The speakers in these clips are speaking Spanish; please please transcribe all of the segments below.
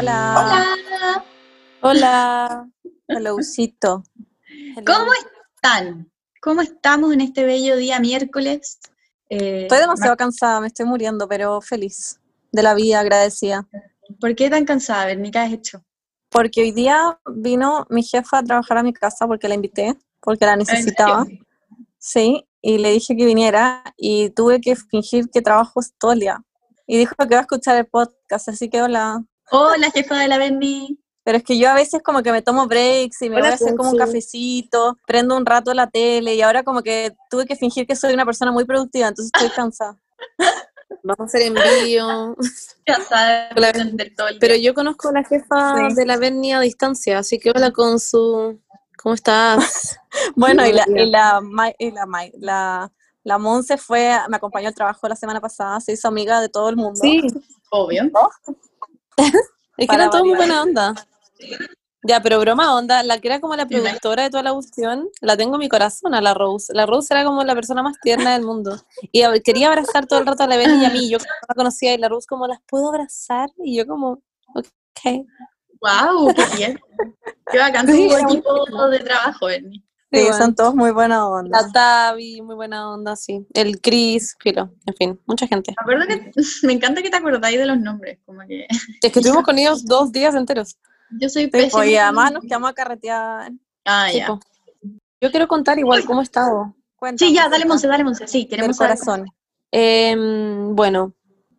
Hola. Hola. Hola. Helloucito. ¿Cómo están? ¿Cómo estamos en este bello día miércoles? Eh, estoy demasiado cansada, me estoy muriendo, pero feliz de la vida, agradecida. ¿Por qué tan cansada, Berni? ¿Qué has hecho? Porque hoy día vino mi jefa a trabajar a mi casa porque la invité, porque la necesitaba. Sí, y le dije que viniera y tuve que fingir que trabajo todo el día. Y dijo que va a escuchar el podcast, así que hola. Hola, jefa de la Bendy. Pero es que yo a veces como que me tomo breaks y me voy a hacer como un cafecito, prendo un rato la tele y ahora como que tuve que fingir que soy una persona muy productiva, entonces estoy cansada. Vamos a hacer envío. Pero yo conozco a la jefa de la Berni a distancia, así que hola con su... ¿Cómo estás? bueno, y la, y la, y la, la, la Monse fue, me acompañó al trabajo la semana pasada, se hizo amiga de todo el mundo. Sí, obvio. es que era todo muy buena onda. Ya, pero broma onda, la que era como la productora de toda la cuestión, la tengo en mi corazón a la Rose. La Rose era como la persona más tierna del mundo. Y quería abrazar todo el rato a la Benny y a mí. Yo no la conocía y la Rose como, ¿las puedo abrazar? Y yo como, ok. ¡Wow! ¡Qué bien! ¡Qué bacán tu equipo de trabajo, Benny! Sí, son todos muy buena onda. La Tavi, muy buena onda, sí. El Chris, filo, en fin, mucha gente. Me, que, me encanta que te acordáis de los nombres, como que... Es que estuvimos con ellos dos días enteros. Yo soy pésima. Y además nos quedamos a carretear. Ah, ya. Yo quiero contar igual cómo he estado. sí, ya, dale Monse, dale Monse, sí, queremos corazón. Em, bueno,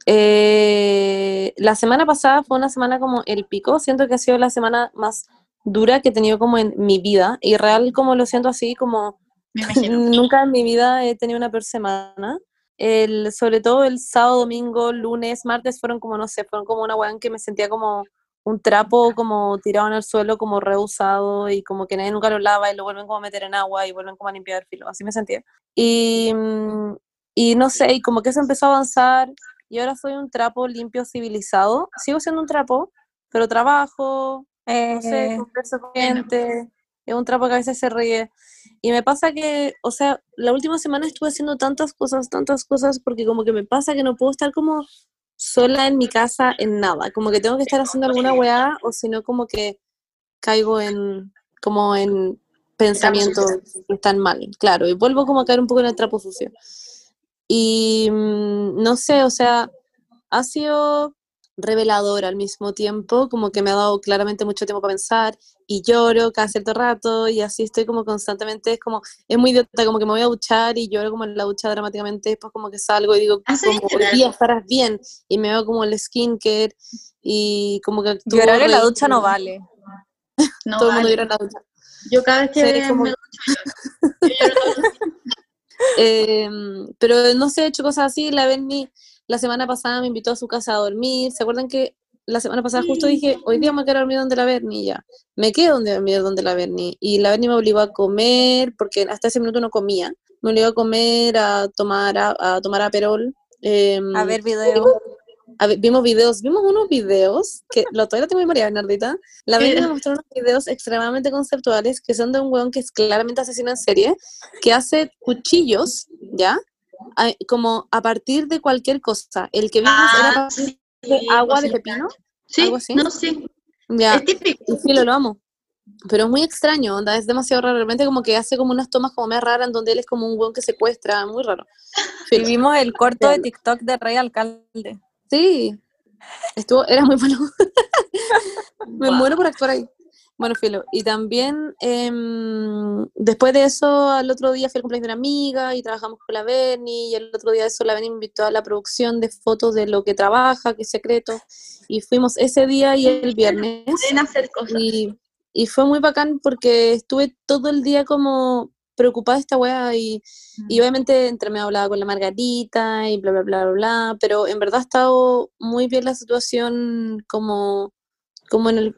eh, la semana pasada fue una semana como el pico, siento que ha sido la semana más dura que he tenido como en mi vida, y real como lo siento así, como nunca en mi vida he tenido una peor semana. El, sobre todo el sábado, domingo, lunes, martes fueron como, no sé, fueron como una weá que me sentía como un trapo como tirado en el suelo, como reusado y como que nadie nunca lo lava y lo vuelven como a meter en agua y vuelven como a limpiar el filo, así me sentía. Y, y no sé, y como que se empezó a avanzar y ahora soy un trapo limpio, civilizado. Sigo siendo un trapo, pero trabajo, no sé, eh, converso con gente, es un trapo que a veces se ríe. Y me pasa que, o sea, la última semana estuve haciendo tantas cosas, tantas cosas, porque como que me pasa que no puedo estar como sola en mi casa en nada, como que tengo que estar haciendo alguna weá o si no como que caigo en como en pensamientos que están mal, claro, y vuelvo como a caer un poco en el trapo sucio. Y mm, no sé, o sea, ha sido revelador al mismo tiempo, como que me ha dado claramente mucho tiempo para pensar y lloro cada cierto rato y así estoy como constantemente, es como, es muy idiota, como que me voy a duchar y lloro como en la ducha dramáticamente, después como que salgo y digo, como, hoy día estarás bien y me veo como el skincare y como que Llorar en la ducha no vale. Todo el mundo llora en la ducha. Yo cada vez que como... me em, pero no sé, he hecho cosas así, la Benny la semana pasada me invitó a su casa a dormir. ¿Se acuerdan que la semana pasada justo dije, hoy día me quiero dormir donde la Berni ya? Me quedo donde dormir donde la Berni. Y la Berni me obligó a comer, porque hasta ese minuto no comía. Me obligó a comer, a tomar, a, tomar aperol. Em, a ver videos. vimos videos, vimos unos videos que lo todavía tengo memoria, Bernardita. La Berni me mostró unos videos extremadamente conceptuales que son de un weón que es claramente asesino en serie, que hace cuchillos, ¿ya? Como a partir de cualquier cosa. El que vimos era ah, de agua de pepino. Sí, algo así. no, sí. Ya. Es típico. Sí, lo, lo amo. Pero es muy extraño, onda, es demasiado raro. Realmente como que hace como unas tomas como más raras en donde él es como un buen que secuestra, muy raro. Y vimos el corto de TikTok de Rey Alcalde. Sí. Estuvo, era muy bueno. Me muero por actuar ahí. Bueno, Filo, y también em, después de eso, al otro día fui al cumpleaños de una amiga y trabajamos con la Beni, y el otro día de eso la Beni me invitó a la producción de fotos de lo que trabaja, que es secreto, y fuimos ese día y el viernes. hacer cosas. Y, y, fue muy bacán porque estuve todo el día como preocupada de esta weá y, y, obviamente entre me hablaba con la Margarita y bla, bla, bla, bla, bla, pero en verdad ha estado muy bien la situación como como en el,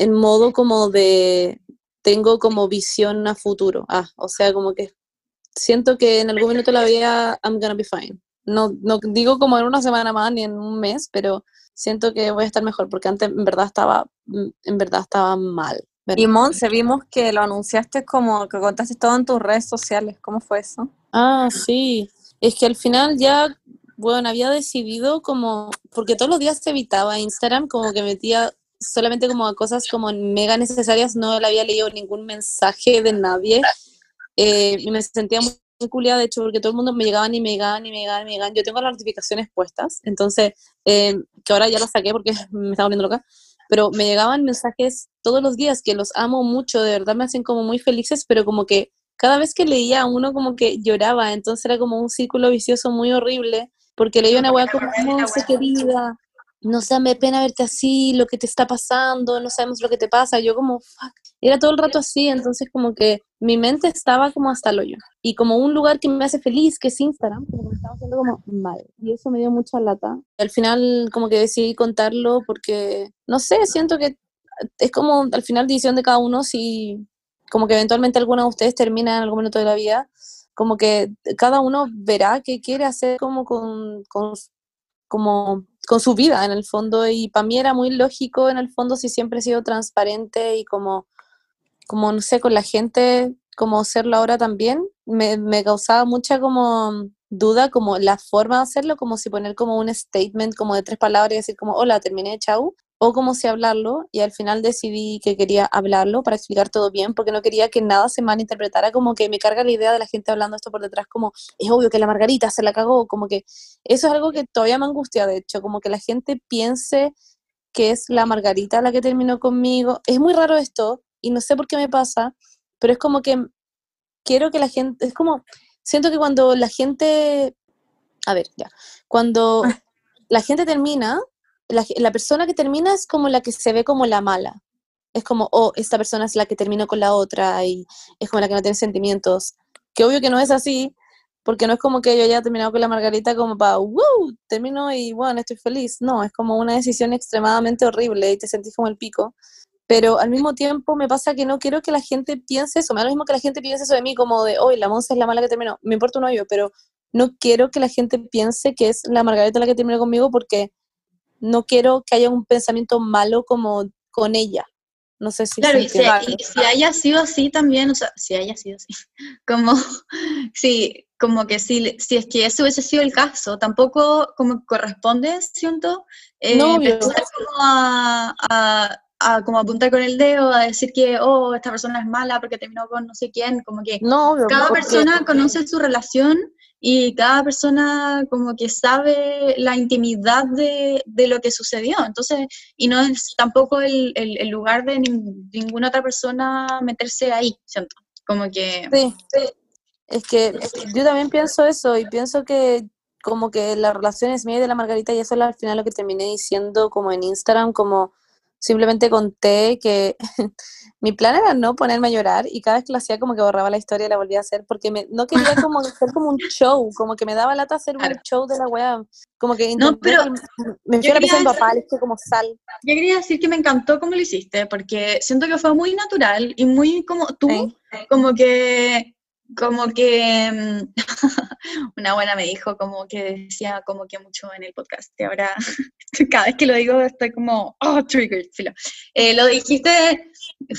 en modo como de, tengo como visión a futuro. Ah, o sea, como que siento que en algún minuto la veía, I'm gonna be fine. No, no digo como en una semana más ni en un mes, pero siento que voy a estar mejor, porque antes en verdad estaba, en verdad estaba mal. Y Monse, vimos que lo anunciaste como que contaste todo en tus redes sociales. ¿Cómo fue eso? Ah, sí. Es que al final ya, bueno, había decidido como, porque todos los días te evitaba Instagram, como que metía solamente como cosas como mega necesarias, no le había leído ningún mensaje de nadie. Eh, y me sentía muy, muy de hecho, porque todo el mundo me llegaban y me llegaban y me llegaban y me llegaban. Yo tengo las notificaciones puestas, entonces, eh, que ahora ya las saqué porque me estaba volviendo loca, pero me llegaban mensajes todos los días que los amo mucho, de verdad me hacen como muy felices, pero como que cada vez que leía uno como que lloraba, entonces era como un círculo vicioso muy horrible, porque leía una weá como, se querida, no sé, me pena verte así, lo que te está pasando, no sabemos lo que te pasa. Yo como, fuck, era todo el rato así, entonces como que mi mente estaba como hasta el hoyo. Y como un lugar que me hace feliz, que es Instagram, como me estaba haciendo como mal. Y eso me dio mucha lata. Al final como que decidí contarlo porque, no sé, siento que es como al final decisión de cada uno si como que eventualmente alguno de ustedes termina en algún momento de la vida, como que cada uno verá qué quiere hacer como con, con como con su vida en el fondo y para mí era muy lógico en el fondo si siempre he sido transparente y como, como no sé, con la gente, como serlo ahora también, me, me causaba mucha como duda como la forma de hacerlo, como si poner como un statement como de tres palabras y decir como hola, terminé, chau, o como si hablarlo y al final decidí que quería hablarlo para explicar todo bien porque no quería que nada se malinterpretara como que me carga la idea de la gente hablando esto por detrás como es obvio que la Margarita se la cagó, como que eso es algo que todavía me angustia de hecho, como que la gente piense que es la Margarita la que terminó conmigo. Es muy raro esto y no sé por qué me pasa, pero es como que quiero que la gente, es como, siento que cuando la gente, a ver, ya, cuando ah. la gente termina, la, persona que termina es como la que se ve como la mala. Es como, oh, esta persona es la que terminó con la otra y es como la que no tiene sentimientos. Que obvio que no es así, porque no es como que yo haya terminado con la Margarita como para, wow, termino y bueno, estoy feliz. No, es como una decisión extremadamente horrible y te sentís como el pico. Pero al mismo tiempo me pasa que no quiero que la gente piense eso. Me da lo mismo que la gente piense eso de mí, como de, oh, la Monza es la mala que terminó. Me importa un hoyo, pero no quiero que la gente piense que es la Margarita la que terminó conmigo porque no quiero que haya un pensamiento malo como con ella. No sé si... Claro, y si, haya sido así también, o sea, si haya sido así, como, sí, como que si, si es que ese hubiese sido el caso, tampoco como corresponde, siento, eh, no, como a, a, como apuntar con el dedo, a decir que, oh, esta persona es mala porque terminó con no sé quién, como que no, cada persona conoce su relación y cada persona como que sabe la intimidad de, de lo que sucedió. Entonces, y no es tampoco el, el, lugar de ninguna otra persona meterse ahí, ¿cierto? Como que... Sí, es que yo también pienso eso y pienso que como que la relación es mía y de la Margarita y eso es al final lo que terminé diciendo como en Instagram, como simplemente conté que mi plan era no ponerme a llorar y cada vez que lo hacía como que borraba la historia y la volvía a hacer porque me, no quería como hacer como un show, como que me daba lata hacer un show de la weá, como que no, pero me fui a la papá, le como sal. Yo quería decir que me encantó cómo lo hiciste porque siento que fue muy natural y muy como tú, como que como que mm, una buena me dijo como que decía como que mucho en el podcast y ahora cada vez que lo digo estoy como oh triggered eh, lo dijiste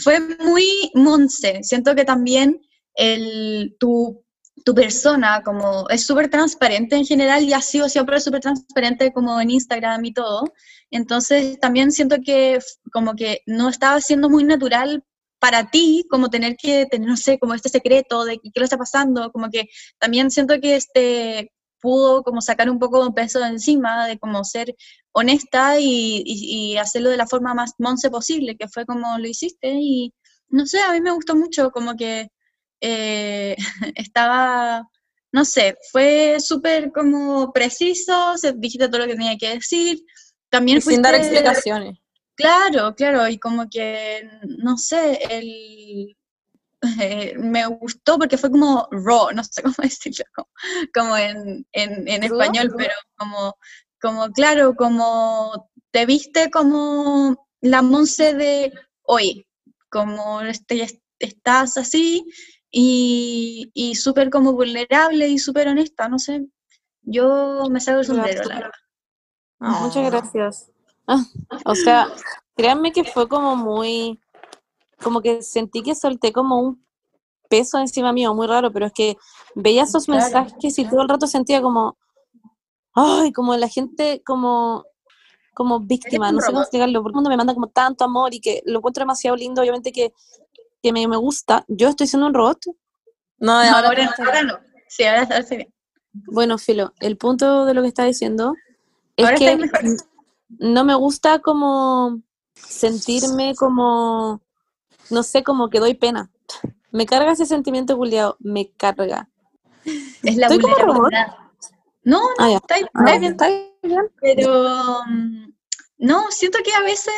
fue muy monse siento que también el tu tu persona como es súper transparente en general y ha sido siempre súper transparente como en Instagram y todo. Entonces también siento que como que no estaba siendo muy natural para ti, como tener que tener, no sé, como este secreto de qué lo está pasando, como que también siento que este pudo como sacar un poco de peso de encima, de como ser honesta y, hacerlo de la forma más monce posible, que fue como lo hiciste, y no sé, a mí me gustó mucho, como que eh, estaba, no sé, fue súper como preciso, se dijiste todo lo que tenía que decir, también sin dar explicaciones. Claro, claro, y como que, no sé, el, eh, me gustó porque fue como raw, no sé cómo decirlo, como, en, en, español, pero como, como, claro, como te viste como la Monse de hoy, como este, estás así y, y súper como vulnerable y súper honesta, no sé, yo me salgo el sombrero, la verdad. muchas gracias. Ah, o sea, créanme que fue como muy, como que sentí que solté como un peso encima mío, muy raro, pero es que veía esos mensajes y todo el rato sentía como, ay, como la gente, como, como víctima, no sé cómo explicarlo, porque el mundo me manda como tanto amor y que lo encuentro demasiado lindo, obviamente que, que me, me gusta. ¿Yo estoy siendo un robot? No, ahora, ahora, no. Sí, ahora está bien. Bueno, Filo, el punto de lo que está diciendo es que no me gusta como sentirme como, no sé, como que doy pena. Me carga ese sentimiento culiado, me carga. Es la vulnerabilidad. No, no, ah, está, ah, bien, está bien. Pero mm, no, siento que a veces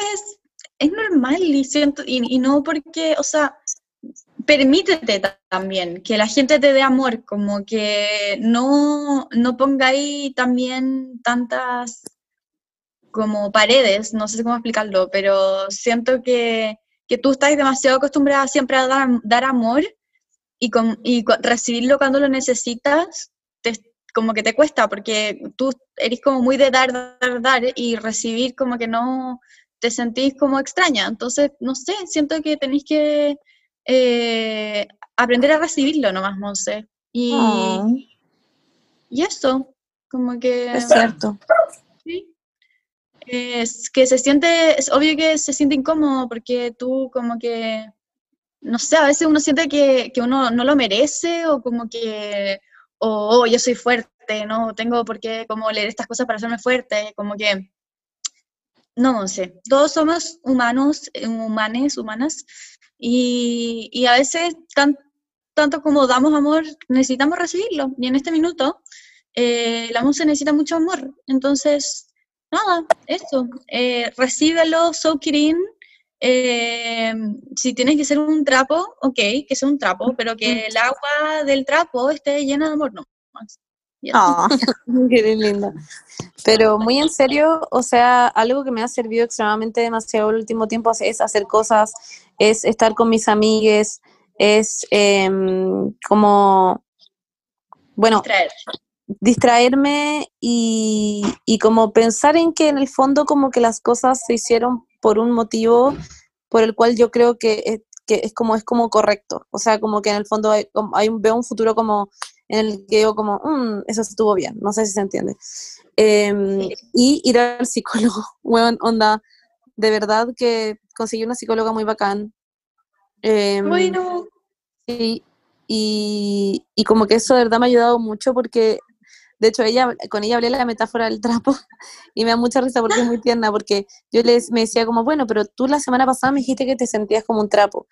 es normal y siento, y, no porque, o sea, permítete también que la gente te dé amor, como que no, no ponga ahí también tantas como paredes, no sé cómo explicarlo, pero siento que, que tú estás demasiado acostumbrada siempre a dar, dar amor y, con, y recibirlo cuando lo necesitas, como que te cuesta, porque tú eres como muy de dar, dar, dar, y recibir como que no te sentís como extraña. Entonces, no sé, siento que tenéis que eh, aprender a recibirlo nomás, Monse. Y, ah. y eso, como que... Es cierto. Es que se siente, es obvio que se siente incómodo porque tú como que, no sé, a veces uno siente que, que uno no lo merece o como que, o oh, yo soy fuerte, no tengo por qué como leer estas cosas para hacerme fuerte, como que, no sé, todos somos humanos, humanes, humanas, y, y a veces, tanto como damos amor, necesitamos recibirlo. Y en este minuto, eh, la música necesita mucho amor. Entonces, nada, eso. Eh, recíbelo, soak it in. Eh, si tienes que ser un trapo, ok, que sea un trapo, pero que el agua del trapo esté llena de amor, no. Más. Oh, qué linda. Pero muy en serio, o sea, algo que me ha servido extremadamente demasiado el último tiempo es hacer cosas, es estar con mis amigues, es em, como, bueno, distraerme y, y como pensar en que en el fondo como que las cosas se hicieron por un motivo por el cual yo creo que es, que es como es como correcto, o sea, como que en el fondo hay, hay veo un futuro como en el que digo como, mm, eso estuvo bien, no sé si se entiende. Em, y ir al psicólogo, bueno, onda, de verdad que conseguí una psicóloga muy bacán. Em, bueno. Y, y, y, como que eso de verdad me ha ayudado mucho porque, de hecho, ella, con ella hablé la metáfora del trapo y me da mucha risa porque es muy tierna, porque yo les, me decía como, bueno, pero tú la semana pasada me dijiste que te sentías como un trapo.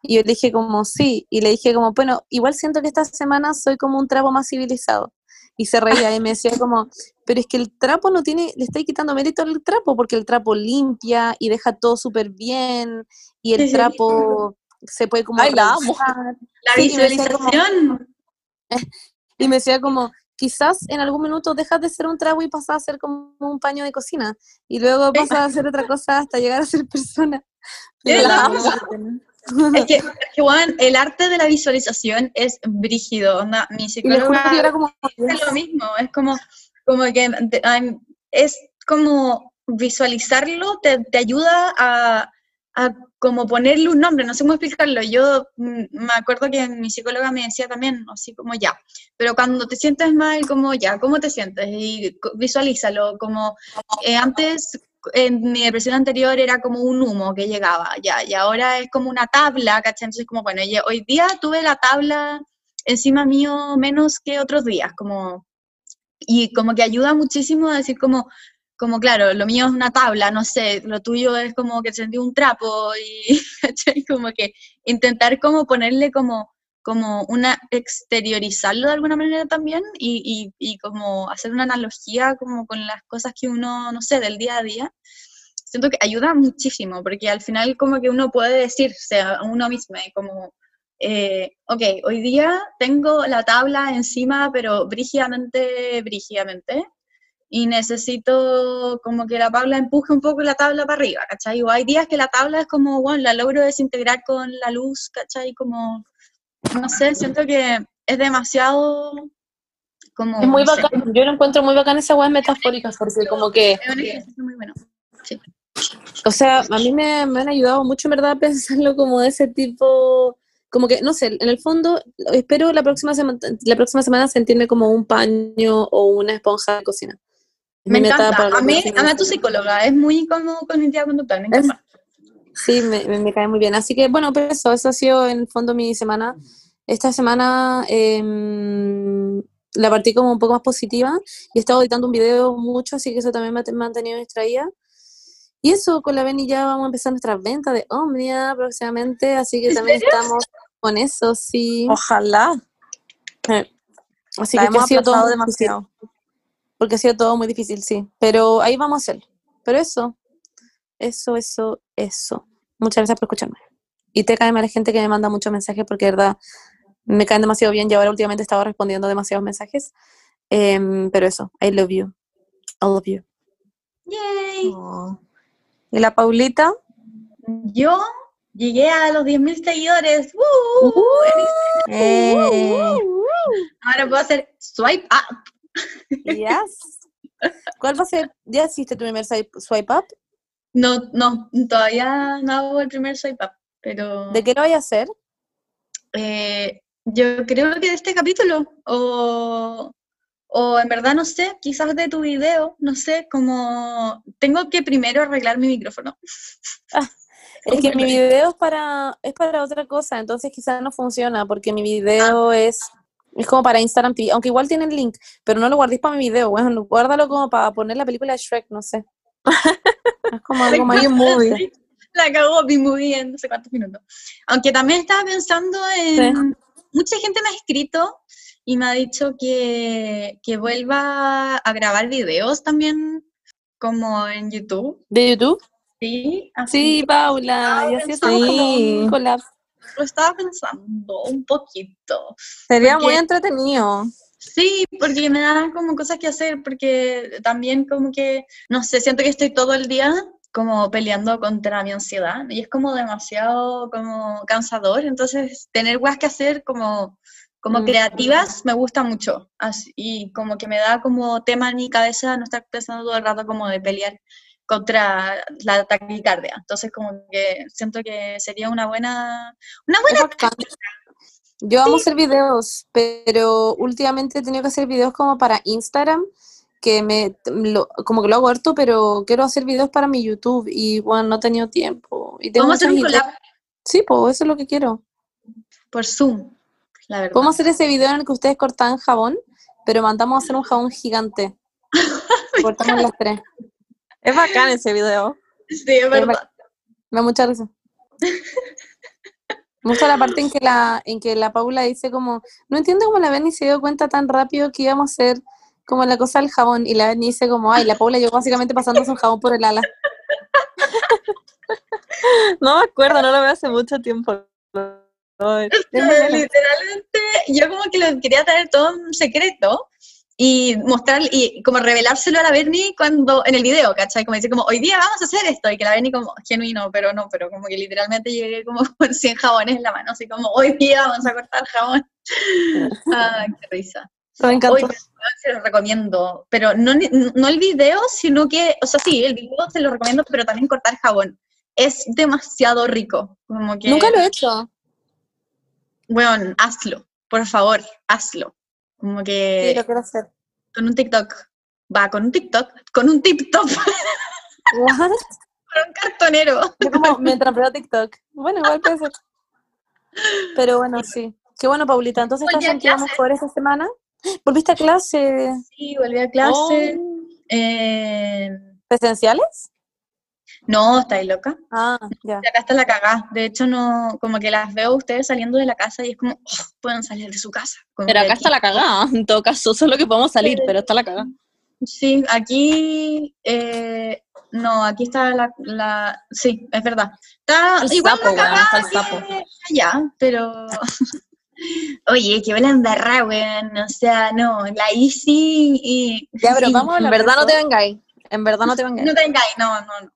Y yo le dije como, sí, y le dije como, bueno, igual siento que esta semana soy como un trapo más civilizado. Y se reía y me decía como, pero es que el trapo no tiene, le estoy quitando mérito al trapo, porque el trapo limpia y deja todo súper bien, y el trapo se puede como... Ay, la amo. La visualización. Y me, decía como, quizás en algún minuto dejas de ser un trapo y pasas a ser como un paño de cocina, y luego pasas a hacer otra cosa hasta llegar a ser persona. la es que, Juan, el arte de la visualización es brígido. mi psicóloga es lo mismo, es como, como que es como visualizarlo te, te ayuda a, a, como ponerle un nombre, no sé cómo explicarlo. Yo mm, me acuerdo que mi psicóloga me decía también, así como ya, pero cuando te sientes mal, como ya, ¿cómo te sientes? Y visualízalo, como eh, antes en mi depresión anterior era como un humo que llegaba, ya, y ahora es como una tabla, ¿cachai? Entonces, como, bueno, hoy día tuve la tabla encima mío menos que otros días, como, y como que ayuda muchísimo a decir como, como claro, lo mío es una tabla, no sé, lo tuyo es como que sentí un trapo y. Como que intentar como ponerle como como una exteriorizarlo de alguna manera también y, y, como hacer una analogía como con las cosas que uno, no sé, del día a día, siento que ayuda muchísimo, porque al final como que uno puede decirse a uno mismo, como, eh, ok, hoy día tengo la tabla encima, pero brígidamente, brígidamente, y necesito como que la tabla empuje un poco la tabla para arriba, ¿cachai? O hay días que la tabla es como, bueno, la logro desintegrar con la luz, ¿cachai? Como no sé, siento que es demasiado como... Es muy bacán, yo lo encuentro muy bacán esa web metafórica, porque como que... Es un ejercicio muy bueno, sí. O sea, a mí me, han ayudado mucho, en verdad, a pensarlo como de ese tipo, como que, no sé, en el fondo, espero la próxima, semana la próxima semana sentirme como un paño o una esponja de cocina. Me encanta. A mí, a tu psicóloga, es muy como cognitiva conductual, me encanta. Sí, me, me, cae muy bien. Así que bueno, pero eso, eso ha sido en el fondo mi semana. Esta semana eh, la partí como un poco más positiva y he estado editando un video mucho, así que eso también me ha mantenido distraída. Y eso, con la Beni ya vamos a empezar nuestras ventas de Omnia próximamente, así que también estamos con eso, sí. Ojalá. Eh, así que, ha sido todo demasiado. Porque ha sido todo muy difícil, sí. Pero ahí vamos a hacer. Pero eso, eso, eso, eso. Muchas gracias por escucharme. Y te cae mal gente que me manda muchos mensajes porque, de verdad, me caen demasiado bien y ahora últimamente he estado respondiendo demasiados mensajes. Em, pero eso, I love you. I love you. Yay. Oh. ¿Y la Paulita? Yo llegué a los 10.000 seguidores. Uh, eh. Ahora puedo hacer swipe up. Yes. ¿Cuál va a ser? ¿Ya hiciste tu primer swipe up? No, no, todavía no hago el primer swipe up, pero... ¿De qué lo voy a hacer? Eh, yo creo que de este capítulo, o, o en verdad no sé, quizás de tu video, no sé, como tengo que primero arreglar mi micrófono. Ah, es que mi video es para, es para otra cosa, entonces quizás no funciona, porque mi video ah. es, es como para Instagram TV, aunque igual tiene el link, pero no lo guardéis para mi video, bueno, guárdalo como para poner la película de Shrek, no sé. es como algo más movie. La cagó mi movie en no sé cuántos minutos. Aunque también estaba pensando en, mucha gente me ha escrito y me ha dicho que, que vuelva a grabar videos también como en YouTube. ¿De YouTube? Sí, Sí, Paula, y así sí. Lo estaba pensando un poquito. Sería muy entretenido. Sí, porque me dan como cosas que hacer, porque también como que, no sé, siento que estoy todo el día como peleando contra mi ansiedad y es como demasiado como cansador, entonces tener cosas que hacer como, como mm. creativas me gusta mucho Así, y como que me da como tema en mi cabeza no estar pensando todo el rato como de pelear contra la taquicardia, entonces como que siento que sería una buena, una buena... Yo amo hacer videos, pero últimamente he tenido que hacer videos como para Instagram que me, como que lo hago harto, pero quiero hacer videos para mi YouTube y bueno, no he tenido tiempo. Y tengo ¿Vamos a hacer un collab? Sí, pues eso es lo que quiero. Por Zoom, la verdad. Podemos hacer ese video en el que ustedes cortan jabón, pero mandamos a hacer un jabón gigante. Cortamos las tres. Es bacán ese video. Sí, es verdad. Me da mucha risa. Me gusta la parte en que la, en que la Paula dice como, no entiendo cómo la ven y se dio cuenta tan rápido que íbamos a hacer como la cosa del jabón, y la dice como, ay, la Paula llegó básicamente pasando su jabón por el ala. no me acuerdo, no lo veo hace mucho tiempo. literalmente, yo como que lo quería tener todo en secreto y mostrar y como revelárselo a la Bernie cuando en el video, ¿cachai? Como dice como hoy día vamos a hacer esto y que la Bernie como genuino, pero no, pero como que literalmente llegué como con 100 jabones en la mano, así como hoy día vamos a cortar jabón. ah, qué risa. Me encantó. se lo recomiendo, pero no, no el video, sino que, o sea, sí, el video se lo recomiendo, pero también cortar jabón. Es demasiado rico. Como que, Nunca lo he hecho. Bueno, hazlo, por favor, hazlo. Como que... Sí, lo quiero hacer. Con un TikTok. Va, con un TikTok, con un TikTok. What? con un cartonero. como mientras veo TikTok. Bueno, igual puede ser. Pero bueno, sí. Qué bueno, Paulita. Entonces, ¿estás sentiendo mejor esta semana? ¿Volviste a clase? Sí, volví a clase. Oh. Eh, ¿Presenciales? No, estáis loca. Ah, ya. Acá está la cagá. De hecho, no, como que las veo ustedes saliendo de la casa y es como, oh, pueden salir de su casa. pero acá está la cagá, en todo caso, solo que podemos salir, pero está la cagá. Sí, aquí, eh, no, aquí está la, sí, es verdad. Está el igual sapo, la está el sapo. Ya, pero Oye, qué buena embarrada, weón. O sea, no, la Easy y. Ya, pero vamos En verdad no te vengáis. En verdad no te vengáis. No te vengáis, no, no, no.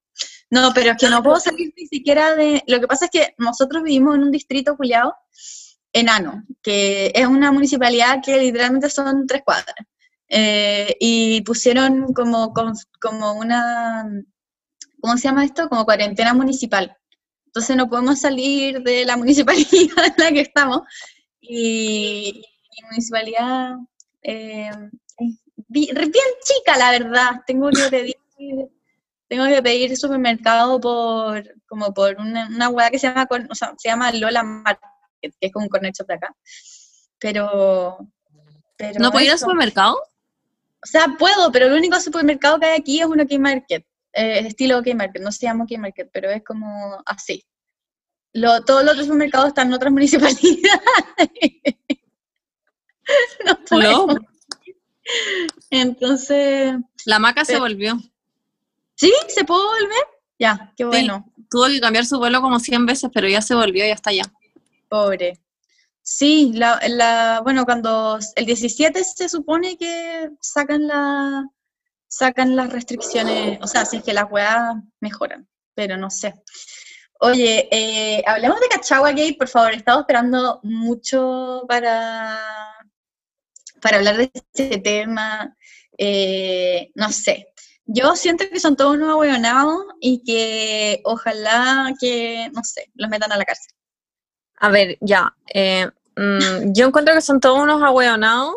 No, pero es que no puedo salir ni siquiera de. Lo que pasa es que nosotros vivimos en un distrito culiado enano, que es una municipalidad que literalmente son tres cuadras. Eh, y pusieron como, como una. ¿Cómo se llama esto? Como cuarentena municipal. Entonces no podemos salir de la municipalidad en la que estamos y, la municipalidad eh, es bien chica, la verdad. Tengo que pedir, tengo que pedir supermercado por, como por una, una hueá que se llama, o sea, se llama Lola Market, que es como un cornet shop de acá. Pero, pero ¿No puedo ir al supermercado? O sea, puedo, pero el único supermercado que hay aquí es uno K-Market, eh, estilo K-Market, no se llama K-Market, pero es como así. Lo, todos los otros supermercados están en otras municipalidades. no puedo. Entonces, La maca se volvió. ¿Sí? ¿Se puede volver? Ya, qué bueno. Tuvo que cambiar su vuelo como 100 veces, pero ya se volvió, ya está allá. Pobre. Sí, la, la, bueno, cuando el 17 se supone que sacan la sacan las restricciones, o sea, si es que las weas mejoran, pero no sé. Oye, eh, hablemos de Cachagua Gate, por favor, he estado esperando mucho para, para hablar de este tema. Eh, no sé, yo siento que son todos unos ahueonados y que ojalá que, no sé, los metan a la cárcel. A ver, ya. eh, mm, yo encuentro que son todos unos ahueonados,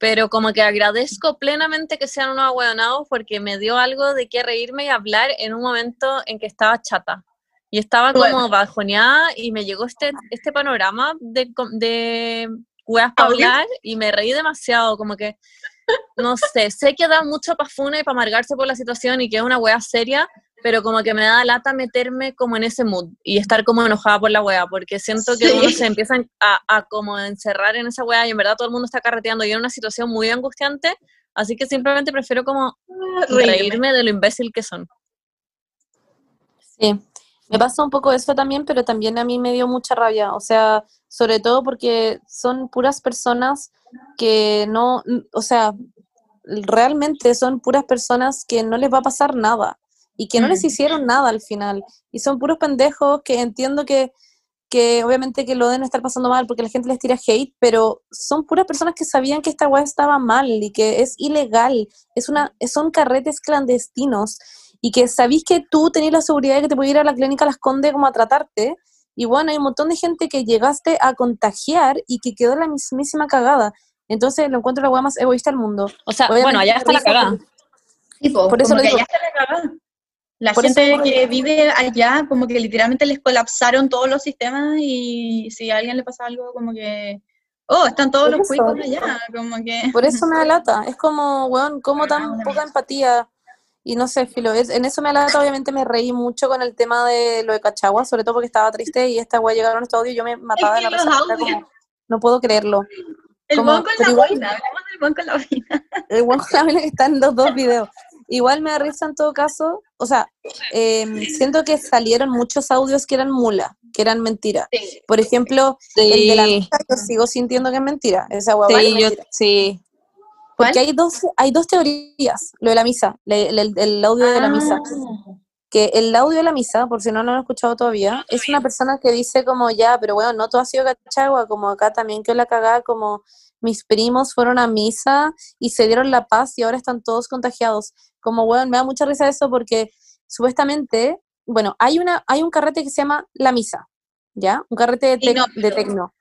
pero como que agradezco plenamente que sean unos ahueonados porque me dio algo de qué reírme y hablar en un momento en que estaba chata. Y estaba como Bueno. bajoneada y me llegó este, este panorama de, de para hablar y me reí demasiado, como que, no sé, sé que da mucho pa' funa y para amargarse por la situación y que es una wea seria, pero como que me da lata meterme como en ese mood y estar como enojada por la wea, porque siento que Sí. uno se empieza a, a como encerrar en esa wea y en verdad todo el mundo está carreteando y en una situación muy angustiante, así que simplemente prefiero como Reírme. reírme de lo imbécil que son. Sí, me pasa un poco eso también, pero también a mí me dio mucha rabia, o sea, sobre todo porque son puras personas que no, o sea, realmente son puras personas que no les va a pasar nada y que no les hicieron nada al final. Y son puros pendejos que entiendo que, que obviamente que lo deben estar pasando mal porque la gente les tira hate, pero son puras personas que sabían que esta weá estaba mal y que es ilegal, es una, son carretes clandestinos y que sabís que tú tenías la seguridad de que te podías ir a la clínica Las Condes como a tratarte, y bueno, hay un montón de gente que llegaste a contagiar y que quedó la mismísima cagada. Entonces lo encuentro la weá más egoísta del mundo. O sea, Obviamente bueno, allá está la cagada. porque- Sí, po, Por eso lo que digo. allá está la cagada. La Por gente que vive allá, como que literalmente les colapsaron todos los sistemas y si a alguien le pasa algo, como que, oh, están todos Por los cuicos allá, como que... Por eso me da lata. Es como, weón, como tan Ah, poca empatía. Y no sé, Filo, es, en eso me da lata. Obviamente me reí mucho con el tema de lo de Cachagua, sobre todo porque estaba triste y esta weá llegaron a este audio y yo me mataba que de la risa. Audios- como, no puedo creerlo. El como- buen con la igual- boina, hablemos del buen con la boina. El weón con la vela que está en los dos videos. Igual me da risa en todo caso. O sea, em, siento que salieron muchos audios que eran mula, que eran mentira. Sí. Por ejemplo, el de la Sí, misa, yo sigo sintiendo que es mentira. Esa es sí, yo, mentira. Porque hay dos, hay dos teorías, lo de la misa, le- el, el audio de la misa. Ah, Que el audio de la misa, por si no lo han escuchado todavía, es una persona que dice como ya, pero bueno, no todo ha sido cachagua, como acá también que la cagada, como mis primos fueron a misa y se dieron la paz y ahora están todos contagiados. Como bueno, me da mucha risa eso porque supuestamente, bueno, hay una, hay un carrete que se llama la misa, ¿ya? Un carrete de, no, tec- de tecno.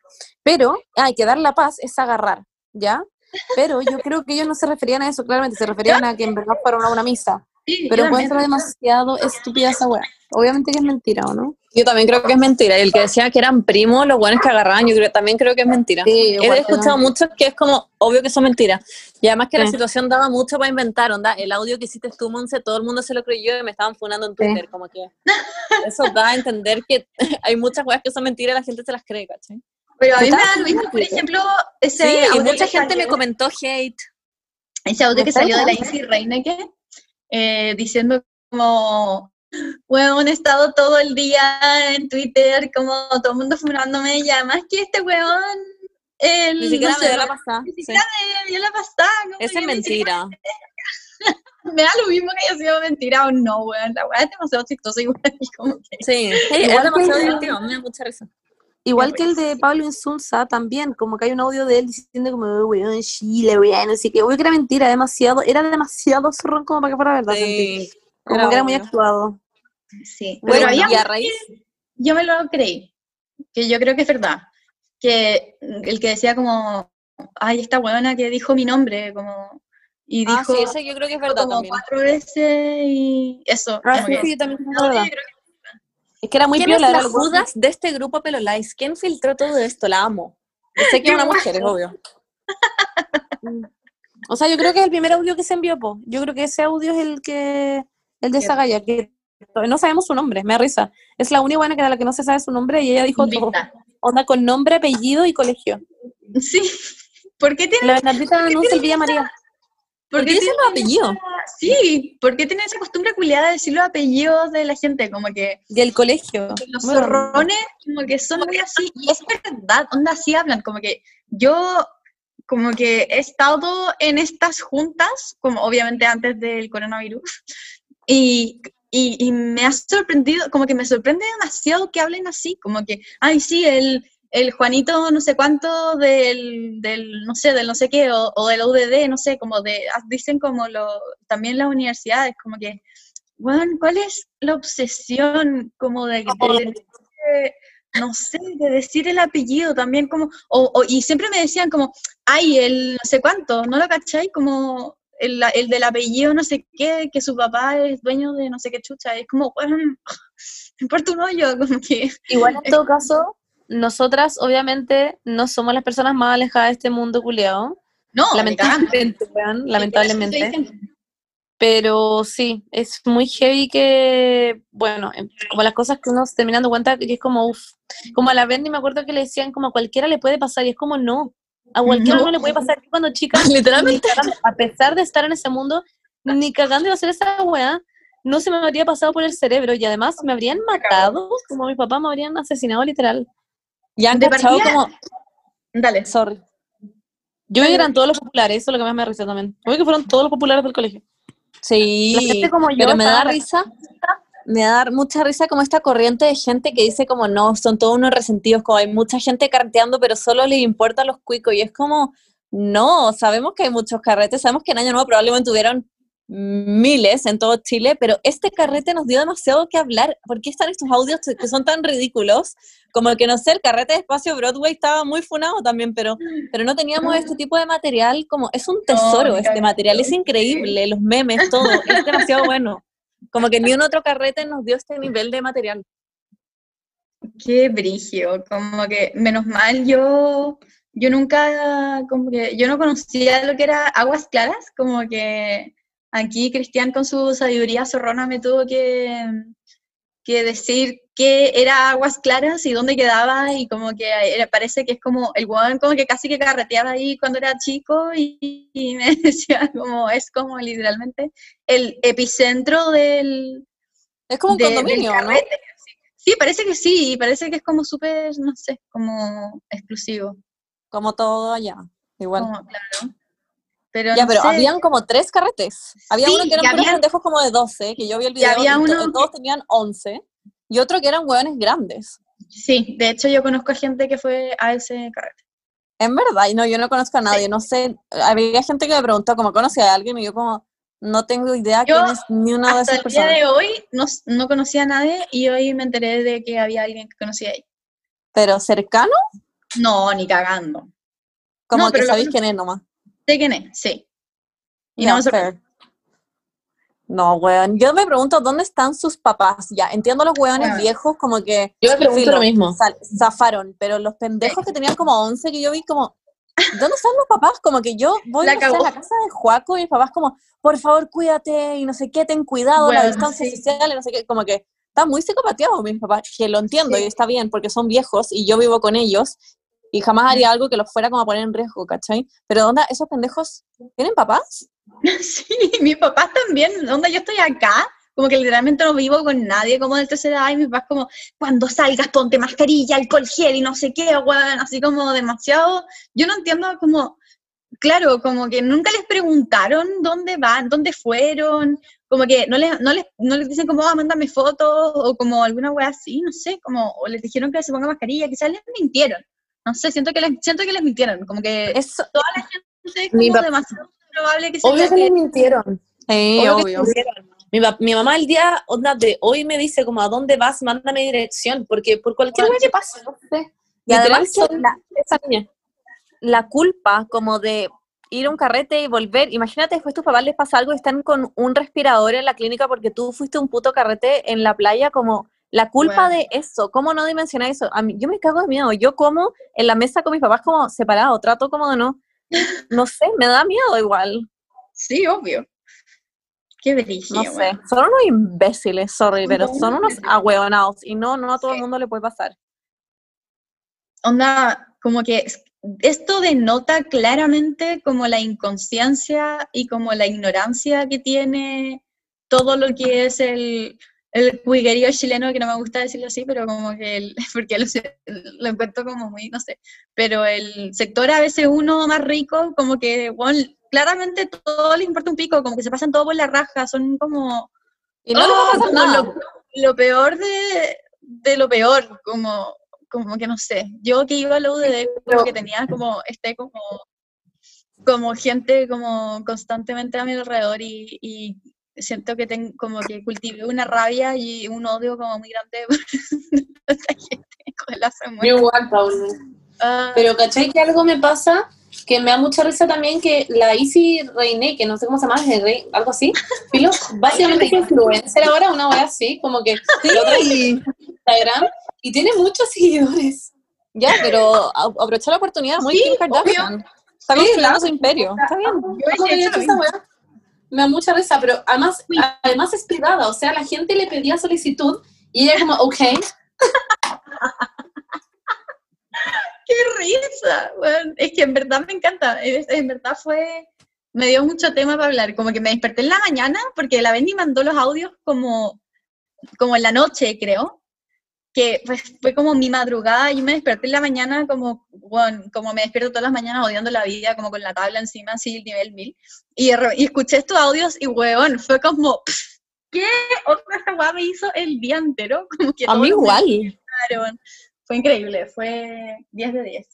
Pero hay que dar la paz es agarrar, ¿ya? Pero yo creo que ellos no se referían a eso, claramente, se referían a que en verdad fueron a una misa. sí, Pero también. encuentro demasiado estúpida esa weá. Obviamente que es mentira, ¿o no? Yo también creo que es mentira. Y el que decía que eran primos, los buenos que agarraban, yo creo, también creo que es mentira. Sí, He escuchado muchos que es como obvio que son mentiras. Y además que la Sí. situación daba mucho para inventar, onda. El audio que hiciste tú, Monse, todo el mundo se lo creyó y me estaban funando en Twitter. Como que eso da a entender que hay muchas weas que son mentiras y la gente se las cree, ¿cachai? Pero a mí me ¿Estás da lo mismo, por ejemplo, ese Sí, y audio mucha que gente me comentó hate. Ese audio que ¿Me salió de la Insi Reineke, eh, diciendo como, weón, he estado todo el día en Twitter, como todo el mundo fumándome, y además que este weón, el, Ni siquiera no me dio la pasada. ni Sí. siquiera me dio la pasada. Esa es mentira. Me da lo mismo que haya sido mentira o no, weón, la weá es demasiado chistosa igual, y como que- Sí, sí, es demasiado divertido. Me da mucha risa. Igual que el de Pablo Insulza también, como que hay un audio de él diciendo como, "Oh, weón, Chile, weón, así que, obvio que era mentira, demasiado, era demasiado zorrón como para que fuera verdad. sentí. Sí. Como que era muy actuado. Sí, Pero Bueno, había y a raíz, yo me lo creí, que yo creo que es verdad, que el que decía como, ay, esta huevona que dijo mi nombre, como, y Ah, dijo sí, eso yo creo que es verdad como también. cuatro veces y eso. Ah, como sí, que- sí, también es no, verdad. yo creo que- Es que era muy ¿Quién es piola, la algo- Judas de este grupo Pelo Lice? ¿Quién filtró todo esto? La amo. Yo sé que es una mujer, es obvio. O sea, yo creo que es el primer audio que se envió, po. Yo creo que ese audio es el que, el de esa galla, que no sabemos su nombre, me da risa. Es la única buena que era la que no se sabe su nombre y ella dijo todo. Onda con nombre, apellido y colegio. Sí. ¿Por qué tiene, La Bernardita anuncia el Villa María. Por ¿Por qué dicen los apellidos? Sí, ¿por qué tiene esa costumbre culiada de decir los apellidos de la gente? Como que Y el colegio. los raro. zorrones, como que son muy así, y es verdad, onda así hablan, como que yo, como que he estado en estas juntas, como obviamente antes del coronavirus, y, y, y me ha sorprendido, como que me sorprende demasiado que hablen así, como que, ay, sí, el, el Juanito no sé cuánto del, del no sé, del no sé qué, o, o del UDD, no sé, como de, ah, dicen como lo, también las universidades, como que, bueno, ¿cuál es la obsesión como de, de- de- no sé, de decir el apellido también como, o, o- y siempre me decían como, ay, el no sé cuánto, ¿no lo cachai? Como el, el del apellido no sé qué, que su papá es dueño de no sé qué chucha, es como, bueno, me importa un hoyo, como que, Igual en todo caso, nosotras obviamente no somos las personas más alejadas de este mundo culiado. no, lamentablemente, lamentablemente. Pero sí, es muy heavy que, bueno, em, como las cosas que uno se termina dando cuenta, que es como, uff, como a la Berni me acuerdo que le decían como a cualquiera le puede pasar, y es como no, a cualquiera No. no, le puede pasar. Cuando chica, Literalmente. a pesar de estar en ese mundo, ni cagando iba a hacer esa weá, no se me habría pasado por el cerebro, y además me habrían matado, como mi papá me habrían asesinado literal. Ya han cachado partida- como... Dale. Sorry. Yo vi que eran todos los populares, eso es lo que más me da risa también. Obvio que fueron todos los populares del colegio. Sí, La gente como yo pero me da risa, me da mucha risa como esta corriente de gente que dice como no, son todos unos resentidos, como hay mucha gente carteando, pero solo les importa a los cuicos, y es como, no, sabemos que hay muchos carretes, sabemos que en Año Nuevo probablemente tuvieron miles en todo Chile, pero este carrete nos dio demasiado que hablar. ¿Por qué están estos audios que son tan ridículos? Como que, no sé, el carrete de Espacio Broadway estaba muy funado también, pero, pero no teníamos este tipo de material, como, es un tesoro me este material, es increíble, los memes, todo, es demasiado bueno. Como que ni un otro carrete nos dio este nivel de material. Qué brigio, como que menos mal yo, yo nunca, como que yo no conocía lo que era aguas claras, como que aquí Cristian con su sabiduría zorrona me tuvo que, que decir qué era aguas claras y dónde quedaba y como que era- parece que es como el weón como que casi que carreteaba ahí cuando era chico y, y me decía como es como literalmente el epicentro del, Es como un de- condominio, ¿no? sí. Sí, parece que sí, y parece que es como súper, no sé, como exclusivo. Como todo allá, igual. Como, claro. Pero Ya, no pero sé, habían como tres carretes. Había Sí, uno que eran habían- pendejos como de 12, que yo vi el video, había y uno todos tenían 11, y otro que eran hueones grandes. Sí, de hecho yo conozco a gente que fue a ese carrete. En verdad, y no, yo no conozco a nadie, no sé, había gente que me preguntó como conocía a alguien, y yo como, no tengo idea Yo, quién es ni una de Hasta esas el día personas. de hoy no, no conocía a nadie y hoy me enteré de que había alguien que conocía ahí. Pero cercano, No, ni cagando. como No, que sabéis quién es nomás. Sé quién es, sí. Y Ya, no me sorprende. No, weón. Yo me pregunto dónde están sus papás. Ya, entiendo los weones viejos como que Yo me pregunto filo, lo mismo. sal- zafaron, pero los pendejos que tenían como 11 que yo vi como, ¿dónde están los papás? Como que yo voy La no sé, a la casa de Juaco y mis papás como, por favor, cuídate y no sé qué, ten cuidado, la distancia sí. social y no sé qué, como que están muy psicopateados mis papás, que lo entiendo Sí. y está bien porque son viejos y yo vivo con ellos y jamás haría algo que los fuera como a poner en riesgo, ¿cachai? Pero ¿dónde esos pendejos tienen papás? Sí, mis papás también, onda yo estoy acá, como que literalmente no vivo con nadie como del tercera edad y mis papás como, cuando salgas ponte mascarilla, alcohol gel y no sé qué, weón, así como demasiado, yo no entiendo como, claro, como que nunca les preguntaron dónde van, dónde fueron, como que no les, no les, no les dicen como, ah, mándame fotos, o como alguna wea así, no sé, como, o les dijeron que se ponga mascarilla, quizás les mintieron, no sé, siento que les, siento que les mintieron, como que Eso, toda la gente Mi como demasiado probable que se Obvio que que- les mintieron. sí, Obvio que obvio. mintieron. Mi, mamá el día onda, de hoy me dice como a dónde vas, mándame dirección, porque por cualquier lugar que pase, no sé. Y además Literal, que son la- esa niña. la culpa como de ir a un carrete y volver. Imagínate después tus papás les pasa algo y están con un respirador en la clínica porque tú fuiste un puto carrete en la playa, como la culpa de eso, ¿cómo no dimensionar eso? A mí, yo me cago de miedo, yo como en la mesa con mis papás como separado, trato como de no, no sé, me da miedo igual. Sí, obvio. Qué brillo. No sé, son unos imbéciles, sorry, pero son unos ahueonados y no, no a todo el mundo le puede pasar. Onda, como que esto denota claramente como la inconsciencia y como la ignorancia que tiene todo lo que es el, el cuiguerío chileno, que no me gusta decirlo así, pero como que, el, porque lo, lo, encuentro como muy, no sé, pero el sector a veces uno más rico, como que, bueno, claramente todo le importa un pico, como que se pasan todo por la raja, son como... Y no ¡oh! Lo, lo, peor de, de lo peor, como como que no sé, yo que iba a la UDD, como que tenía como, este como, como gente como constantemente a mi alrededor y, y siento que tengo como que cultivé una rabia y un odio como muy grande por esta gente con la igual, Paula. Ah. Pero ¿cachai que algo me pasa? Que me da mucha risa también que la Easy Reine, que no sé cómo se llama, algo así, filo, básicamente es influencer ahora, una wea así, como que sí. Instagram y tiene muchos seguidores. Ya, pero aprovechar la oportunidad, muy Kim Kardashian. Está construyendo su imperio. Está bien. Me da mucha risa, pero además, además es privada, o sea, la gente le pedía solicitud y ella como, ok. ¡Qué risa! es que en verdad me encanta, en verdad fue, me dio mucho tema para hablar, como que me desperté en la mañana porque la Benny mandó los audios como, como en la noche, creo, que pues, fue como mi madrugada, y me desperté en la mañana como, bueno, como me despierto todas las mañanas odiando la vida, como con la tabla encima, así, el nivel 1000, y, y escuché estos audios y, weón, fue como, ¿qué? Otra esta me hizo el día entero, como que... A mí igual. Fue increíble, fue 10 de 10.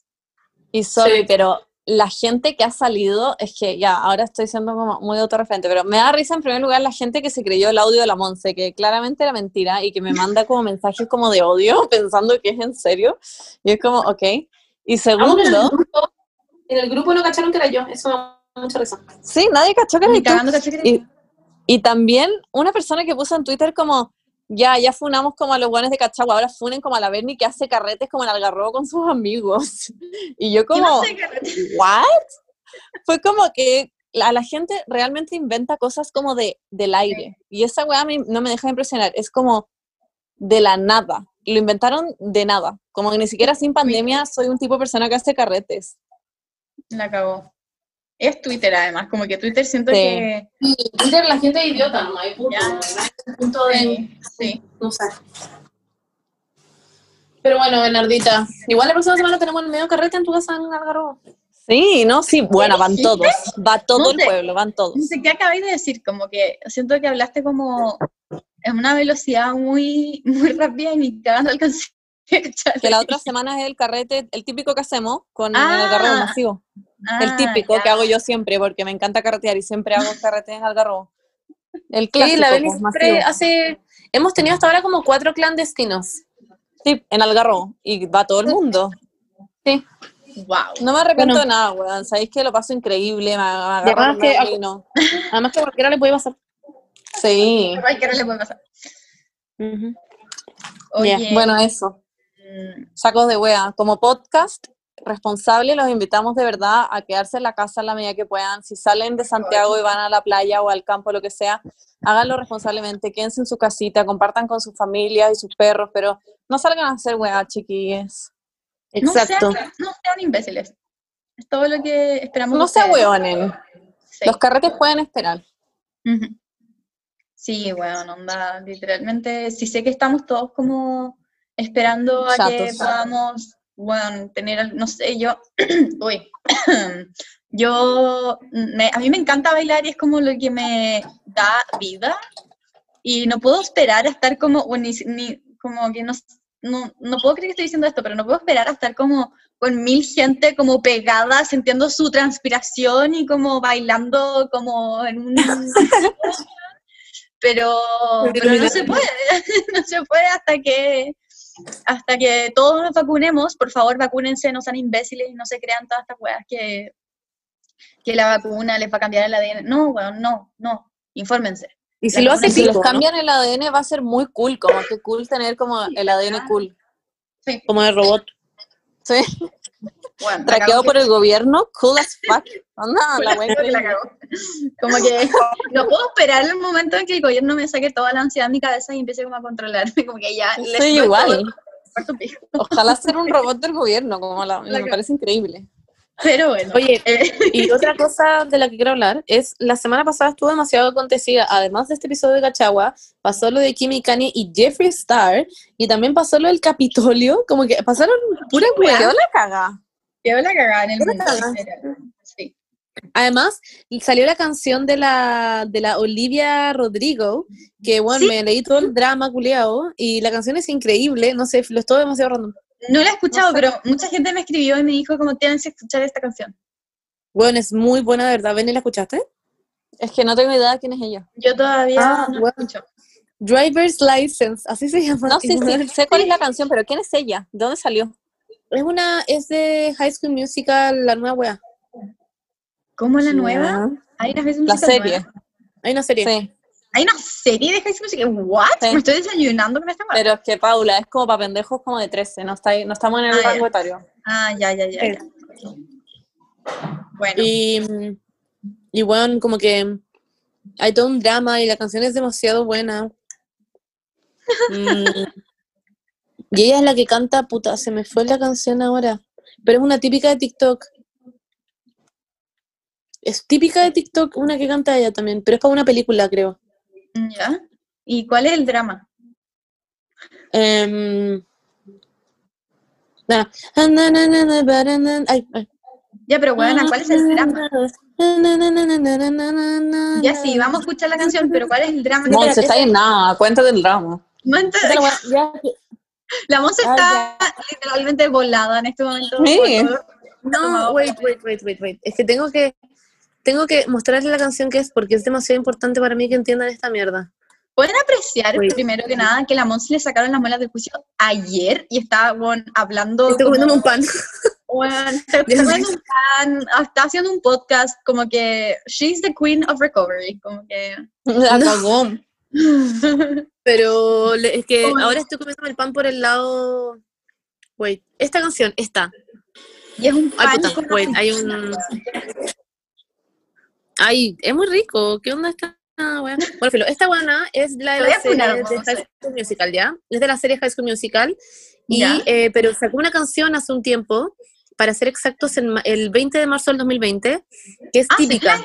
Y sorry, pero la gente que ha salido, es que ya, ahora estoy siendo como muy autorreferente, pero me da risa en primer lugar la gente que se creyó el audio de la Monse, que claramente era mentira y que me manda como mensajes como de odio pensando que es en serio. Y es como, ok. Y segundo... En el, grupo, no cacharon que era yo, eso me da mucha risa. Sí, nadie cachó que era tú. Y, y también una persona que puso en Twitter como, ya, ya funamos como a los buenos de Cachagua, ahora funen como a la Berni que hace carretes como en Algarrobo con sus amigos. Y yo como, ¿what? Fue como que a la gente realmente inventa cosas como de, del aire. Y esa weá no me deja de impresionar, es como de la nada. Lo inventaron de nada. Como que ni siquiera sin pandemia soy un tipo de persona que hace carretes. La acabó. Es Twitter además, como que Twitter siento que... Sí, Twitter la gente es idiota, no hay punto, punto de... Sí, No sé. Pero bueno, Bernardita, igual la próxima semana tenemos el medio carrete en tu casa en Algarrobo. Sí, no, sí, bueno, van todos, va todo el pueblo, van todos. No sé qué acabáis de decir, como que siento que hablaste como en una velocidad muy, muy rápida y ni cagando alcancé. Que la otra semana es el carrete, el típico que hacemos con el Algarrobo ah. el ah, típico que hago yo siempre, porque me encanta carretear y siempre hago carretes en Algarrobo. El clásico, sí, la pues, siempre hace... Hemos tenido hasta ahora como cuatro clandestinos. Sí, en Algarrobo. Y va todo el mundo. Sí. Wow. No me arrepiento de nada, weón. Sabéis que lo paso increíble, me, además, que, no. además que a cualquiera le puede pasar. Sí. A cualquiera le puede pasar. Oye, bueno, eso. Mm. Sacos de wea. Como podcast, responsables, los invitamos de verdad a quedarse en la casa en la medida que puedan. Si salen de Santiago y van a la playa o al campo, lo que sea, háganlo responsablemente, quédense en su casita, compartan con sus familias y sus perros, pero no salgan a hacer weá, chiquillos. Exacto. No sean, imbéciles. Es todo lo que esperamos. No se weonen. Los carretes pueden esperar. Sí, bueno, onda, literalmente, si sé que estamos todos como esperando a que podamos bueno, tener, no sé, yo, uy, yo, a mí me encanta bailar y es como lo que me da vida y no puedo esperar a estar como, ni, como que no, no, puedo creer que estoy diciendo esto, pero no puedo esperar a estar como con mil gente como pegada, sintiendo su transpiración y como bailando como en un... pero, pero no se puede, no se puede hasta que hasta que todos nos vacunemos, por favor vacúnense, no sean imbéciles y no se crean todas estas weas que, que la vacuna les va a cambiar el ADN. No, weón, no, no, infórmense. Y si lo hacen, Si les cambian el ADN va a ser muy cool, como que cool tener como el ADN cool. Sí, como de robot. Sí, bueno, traqueado por el gobierno, cool as fuck. Onda, la. Como que no puedo esperar el momento en que el gobierno me saque toda la ansiedad de mi cabeza y empiece como a controlarme, como que ya les Sí, doy igual. Ojalá ser un robot del gobierno, como la, La me parece increíble. Pero bueno. Oye, eh, Y otra cosa de la que quiero hablar es, la semana pasada estuvo demasiado acontecida, además de este episodio de Cachagua, pasó lo de Kimi Kanye y Jeffree Star, y también pasó lo del Capitolio, como que pasaron pura ¿Qué weá. la caga? Quedó la cagada en el mundo. en. Sí. Además, salió la canción de la, de la Olivia Rodrigo, que bueno, Sí. me leí todo el drama culiao, y la canción es increíble, no sé, lo estuvo demasiado random. No la he escuchado, No sé. pero mucha gente me escribió y me dijo como tienes que escuchar esta canción. Bueno, es muy buena, de verdad. ¿Ven y la escuchaste? Es que no tengo idea de quién es ella. Yo todavía Ah, no la bueno. escucho. Driver's License, así se llama. No, sí, sí, sé cuál es la canción, pero ¿quién es ella? ¿De dónde salió? Es una, es de High School Musical, la nueva wea. ¿Cómo la nueva? Hay una vez La serie. Hay una serie. Sí, Hay una serie de High School Musical. ¿What? Sí. Me estoy desayunando con esta madre. pero es que Paula es como para pendejos como de 13, no, está ahí- no estamos en el Ah, rango etario. Ah, ya, ya, ya. Sí. ya. Bueno. Y, y bueno, como que hay todo un drama y la canción es demasiado buena. Mm. Y ella es la que canta, puta, se me fue la canción ahora. Pero es una típica de TikTok. Es típica de TikTok una que canta ella también, pero es para una película, creo. ¿Ya? ¿Y cuál es el drama? Ya, pero bueno, ¿cuál es el drama? Ya sí, vamos a escuchar la canción, pero ¿cuál es el drama? No, se está en nada, cuenta del drama. Cuenta de... ya, la Monse Ah, está literalmente volada en este momento. Sí. No, wait, wait, wait, wait, wait. Es que tengo que tengo que mostrarle la canción que es porque es demasiado importante para mí que entiendan esta mierda. Pueden apreciar, Wait. primero que nada, que la Monse le sacaron las muelas del juicio ayer y está bueno, hablando. Estoy como- comiendo un pan. Bueno, está comiendo un pan, está haciendo un podcast, como que she's the queen of recovery, como que... La No. Pero es que ahora estoy comiendo el pan por el lado. Wait, esta canción, esta. Y es un Ay, pan puta, wait, hay un. Ay, es muy rico. ¿Qué onda esta? Bueno, filo, esta buena es la de la serie de High School Musical, ¿ya? Es de la serie High School Musical. Y, eh, pero sacó una canción hace un tiempo, para ser exactos, en el 20 de marzo del 2020, que es Ah, típica.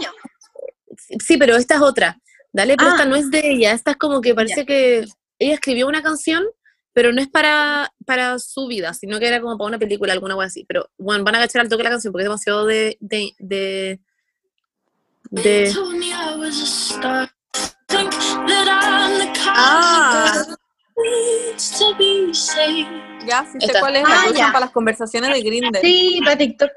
Sí, pero esta es otra. Dale, pero Ah. esta no es de ella. Esta es como que parece que ella escribió una canción, pero no es para, para su vida, sino que era como para una película, alguna cosa así. Pero bueno, van a agachar al toque la canción porque es demasiado de. de, de, de- Ah. Ya, sí sé Esta. cuál es, Ah, la ya. para las conversaciones de Grindr. Sí, para TikTok.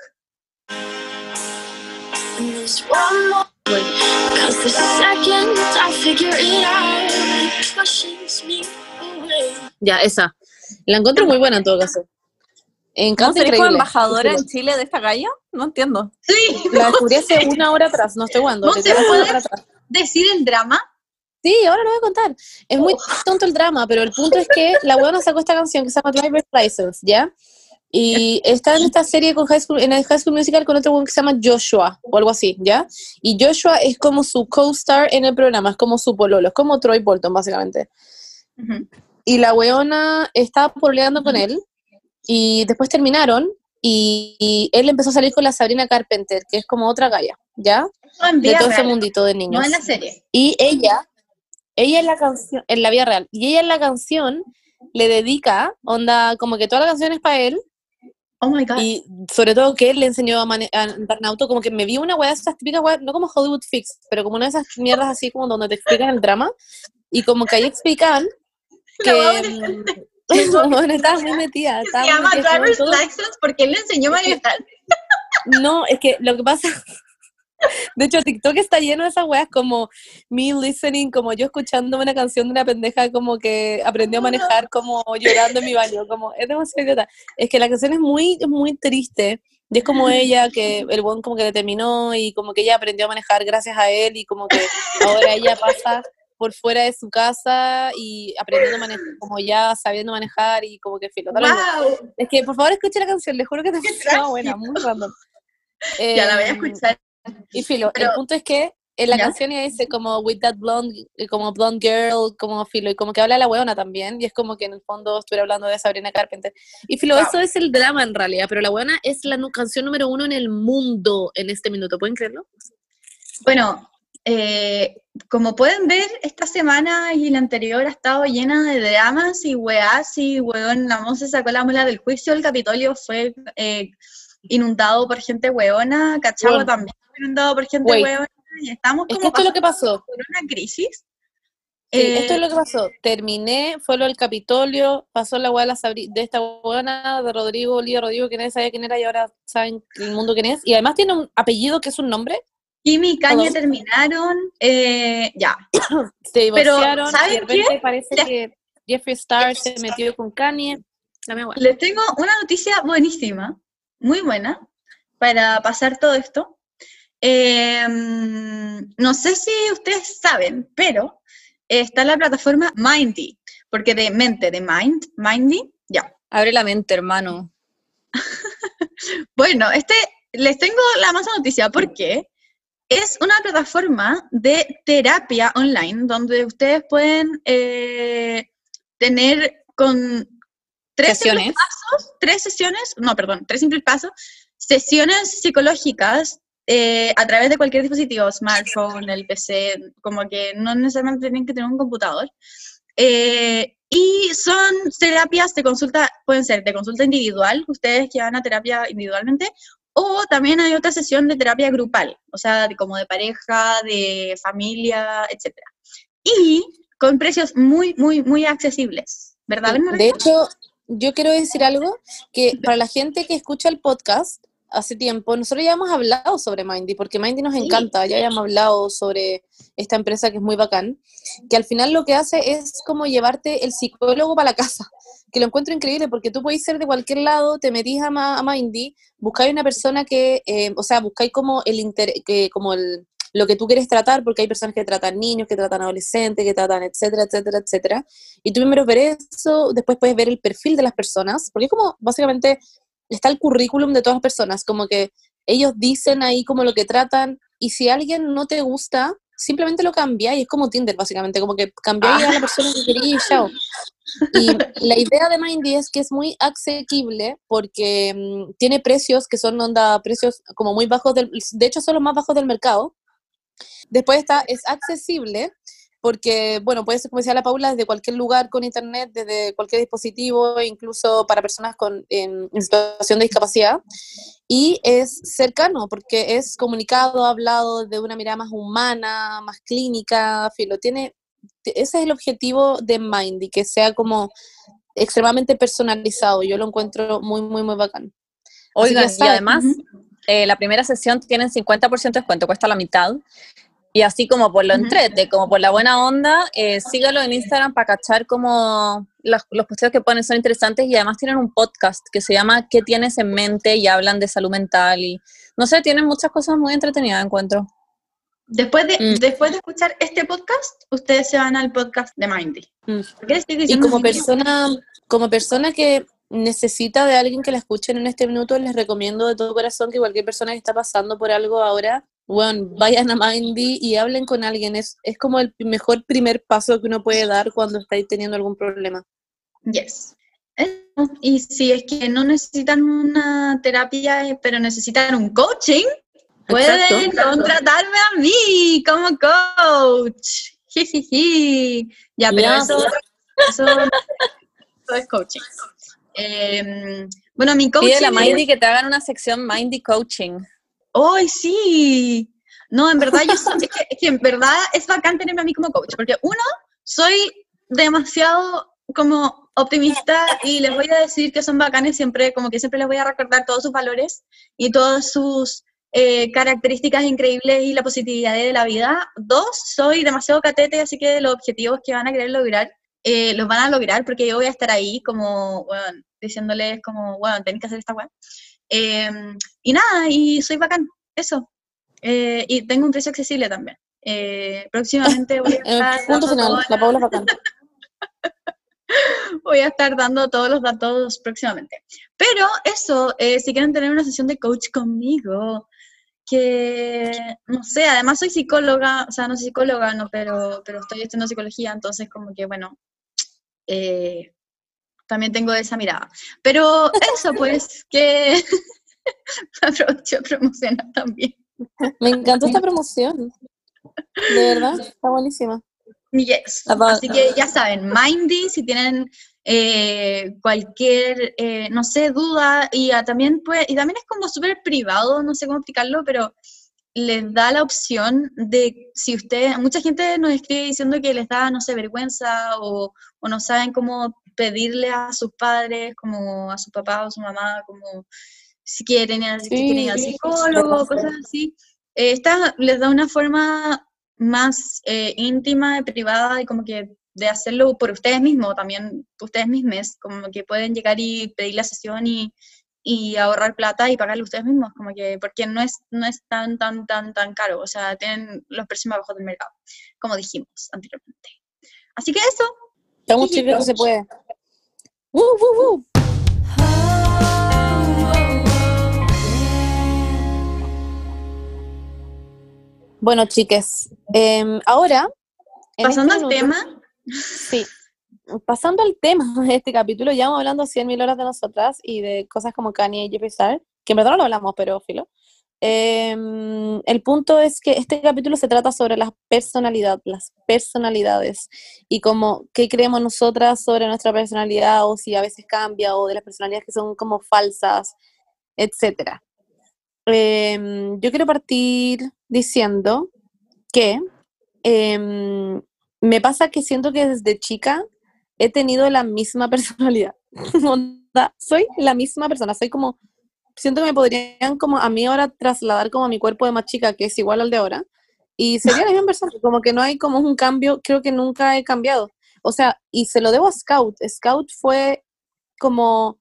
One more. Cause the second I figure it out, it pushes me away. Ya, esa. La encuentro muy buena en todo caso. En ¿No seré como embajadora en Chile de esta galla? No entiendo. Sí, La descubrí hace una hora atrás, no estoy jugando. No se puede. decir el drama. Sí, ahora lo voy a contar. Es muy tonto el drama, pero el punto es que la buena sacó esta canción que se llama Driver's License, ¿ya? Y está en esta serie con High School, en el High School Musical con otro que se llama Joshua, o algo así, ¿ya? Y Joshua es como su co-star en el programa, es como su pololo, es como Troy Bolton, básicamente. Ujú. Y la weona estaba peleando con él, y después terminaron, y, y él empezó a salir con la Sabrina Carpenter, que es como otra galla, ¿ya? No, De todo ese mundito de niños. no en la serie. Y ella, ella en la canción, en la vida real, y ella en la canción le dedica, onda, como que toda la canción es para él, Oh my god. y sobre todo que él le enseñó a, mane- a andar en auto, como que me vi una weá de esas típicas weas, no como Hollywood Fix, pero como una de esas mierdas así como donde te explican el drama, y como que ahí explican que... mm, bueno, estaba muy metida. estaba Se llama metida, Driver's License porque él le enseñó a manejar. No, es que lo que pasa, De hecho, TikTok está lleno de esas weas como me listening, como yo escuchando una canción de una pendeja como que aprendió a manejar como llorando en mi baño, como es demasiado idiota. Es que la canción es muy, muy triste. Y es como ella, que el buen como que le terminó y como que ella aprendió a manejar gracias a él y como que ahora ella pasa por fuera de su casa y aprendiendo a manejar, como ya sabiendo manejar y como que filo. ¡Wow! Es que por favor escuche la canción, les juro que es demasiado buena, muy random. Ya la voy a Em, escuchar. Y filo, Pero- el punto es que en la ¿Ya? canción dice como with that blonde, eh, como blonde girl, como filo, y como que habla la weona también, y es como que en el fondo estuviera hablando de Sabrina Carpenter. Y filo, Wow. eso es el drama en realidad, pero la weona es la canción número uno en el mundo en este minuto, ¿pueden creerlo? Bueno, eh, como pueden ver, esta semana y la anterior ha estado llena de dramas y weás y weón, la Monse sacó la mula del juicio, el Capitolio fue eh, inundado por gente weona, Cachagua también inundado por gente Wait. weona, y estamos Es como que esto es lo que pasó. por una crisis. Sí, Eh, esto es lo que pasó. Terminé, fue lo del Capitolio, pasó la weá de, esta buena de Rodrigo, Olivia Rodrigo, que nadie sabía quién era y ahora saben el mundo quién es. Y además tiene un apellido que es un nombre. Kimi y Kanye terminaron, eh, ya. Se Pero, divorciaron y ¿saben de repente parece Les- que Jeffree Star se metió con Kanye. Les tengo una noticia buenísima, muy buena, para pasar todo esto. Eh, no sé si ustedes saben, pero está la plataforma Mindy, porque de mente, de Mind, Mindy, ya. Abre la mente, hermano. Bueno, este, les tengo la más noticia porque es una plataforma de terapia online donde ustedes pueden eh, tener con tres simples Sesiones. pasos, tres sesiones, no, perdón, tres simples pasos, sesiones psicológicas eh, a través de cualquier dispositivo, smartphone, el PC, como que no necesariamente tienen que tener un computador. Eh, y son terapias de consulta, pueden ser de consulta individual, ustedes que van a terapia individualmente, o también hay otra sesión de terapia grupal, o sea, de- como de pareja, de familia, etc. Y con precios muy, muy, muy accesibles, ¿verdad? Sí? De hecho, yo quiero decir algo que para la gente que escucha el podcast hace tiempo, nosotros ya hemos hablado sobre Mindy, porque Mindy nos encanta, ya hemos hablado sobre esta empresa que es muy bacán, que al final lo que hace es como llevarte el psicólogo para la casa, que lo encuentro increíble porque tú podéis ser de cualquier lado, te metís a Mindy, buscáis una persona que, eh, o sea, buscáis como el inter que como el lo que tú quieres tratar, porque hay personas que tratan niños, que tratan adolescentes, que tratan etcétera, etcétera, etcétera. Y tú primero ver eso, después puedes ver el perfil de las personas, porque es como básicamente está el currículum de todas las personas, como que ellos dicen ahí como lo que tratan, y si alguien no te gusta, simplemente lo cambiáis, es como Tinder básicamente, como que cambiáis a la persona que querías y chao. Y la idea de Mindy es que es muy asequible porque mm, tiene precios que son onda, precios como muy bajos, del, de hecho son los más bajos del mercado. Después está, es accesible porque, bueno, puede ser, como decía la Paula, desde cualquier lugar con internet, desde cualquier dispositivo, incluso para personas con, en, en situación de discapacidad. Y es cercano, porque es comunicado, hablado de una mirada más humana, más clínica, filo, tiene, ese es el objetivo de Mindy, que sea como extremadamente personalizado. Yo lo encuentro muy, muy, muy bacán. Oigan, y además, eh, la primera sesión tienen 50% de descuento, cuesta la mitad. Y así como por lo entrete, como por la buena onda, eh, sígalo en Instagram para cachar como los, los posteos que ponen son interesantes y además tienen un podcast que se llama ¿Qué tienes en mente? y hablan de salud mental y no sé, tienen muchas cosas muy entretenidas, encuentro. Después de, Mm. después de escuchar este podcast, ustedes se van al podcast de Mindy. Mm. ¿Por qué estoy Y como persona, como persona que necesita de alguien que la escuchen en este minuto, les recomiendo de todo corazón que cualquier persona que está pasando por algo ahora, bueno, vayan a Mindy y hablen con alguien. Es, es como el mejor primer paso que uno puede dar cuando estáis teniendo algún problema. Yes. Eh, Y si es que no necesitan una terapia, eh, pero necesitan un coaching, pueden Exacto. contratarme a mí como coach. Jijiji. Ya, pero eso, eso es coaching. Em, bueno, mi coaching. Pide a Mindy que te hagan una sección Mindy Coaching. ¡Ay, sí! No, en verdad, yo soy- es, que, es que en verdad es bacán tenerme a mí como coach, porque uno, soy demasiado como optimista y les voy a decir que son bacanes siempre, como que siempre les voy a recordar todos sus valores y todos sus eh, características increíbles y la positividad de la vida. Dos, soy demasiado catete, así que los objetivos que van a querer lograr, eh, los van a lograr porque yo voy a estar ahí como, bueno, diciéndoles como, bueno, tenéis que hacer esta weá. Em, y nada, y soy bacán, eso. Eh, y tengo un precio accesible también. próximamente voy a estar... punto final, la Paula bacán. voy a estar dando todos los datos próximamente. Pero eso, si quieren tener una sesión de coach conmigo, que, no sé, además soy psicóloga, o sea, no soy psicóloga, no, pero, pero estoy estudiando psicología, entonces como que, bueno, eh, también tengo esa mirada. Pero eso, pues, que aprovecho a promocionar también. Me encantó esta promoción. De verdad, está buenísima. Yes. Así que ya saben, Mindy, si tienen eh, cualquier, eh, no sé, duda, y también, pues, y también es como súper privado, no sé cómo explicarlo, pero les da la opción de, si usted, mucha gente nos escribe diciendo que les da, no sé, vergüenza o, o no saben cómo pedirle a sus padres, como a su papá o su mamá, como si quieren, si quieren ir al psicólogo, cosas así. Eh, esta les da una forma más eh, íntima, privada y como que de hacerlo por ustedes mismos, también ustedes mismos, como que pueden llegar y pedir la sesión y, y ahorrar plata y pagarle ustedes mismos, como que, porque no es, no es tan, tan, tan, tan caro, o sea, tienen los precios más bajos del mercado, como dijimos anteriormente. Así que eso. Estamos chicos que se puede. ¡Uh, uh, uh! Bueno, chiques, em, ahora... Pasando este al tema. Sí, pasando al tema de este capítulo, ya vamos hablando 100.000 horas de nosotras y de cosas como Kanye y Jeffree Star, que en verdad no lo hablamos, pero filo. Em, el punto es que este capítulo se trata sobre la personalidad, las personalidades y como qué creemos nosotras sobre nuestra personalidad o si a veces cambia o de las personalidades que son como falsas, etcétera. Em, yo quiero partir diciendo que em, me pasa que siento que desde chica he tenido la misma personalidad. soy la misma persona, soy como, siento que me podrían como a mí ahora trasladar como a mi cuerpo de más chica, que es igual al de ahora, y sería la misma persona, como que no hay como un cambio, creo que nunca he cambiado. O sea, y se lo debo a Scout. Scout fue como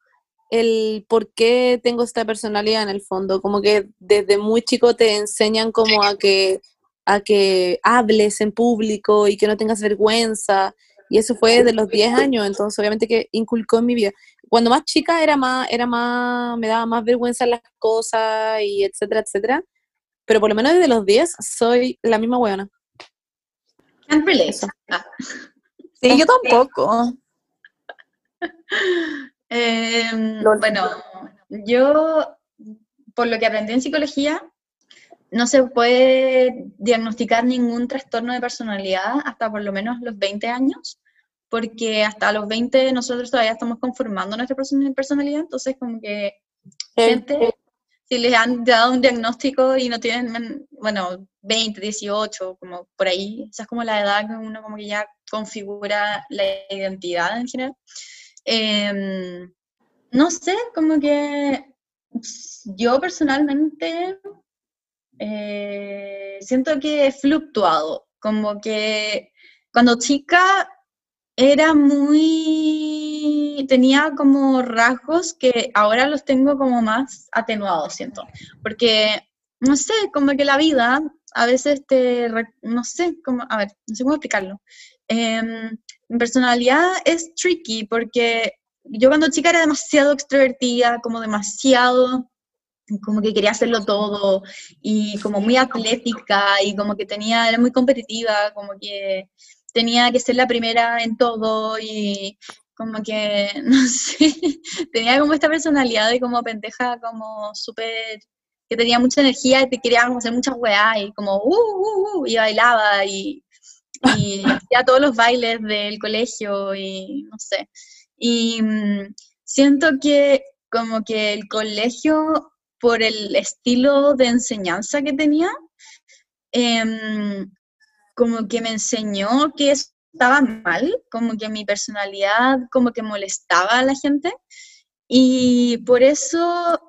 el por qué tengo esta personalidad en el fondo, como que desde muy chico te enseñan como a que, a que hables en público y que no tengas vergüenza, y eso fue de los 10 años, entonces obviamente que inculcó en mi vida. Cuando más chica era más, era más, me daba más vergüenza las cosas y etcétera, etcétera, pero por lo menos desde los 10 soy la misma weona. Can't relate. Ah. Sí, yo tampoco. Em, bueno, yo, por lo que aprendí en psicología, no se puede diagnosticar ningún trastorno de personalidad hasta por lo menos los 20 años, porque hasta los 20 nosotros todavía estamos conformando nuestra personalidad, entonces como que gente, si les han dado un diagnóstico y no tienen, bueno, 20, 18, como por ahí, esa es como la edad que uno como que ya configura la identidad en general. Em, no sé, como que yo personalmente eh, siento que he fluctuado, como que cuando chica era muy, tenía como rasgos que ahora los tengo como más atenuados, siento, porque, no sé, como que la vida a veces te, no sé, cómo, a ver, no sé cómo explicarlo. Em, mi personalidad es tricky porque yo cuando chica era demasiado extrovertida, como demasiado, como que quería hacerlo todo y como muy atlética y como que tenía, era muy competitiva, como que tenía que ser la primera en todo y como que, no sé, tenía como esta personalidad de como pendeja, como súper, que tenía mucha energía y te quería hacer muchas weas y como, uh, uh, uh, y bailaba y hacía todos los bailes del colegio y no sé. Y mm, siento que como que el colegio, por el estilo de enseñanza que tenía, em, como que me enseñó que estaba mal, como que mi personalidad como que molestaba a la gente. Y por eso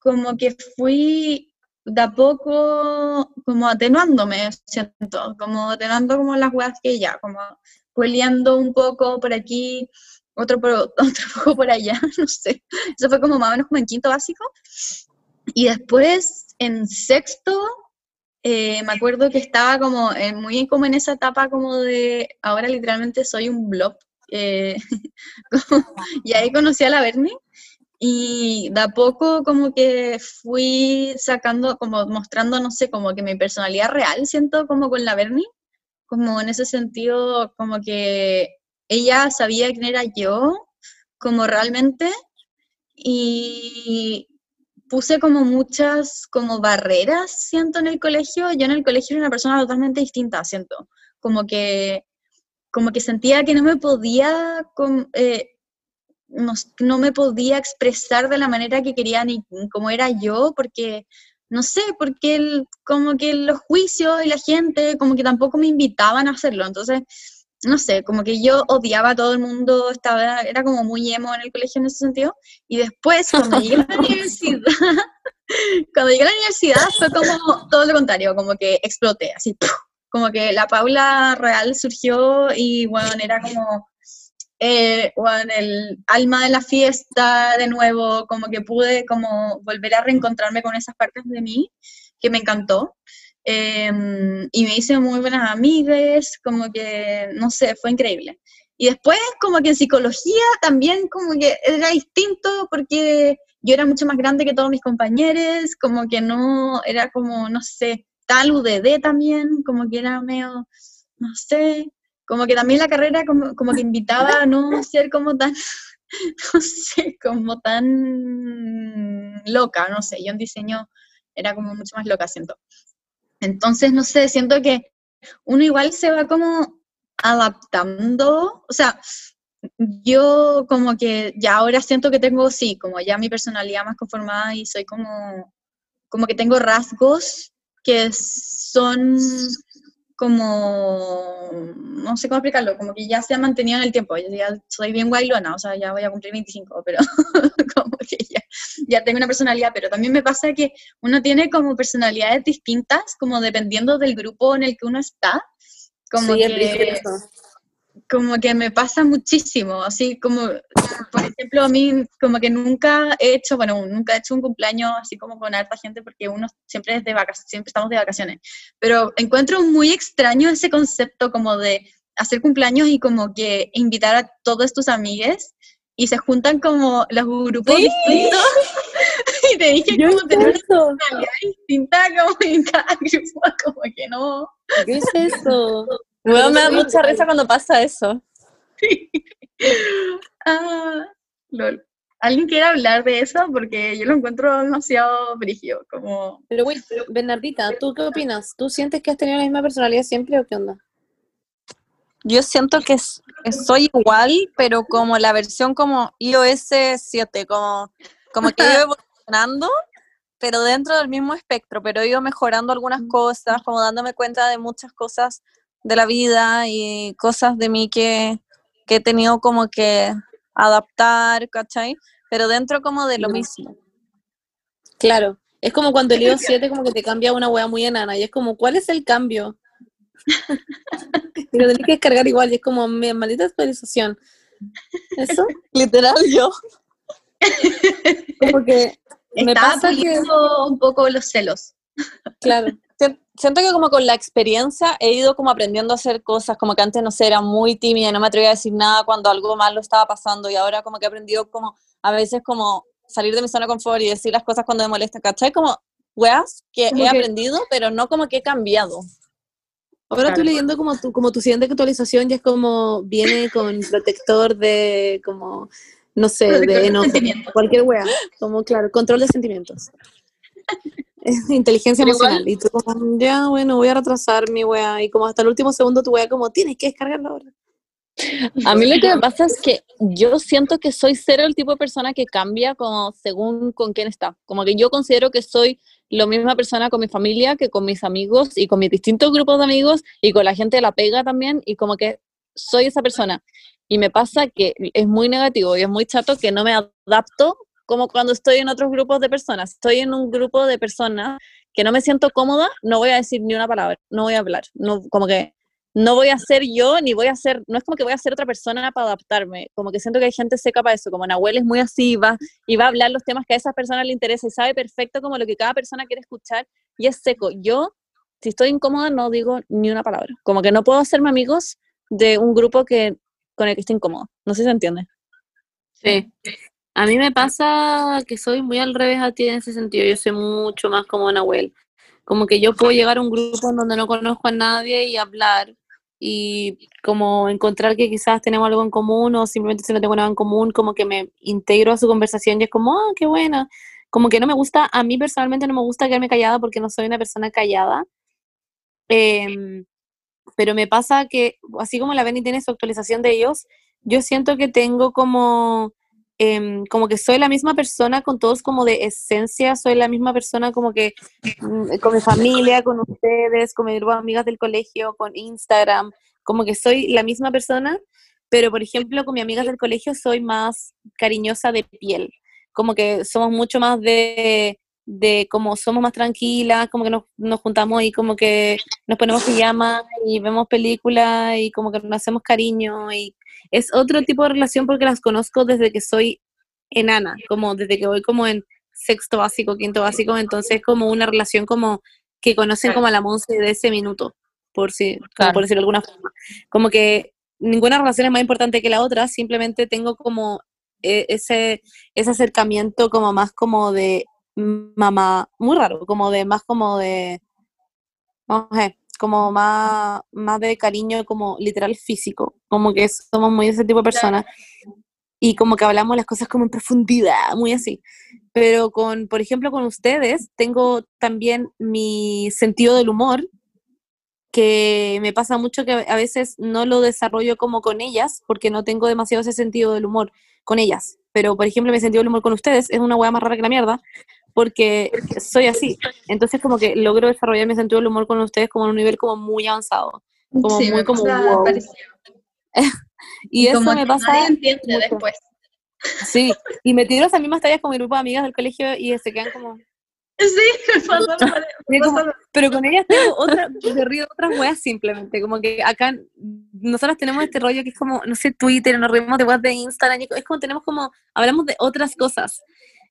como que fui de a poco como atenuándome, siento, como atenuando como las weas que ya, como cueleando un poco por aquí, otro, por, otro poco por allá, no sé. Eso fue como más o menos como en quinto básico. Y después, en sexto, eh, me acuerdo que estaba como muy como en esa etapa como de, ahora literalmente soy un blob. Eh, y ahí conocí a la Bernie y de a poco como que fui sacando, como mostrando, no sé, como que mi personalidad real, siento como con la Bernie, como en ese sentido, como que ella sabía quién era yo, como realmente, y puse como muchas como barreras, siento, en el colegio. Yo en el colegio era una persona totalmente distinta, siento, como que, como que sentía que no me podía... Eh, no, me podía expresar de la manera que quería ni como era yo, porque, no sé, porque el, como que los juicios y la gente como que tampoco me invitaban a hacerlo, entonces, no sé, como que yo odiaba a todo el mundo, estaba, era como muy emo en el colegio en ese sentido, y después cuando llegué a la universidad, cuando llegué a la universidad fue como todo lo contrario, como que exploté, así, como que la Paula real surgió y bueno, era como eh, el alma de la fiesta de nuevo, como que pude como volver a reencontrarme con esas partes de mí que me encantó. Em, y me hice muy buenas amigas, como que, no sé, fue increíble. Y después como que en psicología también como que era distinto porque yo era mucho más grande que todos mis compañeros, como que no, era como, no sé, tal UDD también, como que era medio, no sé, como que también la carrera como, como que invitaba a no ser como tan, no sé, como tan loca, no sé, yo en diseño era como mucho más loca, siento. Entonces, no sé, siento que uno igual se va como adaptando, o sea, yo como que ya ahora siento que tengo, sí, como ya mi personalidad más conformada y soy como, como que tengo rasgos que son como, no sé cómo explicarlo, como que ya se ha mantenido en el tiempo, yo ya soy bien guaylona, o sea, ya voy a cumplir 25, pero como que ya, ya, tengo una personalidad, pero también me pasa que uno tiene como personalidades distintas, como dependiendo del grupo en el que uno está, como que como que me pasa muchísimo, así como, por ejemplo, a mí como que nunca he hecho, bueno, nunca he hecho un cumpleaños así como con harta gente porque uno siempre es de vacaciones, siempre estamos de vacaciones, pero encuentro muy extraño ese concepto como de hacer cumpleaños y como que invitar a todos tus amigues y se juntan como los grupos distintos y te dije como tener una personalidad distinta como en cada grupo, como que no. ¿Qué es eso? me da mucha risa cuando pasa eso. Ah, ¿Alguien quiere hablar de eso? Porque yo lo encuentro demasiado brígido, como... Pero, güey, Bernardita, ¿tú qué opinas? ¿Tú sientes que has tenido la misma personalidad siempre o qué onda? Yo siento que soy igual, pero como la versión como iOS 7, como, como que ido evolucionando, pero dentro del mismo espectro, pero he ido mejorando algunas mm. cosas, como dándome cuenta de muchas cosas de la vida y cosas de mí que, he tenido como que adaptar, ¿cachai? Pero dentro como de lo mismo. Claro, es como cuando el iOS 7 como que te cambia una wea muy enana y es como, ¿cuál es el cambio? y lo tenés que descargar igual y es como, maldita actualización. ¿Eso? Literal yo. como que me pasa que... un poco los celos. Claro siento que como con la experiencia he ido como aprendiendo a hacer cosas, como que antes, no sé, era muy tímida, no me atrevía a decir nada cuando algo malo estaba pasando y ahora como que he aprendido como a veces como salir de mi zona de confort y decir las cosas cuando me molestan, ¿cachai? Como weas que he aprendido, pero no como que he cambiado. Ahora estoy leyendo como tu, como tu siguiente actualización ya es como viene con protector de como no sé, de enojo, cualquier wea, como claro, control de sentimientos. inteligencia emocional. Y tú como, ya, bueno, voy a retrasar mi weá. Y como hasta el último segundo tu weá como, tienes que descargarlo ahora. A mí lo que me pasa es que yo siento que soy cero el tipo de persona que cambia como según con quién está. Como que yo considero que soy la misma persona con mi familia que con mis amigos y con mis distintos grupos de amigos y con la gente de la pega también y como que soy esa persona. Y me pasa que es muy negativo y es muy chato que no me adapto como cuando estoy en otros grupos de personas. Estoy en un grupo de personas que no me siento cómoda, no voy a decir ni una palabra, no voy a hablar, no, como que no voy a ser yo, ni voy a ser, no es como que voy a ser otra persona para adaptarme, como que siento que hay gente seca para eso, como Nahuel es muy así, va, y va a hablar los temas que a esas personas le interesa y sabe perfecto como lo que cada persona quiere escuchar, y es seco. Yo, si estoy incómoda, no digo ni una palabra, como que no puedo hacerme amigos de un grupo que, con el que estoy incómoda, no sé si se entiende. Sí. A mí me pasa que soy muy al revés a ti en ese sentido, yo soy mucho más como Nahuel. Como que yo puedo llegar a un grupo en donde no conozco a nadie y hablar y como encontrar que quizás tenemos algo en común o simplemente si no tengo nada en común, como que me integro a su conversación y es como, ah, qué buena. Como que no me gusta, a mí personalmente no me gusta quedarme callada porque no soy una persona callada. Em, pero me pasa que, así como la Benny tiene su actualización de ellos, yo siento que tengo como, em, como que soy la misma persona con todos como de esencia, soy la misma persona como que mm, con mi familia, con ustedes, con mis amigas del colegio, con Instagram, como que soy la misma persona, pero por ejemplo con mis amigas del colegio soy más cariñosa de piel, como que somos mucho más de, de como somos más tranquilas, como que nos, nos juntamos y como que nos ponemos pijama y vemos películas y como que nos hacemos cariño y es otro tipo de relación porque las conozco desde que soy enana, como desde que voy como en sexto básico, quinto básico, entonces como una relación como que conocen como a la Monse de ese minuto, por, si, por decirlo de alguna forma. Como que ninguna relación es más importante que la otra, simplemente tengo como e- ese, ese acercamiento como más como de mamá, muy raro, como de más como de, no sé, como más, más de cariño como literal físico, como que somos muy ese tipo de personas y como que hablamos las cosas como en profundidad, muy así. Pero con, por ejemplo, con ustedes tengo también mi sentido del humor, que me pasa mucho que a veces no lo desarrollo como con ellas, porque no tengo demasiado ese sentido del humor con ellas. Pero, por ejemplo, mi sentido del humor con ustedes es una hueá más rara que la mierda, porque soy así. Entonces, como que logro desarrollar mi sentido del humor con ustedes como en un nivel como muy avanzado. Como Sí, muy como wow. parecido. Y, eso como me pasa. nadie entiende mucho. después. Sí, y me tiro esas mismas tallas con mi grupo de amigas del colegio y se quedan como. Sí, como- pasa- Pero con ellas tengo otra, me río otras weas simplemente, como que acá nosotros tenemos este rollo que es como, no sé, Twitter, nos reímos de weas de Instagram, y es como tenemos como, hablamos de otras cosas.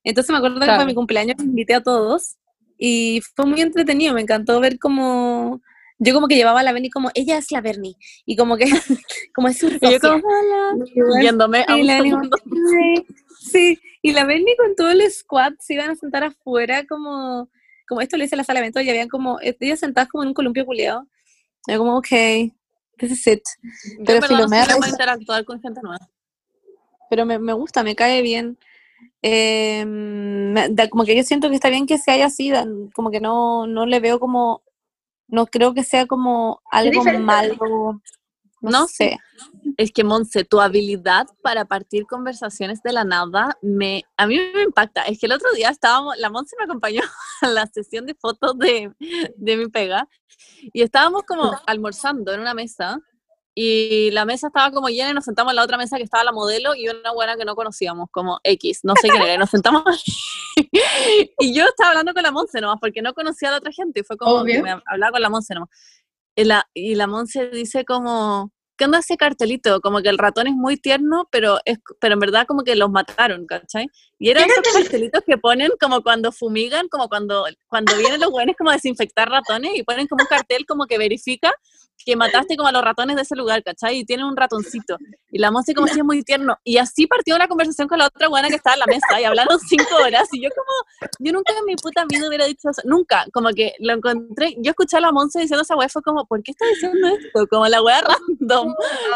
Entonces me acuerdo que Claro. para mi cumpleaños invité a todos y fue muy entretenido, me encantó ver como, yo como que llevaba a la Bernie como, ella es la Bernie, y como que, como es su Y yo como, yéndome a un segundo. Sí, y la Bernie con todo el squad se iban a sentar afuera como, como esto lo hice en la sala de eventos y habían como, eh, ellas sentadas como en un columpio culiado. Yo como, ok, this is it. Yo Pero no soy capaz es- de interactuar con gente nueva. Pero me, me gusta, me cae bien. Eh, da- como que yo siento que está bien que se haya así, dan- como que no, no le veo como, no creo que sea como algo malo. No, No, sí. sé. Es que, Monse, tu habilidad para partir conversaciones de la nada, me, a mí me impacta. Es que el otro día estábamos, la Monse me acompañó a la sesión de fotos de, de mi pega y estábamos como almorzando en una mesa y la mesa estaba como llena y nos sentamos en la otra mesa que estaba la modelo y una buena que no conocíamos, como X, no sé quién era, y nos sentamos y yo estaba hablando con la Monse nomás porque no conocía a la otra gente y fue como Obvio. me hablaba con la Monse nomás. Y la, y la Monse dice como, ¿qué onda ese cartelito? Como que el ratón es muy tierno, pero es pero en verdad como que los mataron, ¿cachai? Y eran ¿Qué esos cartelitos que ponen como cuando fumigan, como cuando, cuando vienen los buenos como a desinfectar ratones y ponen como un cartel como que verifica que mataste como a los ratones de ese lugar, ¿cachai? Y tienen un ratoncito. Y la Monse como si es muy tierno. Y así partió la conversación con la otra buena que estaba en la mesa y hablaron cinco horas. Y yo como, yo nunca en mi puta vida hubiera dicho eso. Nunca. Como que lo encontré, yo escuché a la Monse diciendo esa weá, fue como, ¿por qué está diciendo esto? Como la weá random.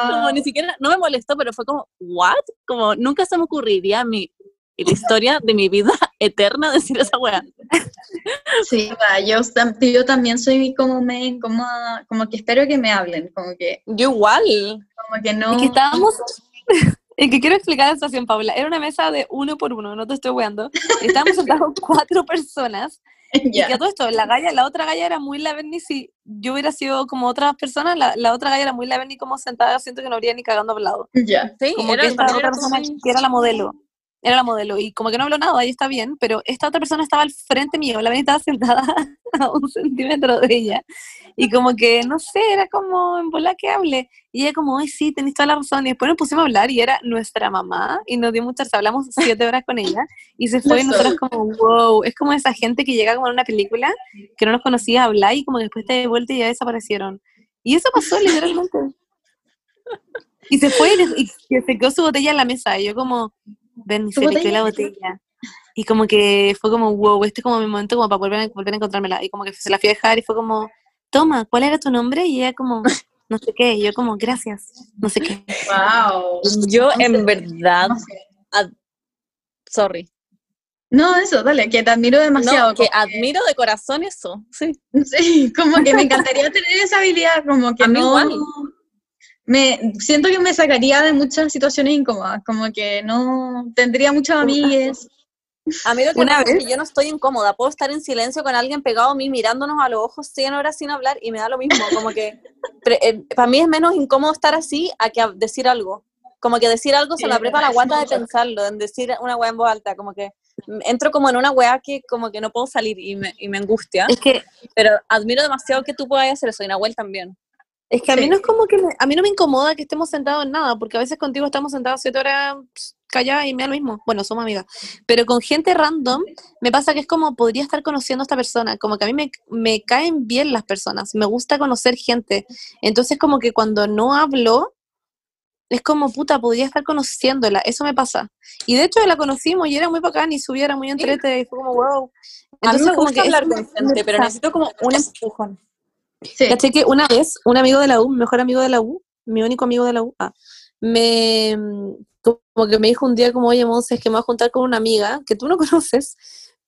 Como ni siquiera, no me molestó, pero fue como, ¿what? Como nunca se me ocurriría a mí, en la historia de mi vida eterna decir esa weá. Sí, yo, yo también soy como me, como, como que espero que me hablen, como que, Yo igual. como que no. Es que estábamos. Es que quiero explicar la situación, Paula. Era una mesa de uno por uno, no te estoy weando. Estábamos sentados cuatro personas. Y Ya. que a todo esto, la galla, la otra galla era muy la Berni. Si yo hubiera sido como otras personas, la, la otra galla era muy la Berni como sentada, siento que no habría ni cagando hablado. Ya. Sí, Como era, que esta otra persona muy- que era la modelo. Era la modelo. Y como que no habló nada, ahí está bien. Pero esta otra persona estaba al frente mío. La Berni estaba sentada a un centímetro de ella. Y como que, no sé, era como en bola que hable. Y ella como, ay, sí, tenés toda la razón. Y después nos pusimos a hablar y era nuestra mamá y nos dio muchas, hablamos siete horas con ella y se fue y nosotros como, wow, es como esa gente que llega como en una película que no nos conocía hablar y como que después te de vuelta y ya desaparecieron. Y eso pasó literalmente. Y se fue y, se quedó su botella en la mesa. Y yo como, ven, se le quedó la botella. Y como que fue como, wow, este es como mi momento como para volver a, volver a encontrármela. Y como que se la fui a dejar y fue como, toma, ¿cuál era tu nombre? Y ella como, no sé qué. Y yo como, gracias, no sé qué. Wow. Yo en verdad, sorry. No, eso, dale, que te admiro demasiado. No, que admiro de corazón eso, sí. Sí, como que me encantaría tener esa habilidad, como que no... Me, siento que me sacaría de muchas situaciones incómodas, como que no tendría muchas amigas. A mí lo que Una vez, es que yo no estoy incómoda, puedo estar en silencio con alguien pegado a mí mirándonos a los ojos 100 horas sin hablar y me da lo mismo, como que eh, para mí es menos incómodo estar así a que decir algo. Como que decir algo se me aprieta la guata de pensarlo, en decir una weá en voz alta, como que entro como en una weá que como que no puedo salir y me, y me angustia. Es que, pero admiro demasiado que tú puedas hacer eso, y Nahuel también. Es que a mí no es como que, a mí no me incomoda que estemos sentados en nada, porque a veces contigo estamos sentados siete horas calladas y me da lo mismo. Bueno, somos amigas. Pero con gente random, me pasa que es como podría estar conociendo a esta persona, como que a mí me, me caen bien las personas, me gusta conocer gente. Entonces como que cuando no hablo, es como, puta, podría estar conociéndola, eso me pasa. Y de hecho la conocimos y era muy bacán y su vida era muy entrete y fue como, wow. Entonces, a mí me gusta hablar con gente, pero necesito como un empujón. Sí. Caché que una vez, un amigo de la U, mejor amigo de la U, mi único amigo de la U, ah, me, como que me dijo un día como, oye, Monse, es que me voy a juntar con una amiga que tú no conoces,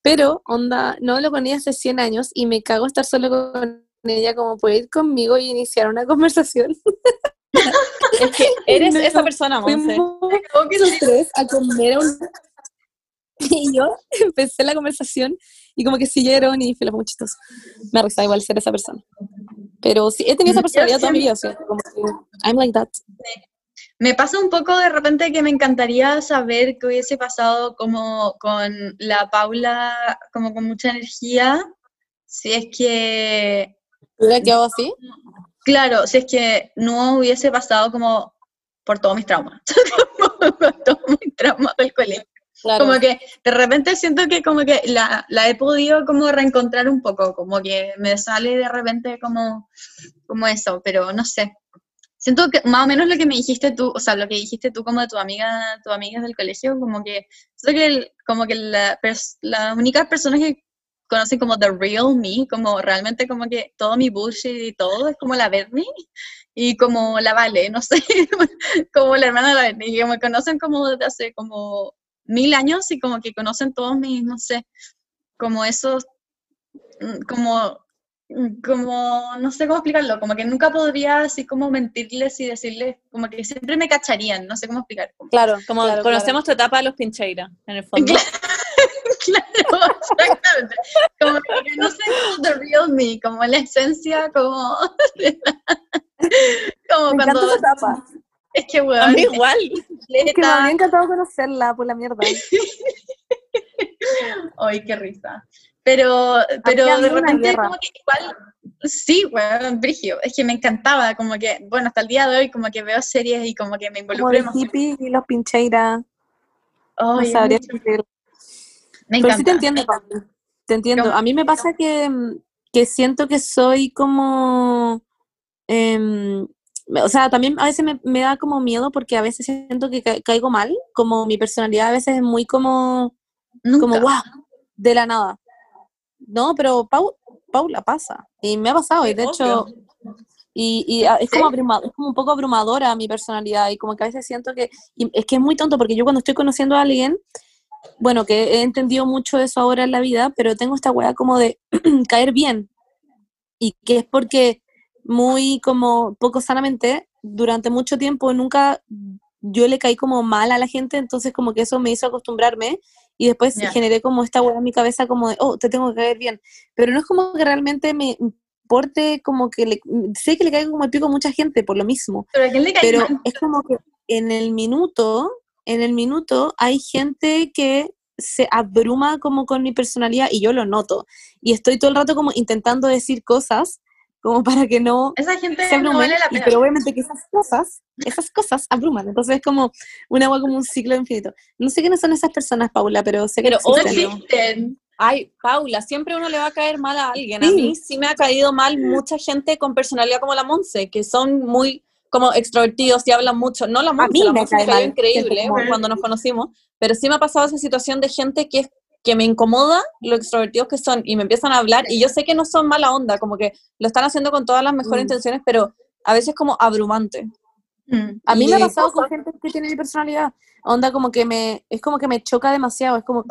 pero, onda, no lo conocía hace 100 años y me cago estar solo con ella, como puede ir conmigo y iniciar una conversación. es que eres esa persona, Monse. Los tres a comer un... Y yo empecé la conversación y como que siguieron y fue muy chistoso. Me risa igual ser esa persona. Pero sí, he tenido esa personalidad toda mi vida, como que I'm like that. Me pasa un poco de repente que me encantaría saber qué hubiese pasado como con la Paula, como con mucha energía, si es que... ¿Hubiera quedado así? Claro, si es que no hubiese pasado como por todos mis traumas, por todos mis traumas del colegio. Como que de repente siento que como que la, la, he podido como reencontrar un poco, como que me sale de repente como, como eso, pero no sé. Siento que más o menos lo que me dijiste tú, o sea, lo que dijiste tú como de tu amiga, tu amiga del colegio, como que, siento que, como que la, las únicas personas que conocen como the real me, como realmente como que todo mi bullshit y todo es como la Bernie y como la Vale, no sé, como la hermana de la Bernie, y me conocen como desde hace como mil años y como que conocen todos mis, no sé, como esos, mm, como, mm, como, no sé cómo explicarlo, como que nunca podría así como mentirles y decirles, como que siempre me cacharían, no sé cómo explicar. Claro, como conocemos tu etapa de los pincheira, en el fondo. claro, exactamente. Como que no sé como the real me, como la esencia, como... como me cuando... etapa. Es que, weón. A mí igual. Es que me había encantado conocerla, por la mierda. Ay, qué risa. Pero, pero de repente, como que igual. Sí, weón, Brigio. Es que me encantaba, como que, bueno, hasta el día de hoy, como que veo series y como que me involucro. Como hippie y los pincheiras. Oh, no sabría Me encanta. Pero sí te entiendo, Pablo. Te entiendo. A mí me pasa que, que siento que soy como. Eh, o sea, también a veces me, da como miedo porque a veces siento que caigo mal, como mi personalidad a veces es muy como, como wow, de la nada. No, pero Paula pasa, y me ha pasado, y de hecho, y, es, como es como un poco abrumadora mi personalidad, y como que a veces siento que, es que es muy tonto, porque yo cuando estoy conociendo a alguien, bueno, que he entendido mucho eso ahora en la vida, pero tengo esta weá como de caer bien, y que es porque muy como poco sanamente, durante mucho tiempo nunca yo le caí como mal a la gente, entonces como que eso me hizo acostumbrarme y después generé como esta hueá en mi cabeza como de, oh, te tengo que caer bien, pero no es como que realmente me importe como que le, sé que le caigo como el pico a mucha gente por lo mismo, pero, es como que en el minuto, en el minuto hay gente que se abruma como con mi personalidad y yo lo noto. Y estoy todo el rato como intentando decir cosas como para que no Esa gente se no abrumen, vale la y- pena. pero obviamente que esas cosas, esas cosas abruman, entonces es como una agua como un ciclo infinito. No sé quiénes son esas personas, Paula, pero sé que Pero existen. Ay, Paula, siempre uno le va a caer mal a alguien. A mí sí me ha caído mal mucha gente con personalidad como la Monse, que son muy como extrovertidos y hablan mucho. No la Monse, la Monse me cayó increíble como- cuando nos conocimos, pero sí me ha pasado esa situación de gente que es que me incomoda lo extrovertidos que son y me empiezan a hablar y yo sé que no son mala onda, como que lo están haciendo con todas las mejores Mm. intenciones, pero a veces como abrumante. Mm. A mí me ha Y pasado con gente que tiene mi personalidad. Onda como que me, es como que me choca demasiado, es como,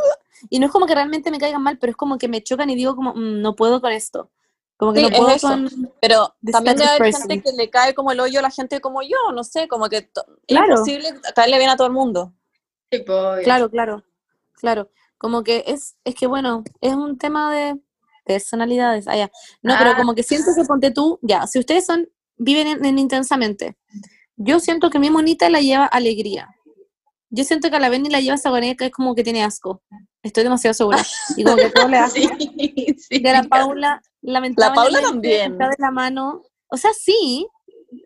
y no es como que realmente me caigan mal, pero es como que me chocan y digo como, "Mm, no puedo con esto. Como que Sí, no es puedo eso. con... Pero también debe haber gente que le cae como el hoyo a la gente como yo, no sé, como que Claro. es imposible caerle bien a todo el mundo. Tipo, obvio. Claro, claro, claro. Como que es, es que bueno, es un tema de personalidades. Ah, ya. No, pero Ah. como que siento que ponte tú, ya, si ustedes son, viven en, en intensamente, yo siento que mi monita la lleva alegría. Yo siento que a la Benny la lleva esa que es como que tiene asco. Estoy demasiado segura. Y como que todo le da Sí, sí. A la Paula, lamentablemente, también. está de la mano. O sea, sí.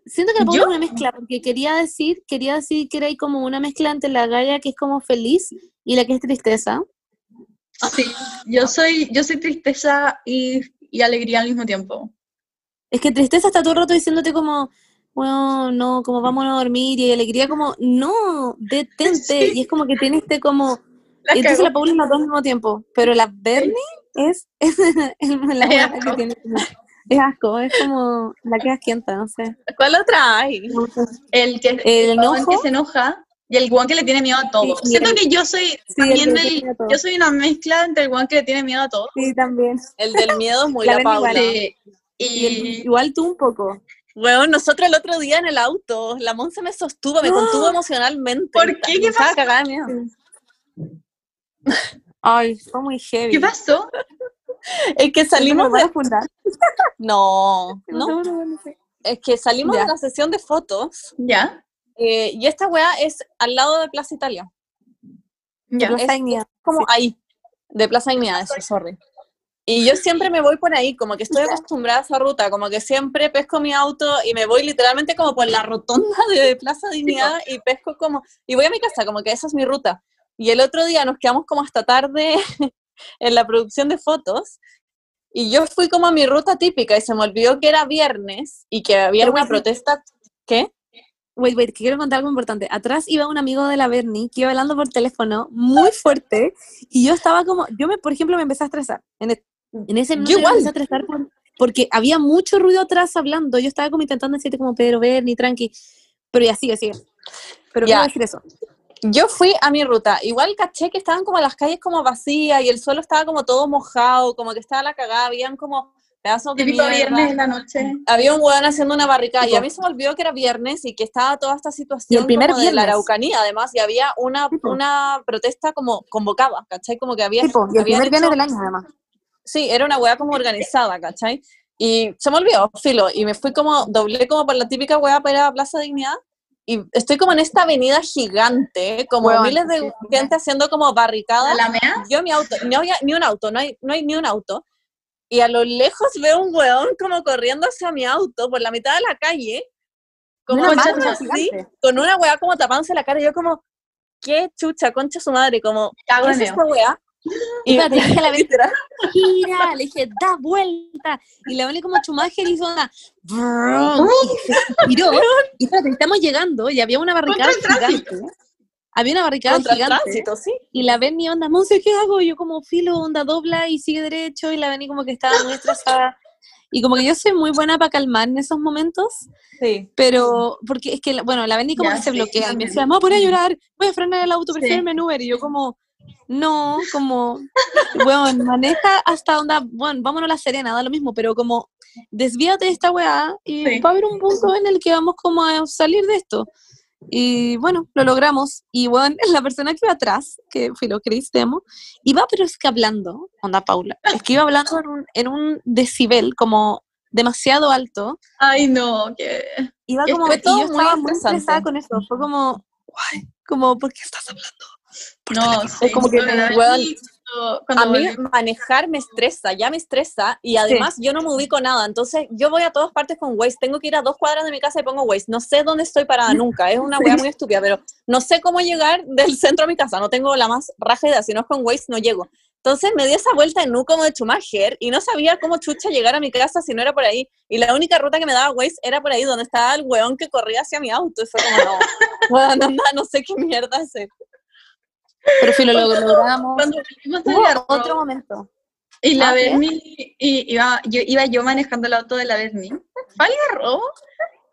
Siento que la Paula ¿Yo? es una mezcla, porque quería decir, quería decir que era ahí como una mezcla entre la Gaia que es como feliz y la que es tristeza. Sí, yo soy, yo soy tristeza y, y alegría al mismo tiempo. Es que tristeza está todo el rato diciéndote como, bueno, no, como vámonos a dormir, y alegría como, no, detente. Sí. Y es como que tiene este como. La y entonces la Paula es las dos al mismo tiempo. Pero la Bernie es, es, la buena que asco. tiene como- Es asco, es como la que asquienta, no sé. ¿Cuál otra hay? El que, El guan enojo. que se enoja y el guan que le tiene miedo a todo. Sí, Siento el- que yo soy Sí, el también del- a yo soy una mezcla entre el guan que le tiene miedo a todo. Sí, también. El del miedo es muy La ven Paula. igual. Sí, Y el- y igual tú un poco. Bueno, nosotros el otro día en el auto, la Monse me sostuvo, me contuvo emocionalmente. ¿Por qué? ¿Qué pasó? cagada. Ay, fue muy heavy. ¿qué pasó? Es que salimos ¿Nos van de... a fundar? No, no. Es que salimos Ya. de la sesión de fotos ¿Ya? Eh, y esta weá es al lado de Plaza Italia. ¿Ya? Plaza es- Dignidad. como ahí, de Plaza Dignidad, eso, sorry. Y yo siempre me voy por ahí, como que estoy acostumbrada a esa ruta, como que siempre pesco mi auto y me voy literalmente como por la rotonda de Plaza Dignidad y pesco como, y voy a mi casa, como que esa es mi ruta. Y el otro día nos quedamos como hasta tarde en la producción de fotos y yo fui como a mi ruta típica y se me olvidó que era viernes y que había una protesta, ¿qué? Wait, wait, que quiero contar algo importante. Atrás iba un amigo de la Bernie que iba hablando por teléfono muy fuerte y yo estaba como, yo me, por ejemplo, me empecé a estresar. En, e- en ese momento Yo me empecé a estresar por- porque había mucho ruido atrás hablando. Yo estaba como intentando decirte como Pedro Bernie, tranqui. Pero ya sigue, sigue. Pero Ya. decir eso. Yo fui a mi ruta, igual caché que estaban como las calles como vacías y el suelo estaba como todo mojado, como que estaba la cagada, habían como pedazos de mierda. viernes en la noche. Había un hueón haciendo una barricada y a mí se me olvidó que era viernes y que estaba toda esta situación primer como de la. Araucanía además y había una, Tipo. una protesta como convocada, ¿cachai? Como que había... Tipo, y el primer viernes del año además. Sí, era una hueá como organizada, ¿cachai? Y se me olvidó, filo, y me fui como, doblé como por la típica hueá para ir a Plaza Dignidad, y estoy como en esta avenida gigante, como Hueón, miles de gente haciendo como barricadas. ¿A la mea? Yo mi auto, no había ni un auto, no hay, no hay ni un auto, y a lo lejos veo un hueón como corriendo hacia mi auto por la mitad de la calle, como marcha así, con una hueá como tapándose la cara, y yo como, qué chucha, concha su madre, como, ¿qué es esta hueá? Y le dije a la literal, gira, le dije, da vuelta. Y la Bernie como chumaje hizo una y se giró. Y espérate, estamos llegando y había una barricada gigante. Había una barricada contra gigante. tránsito, sí. Y la Bernie onda, Monse, ¿qué hago? Y yo como filo, onda dobla y sigue derecho. Y la Bernie como que estaba muy estresada. Y como que yo soy muy buena para calmar en esos momentos, Sí. pero porque es que, bueno, la Bernie como Ya, que se sí, bloquea y me decía, me voy a poner a llorar, voy a frenar el auto, prefiero Sí. irme en Uber. Y yo como, no, como, bueno, maneja hasta onda, bueno, vámonos a La Serena, da lo mismo, pero como, desvíate de esta weá y Sí. va a haber un punto en el que vamos como a salir de esto. Y bueno, lo logramos. Y bueno, la persona que iba atrás, que fue lo Chris Demo, iba pero es que hablando, onda Paula, es que iba hablando en un, en un decibel como demasiado alto. Ay, no, que... Iba como, fue y yo muy estaba muy estresada con eso. Fue como, guay, como, ¿por qué estás hablando? No, sí, como que, no, cuando- cuando A mí manejar me estresa, ya me estresa y además yo no me ubico nada. Entonces yo voy a todas partes con Waze. Tengo que ir a dos cuadras de mi casa y pongo Waze. No sé dónde estoy parada nunca. Es una weá muy estúpida, pero no sé cómo llegar del centro a mi casa. No tengo la más raja idea. Si no es con Waze, no llego. Entonces me di esa vuelta en U como de Schumacher y no sabía cómo chucha llegar a mi casa si no era por ahí. Y la única ruta que me daba Waze era por ahí, donde estaba el weón que corría hacia mi auto. Y fue como, no, anda, no sé qué mierda eso. Pero filo, lo logramos. Hubo otro momento. Y la Ah. Berni, y iba yo, iba yo manejando el auto de la Berni. ¿Fue Algarrobo?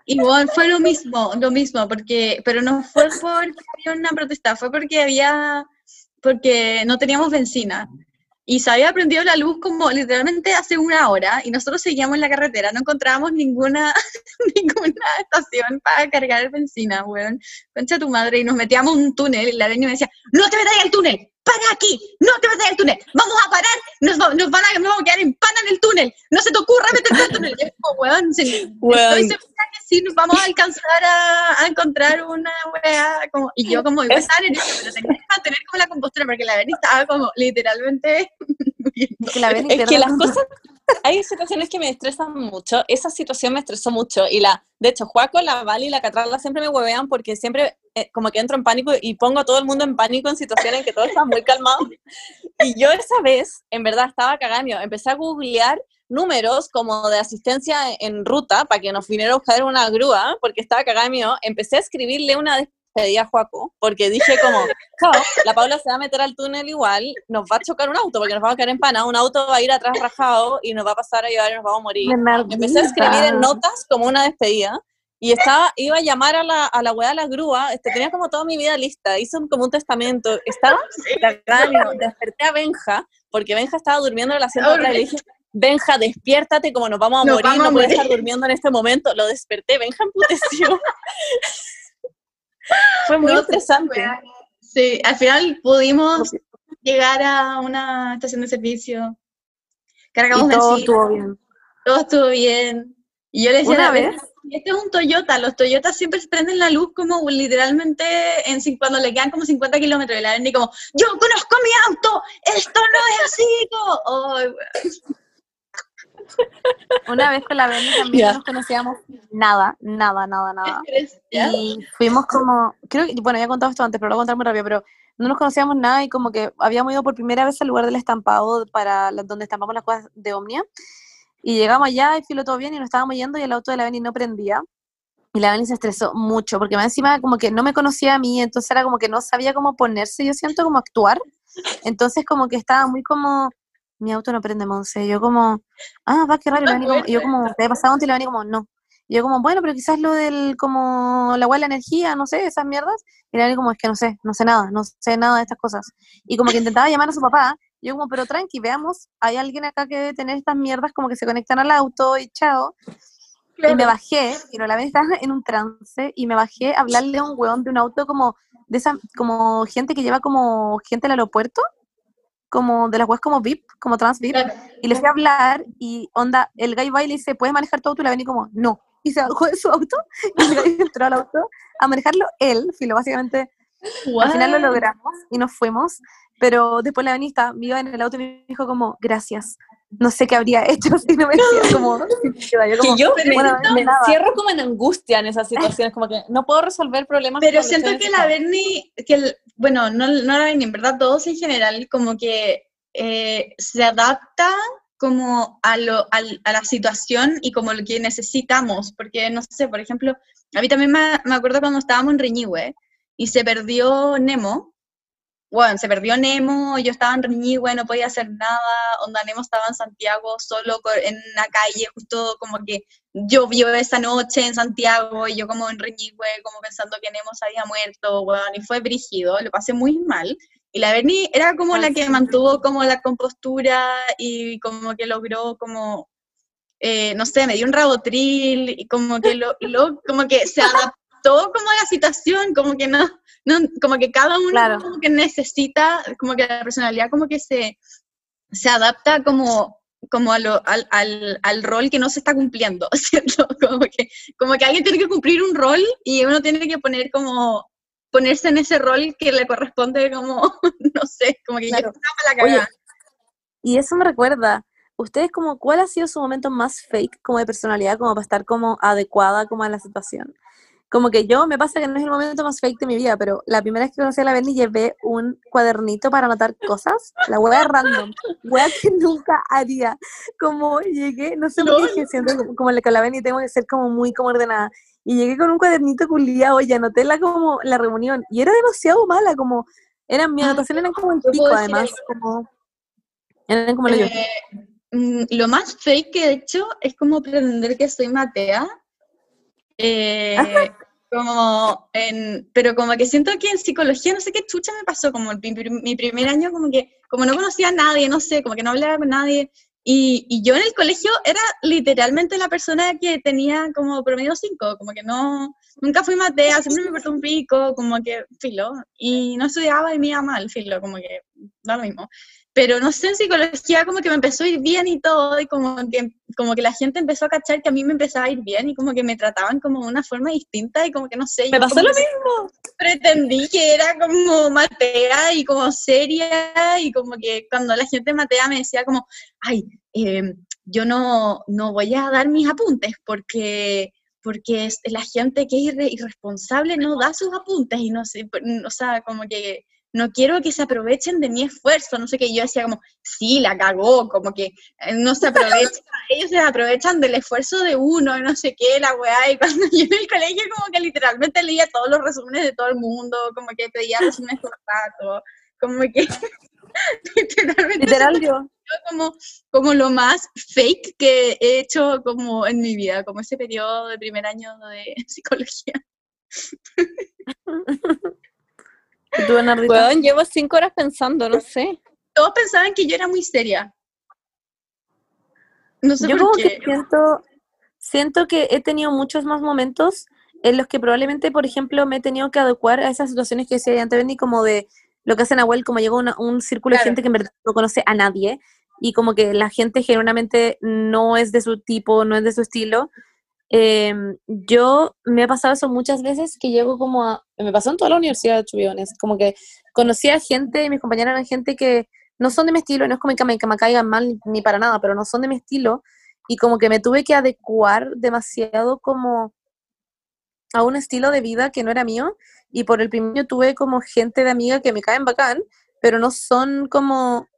Y bueno, fue lo mismo, lo mismo, porque, pero no fue porque había una protesta, fue porque había, porque no teníamos benzina. Y se había prendido la luz como literalmente hace una hora y nosotros seguíamos en la carretera, no encontrábamos ninguna, ninguna estación para cargar benzina, weón. Concha tu madre, y nos metíamos en un túnel y la Berni me decía, no te metas al túnel, para aquí, no te metas al túnel, vamos a parar, nos, va- nos van a, nos vamos a quedar en pana en el túnel, no se te ocurra meterte al túnel. Y es como, weón, sí, Weón. estoy segura que sí nos vamos a alcanzar a, a encontrar una weá, como, y yo como, iba a estar en eso, pero tenía que mantener como la compostura, porque la Berni estaba como, literalmente, Es que las la- cosas, hay situaciones que me estresan mucho, esa situación me estresó mucho y la, de hecho, Juaco, la Vali y la Catrala siempre me huevean porque siempre eh, como que entro en pánico y pongo a todo el mundo en pánico en situaciones en que todo está muy calmado. Y yo esa vez, en verdad, estaba cagando, empecé a googlear números como de asistencia en ruta para que nos viniera a buscar una grúa, porque estaba cagada mío, empecé a escribirle una despedida a Juaco, porque dije como, "Chao, la Paula se va a meter al túnel igual, nos va a chocar un auto, porque nos vamos a quedar en pana, un auto va a ir atrás rajado y nos va a pasar a llevar y nos vamos a morir. Empecé a escribir en notas como una despedida y estaba, iba a llamar a la, a la weá de la grúa, este, tenía como toda mi vida lista, hice un- como un testamento, estaba cagada, mío, desperté a Benja, porque Benja estaba durmiendo en el asiento atrás y le dije, Benja, despiértate, como nos vamos a Nos morir, vamos a no puedes morir". estar durmiendo en este momento. Lo desperté, Benja emputeció. Fue muy No, weá. Sí, al final pudimos llegar a una estación de servicio, cargamos Y todo estuvo bien. todo estuvo bien. Y yo le decía, Una a la vez- Berni, este es un Toyota, los Toyotas siempre se prenden la luz como literalmente en, cuando le quedan como 50 kilómetros. Y la Berni como, yo conozco mi auto, esto no es así. Una vez con la Benny también nos conocíamos nada, nada, nada, nada. Y fuimos como, creo que, bueno, ya he contado esto antes, pero lo voy a contar muy rápido, pero no nos conocíamos nada y como que habíamos ido por primera vez al lugar del estampado para la- donde estampamos las cosas de Omnia. Y llegamos allá y filo todo bien y nos estábamos yendo y el auto de la Beni no prendía. Y la Beni se estresó mucho porque más encima como que no me conocía a mí, entonces era como que no sabía cómo ponerse, yo siento como actuar. Entonces como que estaba muy como, mi auto no prende, Monse. Yo como, ah, va, qué raro. Y y yo como, ¿te ha pasado antes? Y Beni como, no. Y yo como, bueno, pero quizás lo del, como, la hueá de la energía, no sé, esas mierdas. Y la Beni como, es que no sé, no sé nada, no sé nada de estas cosas. Y como que intentaba llamar a su papá. Yo como, pero tranqui, veamos, hay alguien acá que debe tener estas mierdas como que se conectan al auto y chao. Y me bajé, pero la vez estaba en un trance y me bajé a hablarle a un weón de un auto como de esa, como gente que lleva como gente al aeropuerto, como de las weas como VIP, como trans VIP, Claro. y le fui a hablar y onda, el guy va y le dice, ¿puedes manejar tu auto? Y la vení como, no. Y se bajó de su auto y el guy entró al auto a manejarlo él, filo, básicamente. Al final lo logramos y nos fuimos, pero después la Beni estaba, iba en el auto y me dijo como, gracias. No sé qué habría hecho si no me como, yo como, Que yo me, bueno, me nada. encierro como en angustia en esas situaciones, como que no puedo resolver problemas. Pero siento que la Bernie, que el- bueno, no, no la Bernie, en verdad todos en general, como que eh, se adapta como a, lo, al- a la situación y como lo que necesitamos, porque no sé, por ejemplo, a mí también me, me acuerdo cuando estábamos en Reñihue y se perdió Nemo, bueno, se perdió Nemo, yo estaba en Reñihue, no podía hacer nada, onda Nemo estaba en Santiago solo en la calle, justo como que llovió esa noche en Santiago y yo como en Reñihue, como pensando que Nemo se había muerto, weón, y fue brígido, lo pasé muy mal. Y la Berni era como la que mantuvo como la compostura y como que logró como, eh, no sé, me dio un rabotril y como que, lo, lo- como que se adaptó como a la situación, como que no, no como que cada uno Claro. como que necesita, como que la personalidad como que se, se adapta como como a lo- al, al, al rol que no se está cumpliendo, ¿cierto? Como que, como que alguien tiene que cumplir un rol y uno tiene que poner como ponerse en ese rol que le corresponde como, no sé, como que Claro. yo la cagada. Y eso me recuerda, ustedes como, ¿cuál ha sido su momento más fake como de personalidad, como para estar como adecuada como a la situación? Como que yo, me pasa que no es el momento más fake de mi vida, pero la primera vez que conocí a la Berni llevé un cuadernito para anotar cosas, la wea random, wea que nunca haría. Como llegué, no sé por qué dije, siento como la que la Berni tengo que ser como muy como ordenada. Y llegué con un cuadernito culiado y anoté la como la reunión. Y era demasiado mala, como, eran, mis Ah, anotaciones eran como yo pico además, como, eran como la yo. Eh, mm, lo más fake que he hecho es como pretender que soy Matea. Eh, como en, pero como que siento que en psicología no sé qué chucha me pasó, como mi, mi primer año como que, como no conocía a nadie, no sé, como que no hablaba con nadie, y, y yo en el colegio era literalmente la persona que tenía como promedio 5, como que no, nunca fui matea, siempre me portó un pico, como que filo, y no estudiaba y me iba mal, filo, como que da lo mismo. Pero no sé, en psicología como que me empezó a ir bien y todo, y como que, como que la gente empezó a cachar que a mí me empezaba a ir bien y como que me trataban como de una forma distinta y como que no sé. Me pasó lo mismo. Pretendí que era como matea y como seria y como que cuando la gente matea me decía como, ay, eh, yo no, no voy a dar mis apuntes porque porque es- la gente que es irre- irresponsable no da sus apuntes y no sé, o sea, como que no quiero que se aprovechen de mi esfuerzo, no sé qué, yo decía como, sí, la cagó, como que eh, no se aprovecha, ellos se aprovechan del esfuerzo de uno, no sé qué, la weá, y cuando yo en el colegio como que literalmente leía todos los resúmenes de todo el mundo, como que pedía resúmenes por rato, como que literalmente Literal yo. como, como lo más fake que he hecho como en mi vida, como ese periodo de primer año de psicología. ¿Y tú? Weón, llevo cinco horas pensando, no sé. Todos pensaban que yo era muy seria. No sé Yo por como qué. que siento, siento que he tenido muchos más momentos en los que probablemente, por ejemplo, me he tenido que adecuar a esas situaciones que decía antes, Benny, como de lo que hace Nahuel, como llegó una- un círculo de Claro. gente que en verdad no conoce a nadie y como que la gente genuinamente no es de su tipo, no es de su estilo. Em, yo me ha pasado eso muchas veces que llego como a... Me pasó en toda la universidad de Chubiones, como que conocí a gente, mis compañeras eran gente que no son de mi estilo, no es como que me, que me caigan mal ni para nada, pero no son de mi estilo, y como que me tuve que adecuar demasiado como a un estilo de vida que no era mío, y por el primer año tuve como gente de amiga que me caen bacán, pero no son como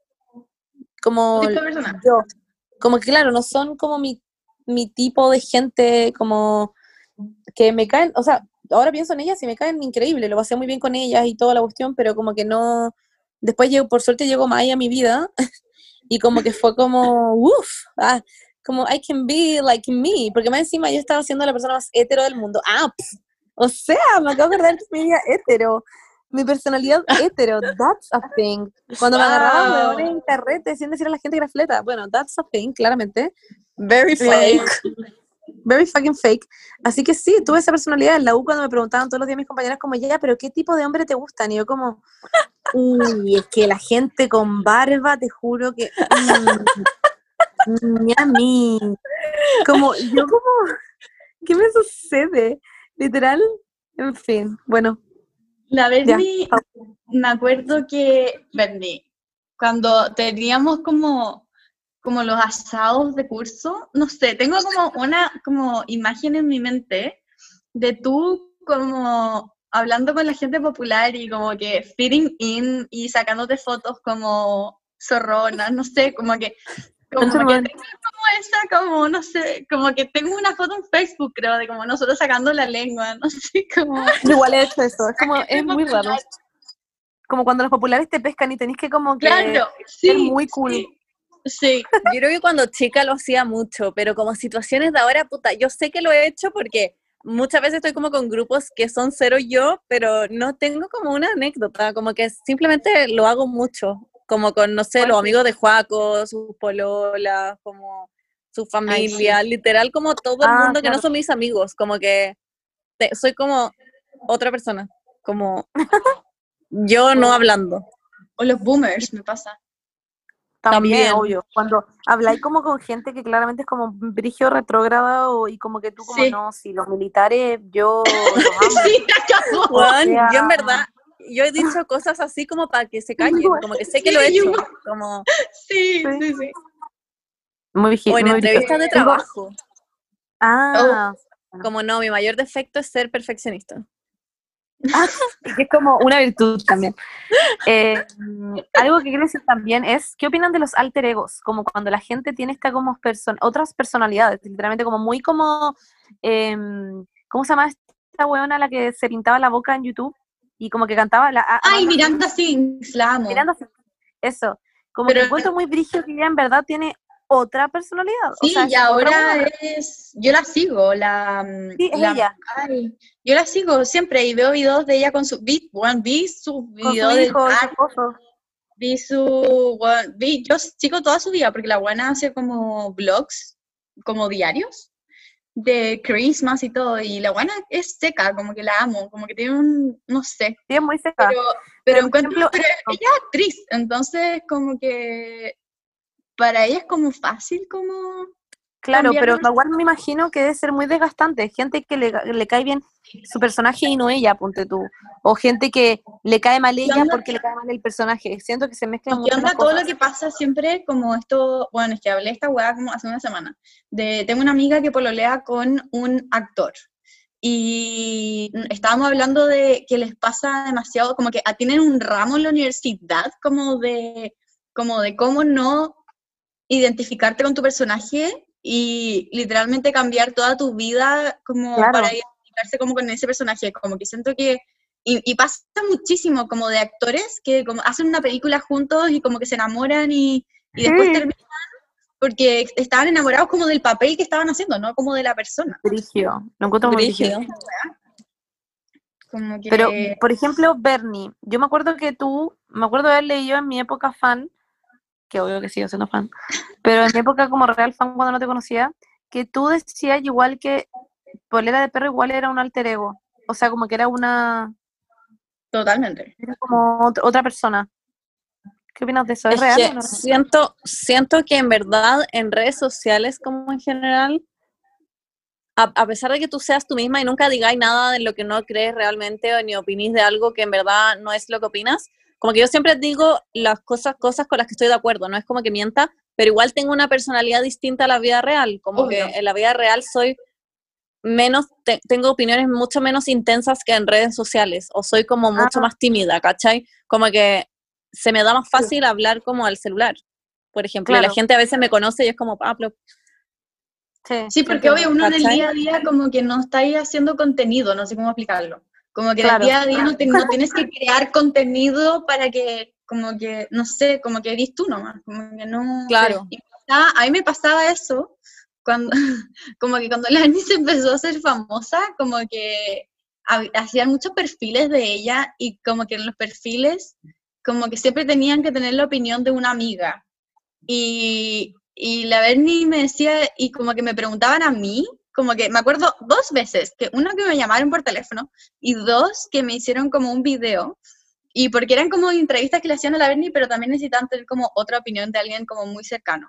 como yo, como que claro, no son como mi, mi tipo de gente como que me caen, o sea, ahora pienso en ellas y me caen increíble, lo pasé muy bien con ellas y toda la cuestión, pero como que no, después llego, por suerte llegó Maya a mi vida y como que fue como, uff, ah, como I can be like me, porque más encima yo estaba siendo la persona más hetero del mundo, ah, o sea, me acabo de acordar de mi vida hetero, mi personalidad hetero, that's a thing. Cuando me agarraban Wow. huevones en carrete sin decir a la gente que era fleta, bueno, that's a thing, claramente. Very fake. Very fucking fake. Así que sí, tuve esa personalidad en la U cuando me preguntaban todos los días mis compañeras como, ya, pero ¿qué tipo de hombre te gustan? Y yo como, uy, es que la gente con barba, te juro que... mm, ni a mí. Como, yo como, ¿qué me sucede? Literal, en fin, bueno, La. Berni, me acuerdo que, Berni, cuando teníamos como, como los asados de curso, no sé, tengo como una como imagen en mi mente de tú como hablando con la gente popular y como que fitting in y sacándote fotos como zorronas, no sé, como que como que Concha tengo como esa, como, no sé, como que tengo una foto en Facebook, creo, de como nosotros sacando la lengua, no sé, como... Igual he hecho eso, es como, es muy raro. Como cuando los populares te pescan y tenés que como que Claro, ser sí, muy cool. sí, Sí, Yo creo que cuando chica lo hacía mucho, pero como situaciones de ahora, puta, yo sé que lo he hecho porque muchas veces estoy como con grupos que son cero yo, pero no tengo como una anécdota, como que simplemente lo hago mucho, como con, no sé, los amigos de Juaco, sus pololas, como su Ay, sí. familia, literal como todo el Ah, mundo que no son mis amigos, como que te- soy como otra persona, como yo no hablando. o los boomers, me pasa. También, También. obvio. Cuando habláis como con gente que claramente es como brigio retrógrado y como que tú como Sí. no, si los militares yo los amo. Sí, sea- yo en verdad, yo he dicho cosas así como para que se callen, como que sé que lo he hecho, como, Sí, Sí. sí, sí. Muy o en muy entrevistas de trabajo, Ah, como no, mi mayor defecto es ser perfeccionista. y que es como una virtud también. Eh, algo que quiero decir también es, ¿qué opinan de los alter egos? Como cuando la gente tiene esta como person otras personalidades, literalmente como muy como, em, ¿cómo se llama esta weona la que se pintaba la boca en YouTube? Y como que cantaba la... a- Ay, Miranda Sings, la amo. Miranda Sings. Eso. Como Pero- que encuentro muy brígido que ella en verdad tiene otra personalidad. o Sí, sea, y ahora es, yo la sigo, la, Sí, es la- ella. ay, yo la sigo siempre y veo videos de ella con su, vi, bueno, vi su Con su video de vi su, bueno, vi, yo sigo toda su vida porque la buena hace como vlogs, como diarios de Christmas y todo, y la buena es seca, como que la amo, como que tiene un, no sé, Sí, es muy seca. pero, pero Pero, encuentro, ejemplo, pero ella es actriz, entonces como que para ella es como fácil como Claro, pero igual me imagino que debe ser muy desgastante. Gente que le, le cae bien su personaje y no ella, ponte tú. O gente que le cae mal ella porque le cae mal el personaje. Siento que se mezclan ¿Y muchas qué onda todo lo que pasa siempre como esto? Bueno, es que hablé esta weá como hace una semana. De, tengo una amiga que pololea con un actor. Y estábamos hablando de que les pasa demasiado, como que tienen un ramo en la universidad, como de, como de cómo no identificarte con tu personaje y literalmente cambiar toda tu vida como Claro. para identificarse como con ese personaje. Como que siento que y, y pasa muchísimo como de actores que como hacen una película juntos y como que se enamoran y, y después Sí. terminan porque estaban enamorados como del papel que estaban haciendo, no como de la persona. Brigio. Lo encuentro muy brígido. Como que Pero, por ejemplo, Bernie, yo me acuerdo que tú, me acuerdo de haber leído en mi época fan, que obvio que sigo siendo fan, pero en mi época como real fan cuando no te conocía, que tú decías igual que Polera de Perro igual era un alter ego. O sea, como que era una, totalmente. era como ot- otra persona. ¿Qué opinas de eso? ¿Es, Es real que o no? siento, siento que en verdad en redes sociales como en general, a, a pesar de que tú seas tú misma y nunca digáis nada de lo que no crees realmente o ni opinís de algo que en verdad no es lo que opinas, como que yo siempre digo las cosas, cosas con las que estoy de acuerdo, no es como que mienta, pero igual tengo una personalidad distinta a la vida real, como Obvio. que en la vida real soy menos, te- tengo opiniones mucho menos intensas que en redes sociales, o soy como mucho Ah. más tímida, ¿cachai? Como que se me da más fácil hablar como al celular, por ejemplo, y la Claro. gente a veces me conoce y es como, ah, pero Sí, porque obvio uno en el día a día como que no está ahí haciendo contenido, no sé cómo explicarlo. Como que Claro. el día a día no, te- no tienes que crear contenido para que, como que, no sé, como que eres tú nomás, como que no... Claro. Pasaba- a mí me pasaba eso cuando, como que cuando la Annie se empezó a hacer famosa, como que hacían muchos perfiles de ella y como que en los perfiles, como que siempre tenían que tener la opinión de una amiga. Y, y la Bernie me decía, y como que me preguntaban a mí, como que me acuerdo dos veces, que uno que me llamaron por teléfono y dos que me hicieron como un video. Y porque eran como entrevistas que le hacían a la Bernie, pero también necesitaban tener como otra opinión de alguien como muy cercano.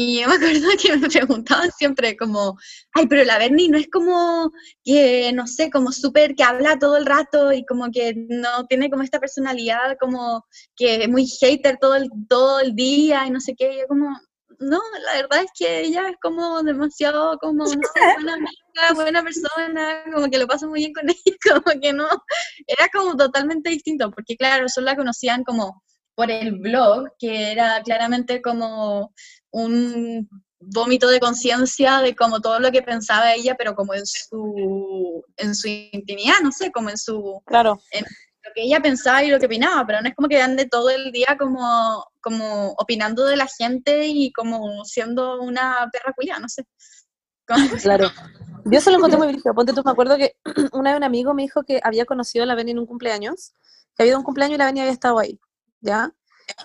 Y yo me acuerdo que me preguntaban siempre como, ay, pero la Bernie no es como que, no sé, como súper que habla todo el rato y como que no tiene como esta personalidad como que es muy hater todo el, todo el día y no sé qué. Y yo como, no, la verdad es que ella es como demasiado como, no sé, buena amiga, buena persona, como que lo paso muy bien con ella, como que no, era como totalmente distinto, porque claro, solo la conocían como por el blog, que era claramente como un vómito de conciencia de como todo lo que pensaba ella, pero como en su, en su intimidad, no sé, como en su, Claro. Lo que ella pensaba y lo que opinaba, pero no es como que ande todo el día como, como opinando de la gente y como siendo una perra culia, no sé. Claro. Yo se lo encontré muy brígido. Ponte tú, me acuerdo que una vez un amigo me dijo que había conocido a la Beni en un cumpleaños, que había ido un cumpleaños y la Beni había estado ahí, ¿ya?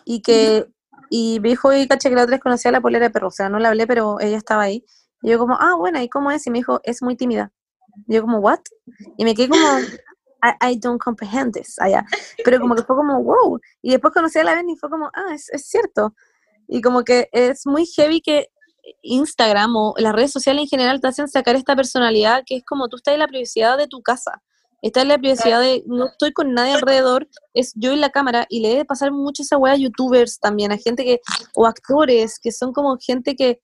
Y que, y me dijo, y caché que la otra vez conocía a la polera de perro, o sea, no la hablé, pero ella estaba ahí. Y yo como, ah, bueno, ¿y cómo es? Y me dijo, es muy tímida. Y yo como, ¿what? Y me quedé como, I, I don't comprehend this, allá. Pero como que fue como, wow. Y después conocí a la Beni y fue como, ah, es, es cierto. Y como que es muy heavy que Instagram o las redes sociales en general te hacen sacar esta personalidad que es como tú estás en la privacidad de tu casa. Estás en la privacidad de no estoy con nadie alrededor, es yo y la cámara y le debe pasar mucho esa weá a youtubers también, a gente que, o actores, que son como gente que,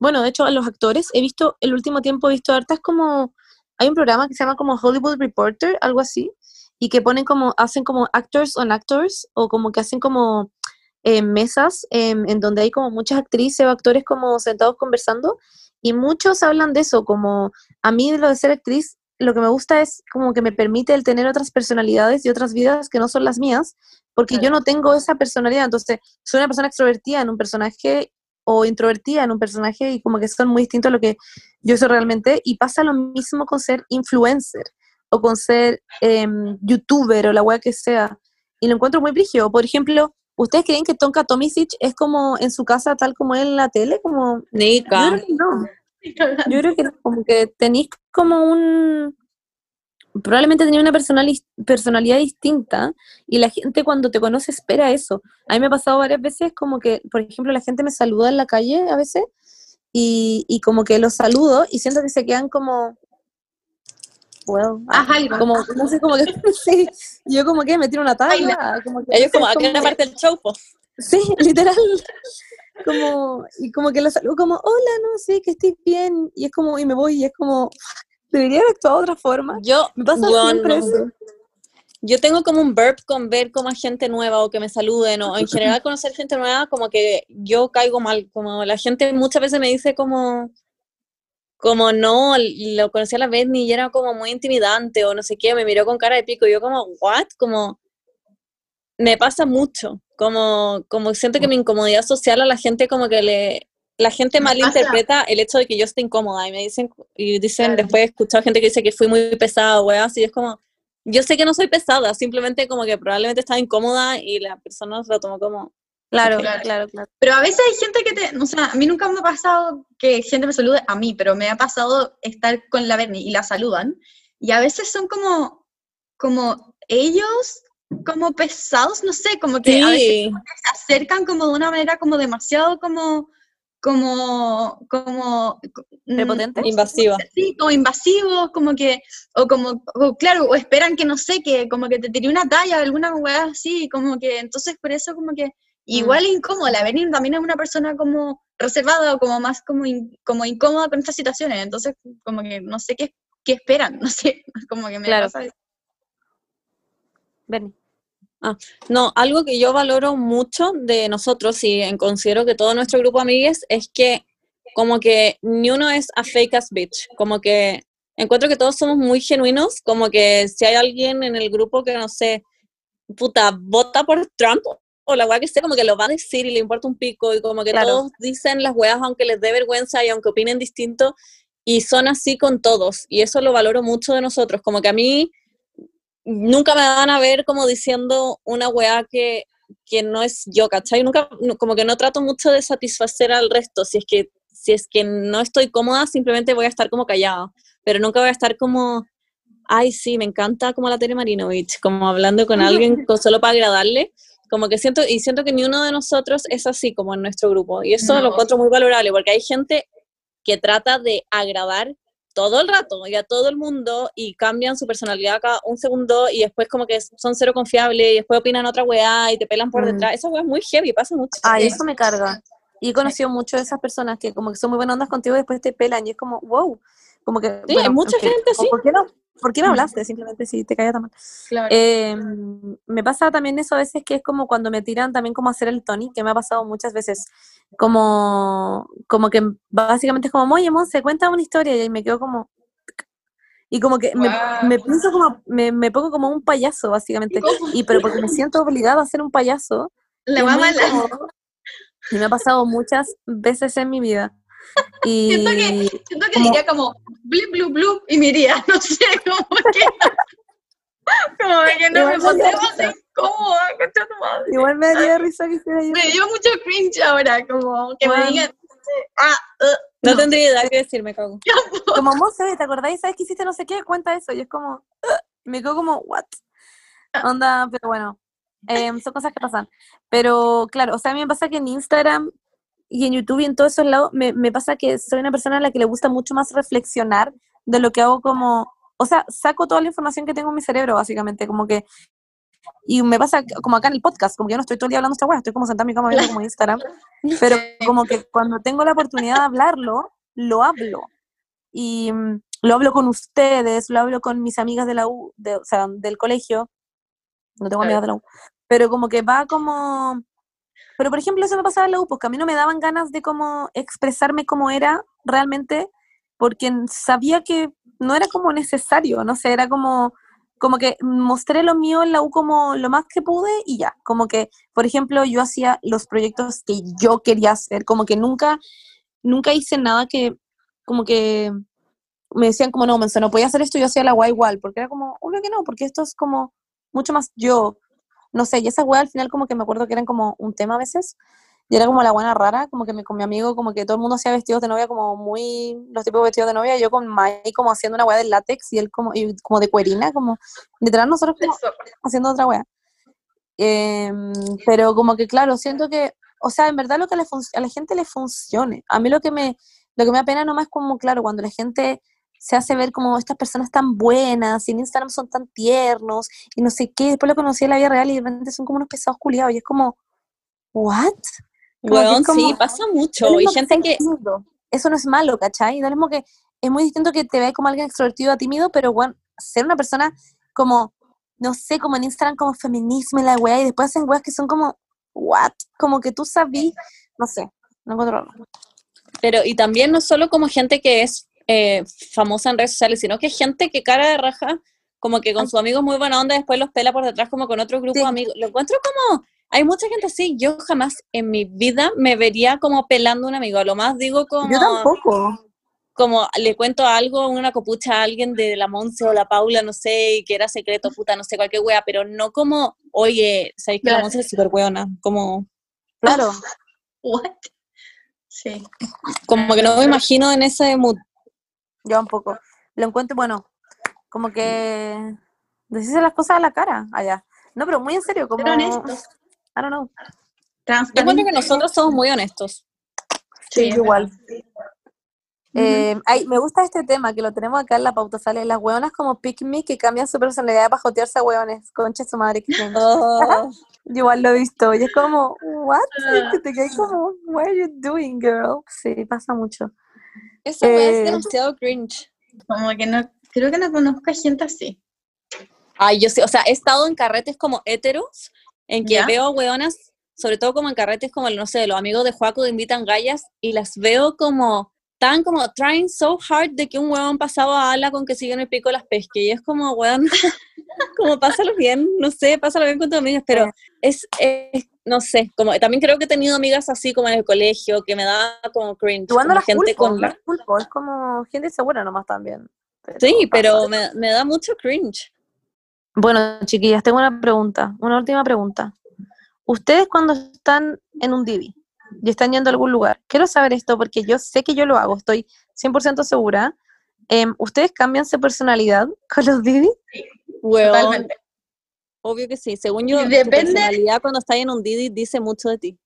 bueno, de hecho a los actores, he visto, el último tiempo he visto hartas como, hay un programa que se llama como Hollywood Reporter, algo así, y que ponen como, hacen como actors on actors, o como que hacen como eh, mesas em, en donde hay como muchas actrices o actores como sentados conversando y muchos hablan de eso, como a mí lo de ser actriz, lo que me gusta es como que me permite el tener otras personalidades y otras vidas que no son las mías, porque yo no tengo esa personalidad, entonces soy una persona extrovertida en un personaje o introvertida en un personaje y como que son muy distintos a lo que yo soy realmente y pasa lo mismo con ser influencer o con ser em, youtuber o la web que sea y lo encuentro muy brígido. Por ejemplo, ¿Ustedes creen que Tonka Tomisic es como en su casa tal como él en la tele? Como... Nica. Yo creo que no. Yo creo que como que tenéis como un... Probablemente tenía una personalidad distinta y la gente cuando te conoce espera eso. A mí me ha pasado varias veces como que, por ejemplo, la gente me saluda en la calle a veces y, y como que los saludo y siento que se quedan como, well, Haz ah, algo. como, no sé, como que, sí, yo como que me tiro una talla, como que, Ellos como, aquí una parte del show, po. Sí, literal. Como, y como que lo saludo como, hola, no sé, que estés bien. Y es como, y me voy, y es como, debería haber actuado de otra forma. Yo, Me pasa siempre eso. yo tengo como un burp con ver como a gente nueva o que me saluden o en general conocer gente nueva, como que yo caigo mal, como la gente muchas veces me dice como, como no, lo conocí a la vez ni era como muy intimidante o no sé qué, me miró con cara de pico y yo como, what, como, me pasa mucho, como, como siento que mi incomodidad social a la gente como que le, la gente malinterpreta el hecho de que yo esté incómoda y me dicen, y dicen, Claro. después he escuchado gente que dice que fui muy pesada, weas, y es como, yo sé que no soy pesada, simplemente como que probablemente estaba incómoda y la persona se lo tomó como, Claro, Claro. claro, claro. Pero a veces hay gente que te, o sea, a mí nunca me ha pasado que gente me salude a mí, pero me ha pasado estar con la Bernie y la saludan. Y a veces son como, como ellos, como pesados, no sé, como que a veces sí, se acercan como de una manera como demasiado como, como, como... mm, Prepotente. invasiva. Sí, como invasivos, como que, o como, o claro, o esperan que no sé, que como que te tiré una talla o alguna weá así, como que, entonces por eso como que, igual Mm. es incómodo, la Benin también es una persona como reservada o como más como, in- como incómoda con estas situaciones, entonces como que no sé qué, qué esperan, no sé, como que me Claro. pasa eso. Bernie. No, algo que yo valoro mucho de nosotros y en- considero que todo nuestro grupo de amigues es que como que ni uno es a fake ass bitch, como que encuentro que todos somos muy genuinos, como que si hay alguien en el grupo que no sé, puta, vota por Trump o la weá que sea, como que lo va a decir y le importa un pico y como que Claro. todos dicen las weas aunque les dé vergüenza y aunque opinen distinto y son así con todos y eso lo valoro mucho de nosotros, como que a mí nunca me van a ver como diciendo una weá que, que no es yo, ¿cachai? Nunca, como que no trato mucho de satisfacer al resto, si es que si es que no estoy cómoda, simplemente voy a estar como callada, pero nunca voy a estar como, ay, sí, me encanta como la Tere Marinovich, como hablando con alguien solo para agradarle, como que siento, y siento que ni uno de nosotros es así como en nuestro grupo, y eso lo No. encuentro muy valorable, porque hay gente que trata de agradar todo el rato y a todo el mundo y cambian su personalidad cada un segundo y después como que son cero confiables y después opinan otra weá y te pelan por Mm. detrás. Esa weá es muy heavy, pasa mucho. Ay, Sí. eso me carga. Y he conocido mucho de esas personas que como que son muy buenas ondas contigo y después te pelan y es como, wow. Como que, Sí, bueno, hay mucha gente así. ¿Por qué no? ¿Por qué Mm. hablaste? Simplemente si te caía tan mal. Claro. Eh, me pasa también eso a veces que es como cuando me tiran también como hacer el Tony, que me ha pasado muchas veces, como, como que básicamente es como, oye, Monse, cuenta una historia y me quedo como... Y como que me, me pienso como, me, me pongo como un payaso, básicamente. Y pero porque me siento obligada a ser un payaso. La. Y me ha pasado muchas veces en mi vida. Y Siento que, siento que como- diría como blip, blue, blue, y me iría, no sé, como que, como que no me me pondría más incómoda, concha tu madre. igual me daría risa que hiciera yo. Me dio mucho cringe ahora, como que me Bueno. digan, ah, uh, No, no. tendría idea que decir, me cago. Como Monse, ¿te acordáis? ¿Sabes que hiciste no sé qué? Cuenta eso. Y es como, "Ugh", y me quedo como, what? Onda, pero bueno. em, son cosas que pasan. Pero claro, o sea, a mí me pasa que en Instagram y en YouTube y en todos esos lados, me, me pasa que soy una persona a la que le gusta mucho más reflexionar de lo que hago como, o sea, saco toda la información que tengo en mi cerebro, básicamente, como que, y me pasa como acá en el podcast, como que yo no estoy todo el día hablando esta weá, estoy como sentada en mi cama viendo como Instagram, pero como que cuando tengo la oportunidad de hablarlo, lo hablo. Y mm, lo hablo con ustedes, lo hablo con mis amigas de la U, de, o sea, del colegio, no tengo amigas de la U, pero como que va como... Pero por ejemplo, eso me pasaba en la U, porque a mí no me daban ganas de como expresarme como era realmente, porque sabía que no era como necesario, no sé, era como, como que mostré lo mío en la U como lo más que pude y ya, como que, por ejemplo, yo hacía los proyectos que yo quería hacer, como que nunca, nunca hice nada que, como que me decían como, no, Manso, no podía hacer esto, yo hacía la guay igual, porque era como, obvio que no, porque esto es como mucho más yo, no sé, y esa weá al final como que me acuerdo que eran como un tema a veces, y era como la buena rara, como que me, con mi amigo, como que todo el mundo hacía vestidos de novia como muy, los tipos de vestidos de novia, y yo con Mai como haciendo una weá de látex, y él como, y como de cuerina, como, literal nosotros como haciendo otra weá. Em, pero como que claro, siento que, o sea, en verdad lo que a la, a la gente le funcione. A mí lo que me, lo que me da pena nomás como, claro, cuando la gente se hace ver como estas personas tan buenas y en Instagram son tan tiernos y no sé qué, después lo conocí en la vida real y de repente son como unos pesados culiados y es como, ¿what? Bueno, sí, pasa mucho. Y gente que... Eso no es malo, ¿cachai? Mismo que es muy distinto que te veas como alguien extrovertido a tímido, pero bueno, ser una persona como, no sé, como en Instagram, como feminismo y la weá, y después hacen weas que son como, ¿what? Como que tú sabí, no sé, no encuentro Pero, y también no solo como gente que es eh, famosa en redes sociales, sino que gente que cara de raja, como que con sus amigos muy buena onda, después los pela por detrás como con otro grupo de amigos. Lo encuentro como, hay mucha gente así, yo jamás en mi vida me vería como pelando a un amigo, a lo más digo como... Yo tampoco. Como le cuento algo, una copucha a alguien de la Monse o la Paula, no sé, que era secreto, puta, no sé, cualquier wea, pero no como, oye, sabéis que la Monse es súper weona, como... Claro. What? Sí. Como que no me imagino en ese mood. Yo un poco. Lo encuentro, bueno, como que decirse las cosas a la cara allá. No, pero muy en serio, como... Pero honestos. I don't know. Yo encuentro que nosotros somos muy honestos. Sí, igual. Eh, ay, me gusta este tema que lo tenemos acá en la pauta, sale las hueonas como Pick Me que cambian su personalidad para jotearse a hueones, concha su madre que Oh, igual lo he visto y es como, what? Que te quedas como, what are you doing, girl? Sí, pasa mucho. Eso es Eh, demasiado cringe. Como que no, creo que no conozco a gente así. Ay, yo sí, o sea, he estado en carretes como héteros, en que ¿Ya? veo hueonas, sobre todo como en carretes como, no sé, los amigos de Juaco que invitan gallas, y las veo como, tan como, trying so hard de que un hueón pasaba a ala con que siguen el pico las pesques, y es como, hueón, como pásalo bien, no sé, pásalo bien con tus amigas, pero es, es- no sé, como, también creo que he tenido amigas así como en el colegio, que me da como cringe, Jugando como las gente con... las pulpo, es como gente segura nomás también. Sí, pero me, me da mucho cringe. Bueno, chiquillas, tengo una pregunta, una última pregunta. Ustedes cuando están en un Didi y están yendo a algún lugar, quiero saber esto porque yo sé que yo lo hago, estoy 100% segura. Em, ¿Ustedes cambian su personalidad con los Didi? Hueón, Totalmente. Obvio que sí. Según yo, tu Depende- personalidad cuando estás en un Didi dice mucho de ti.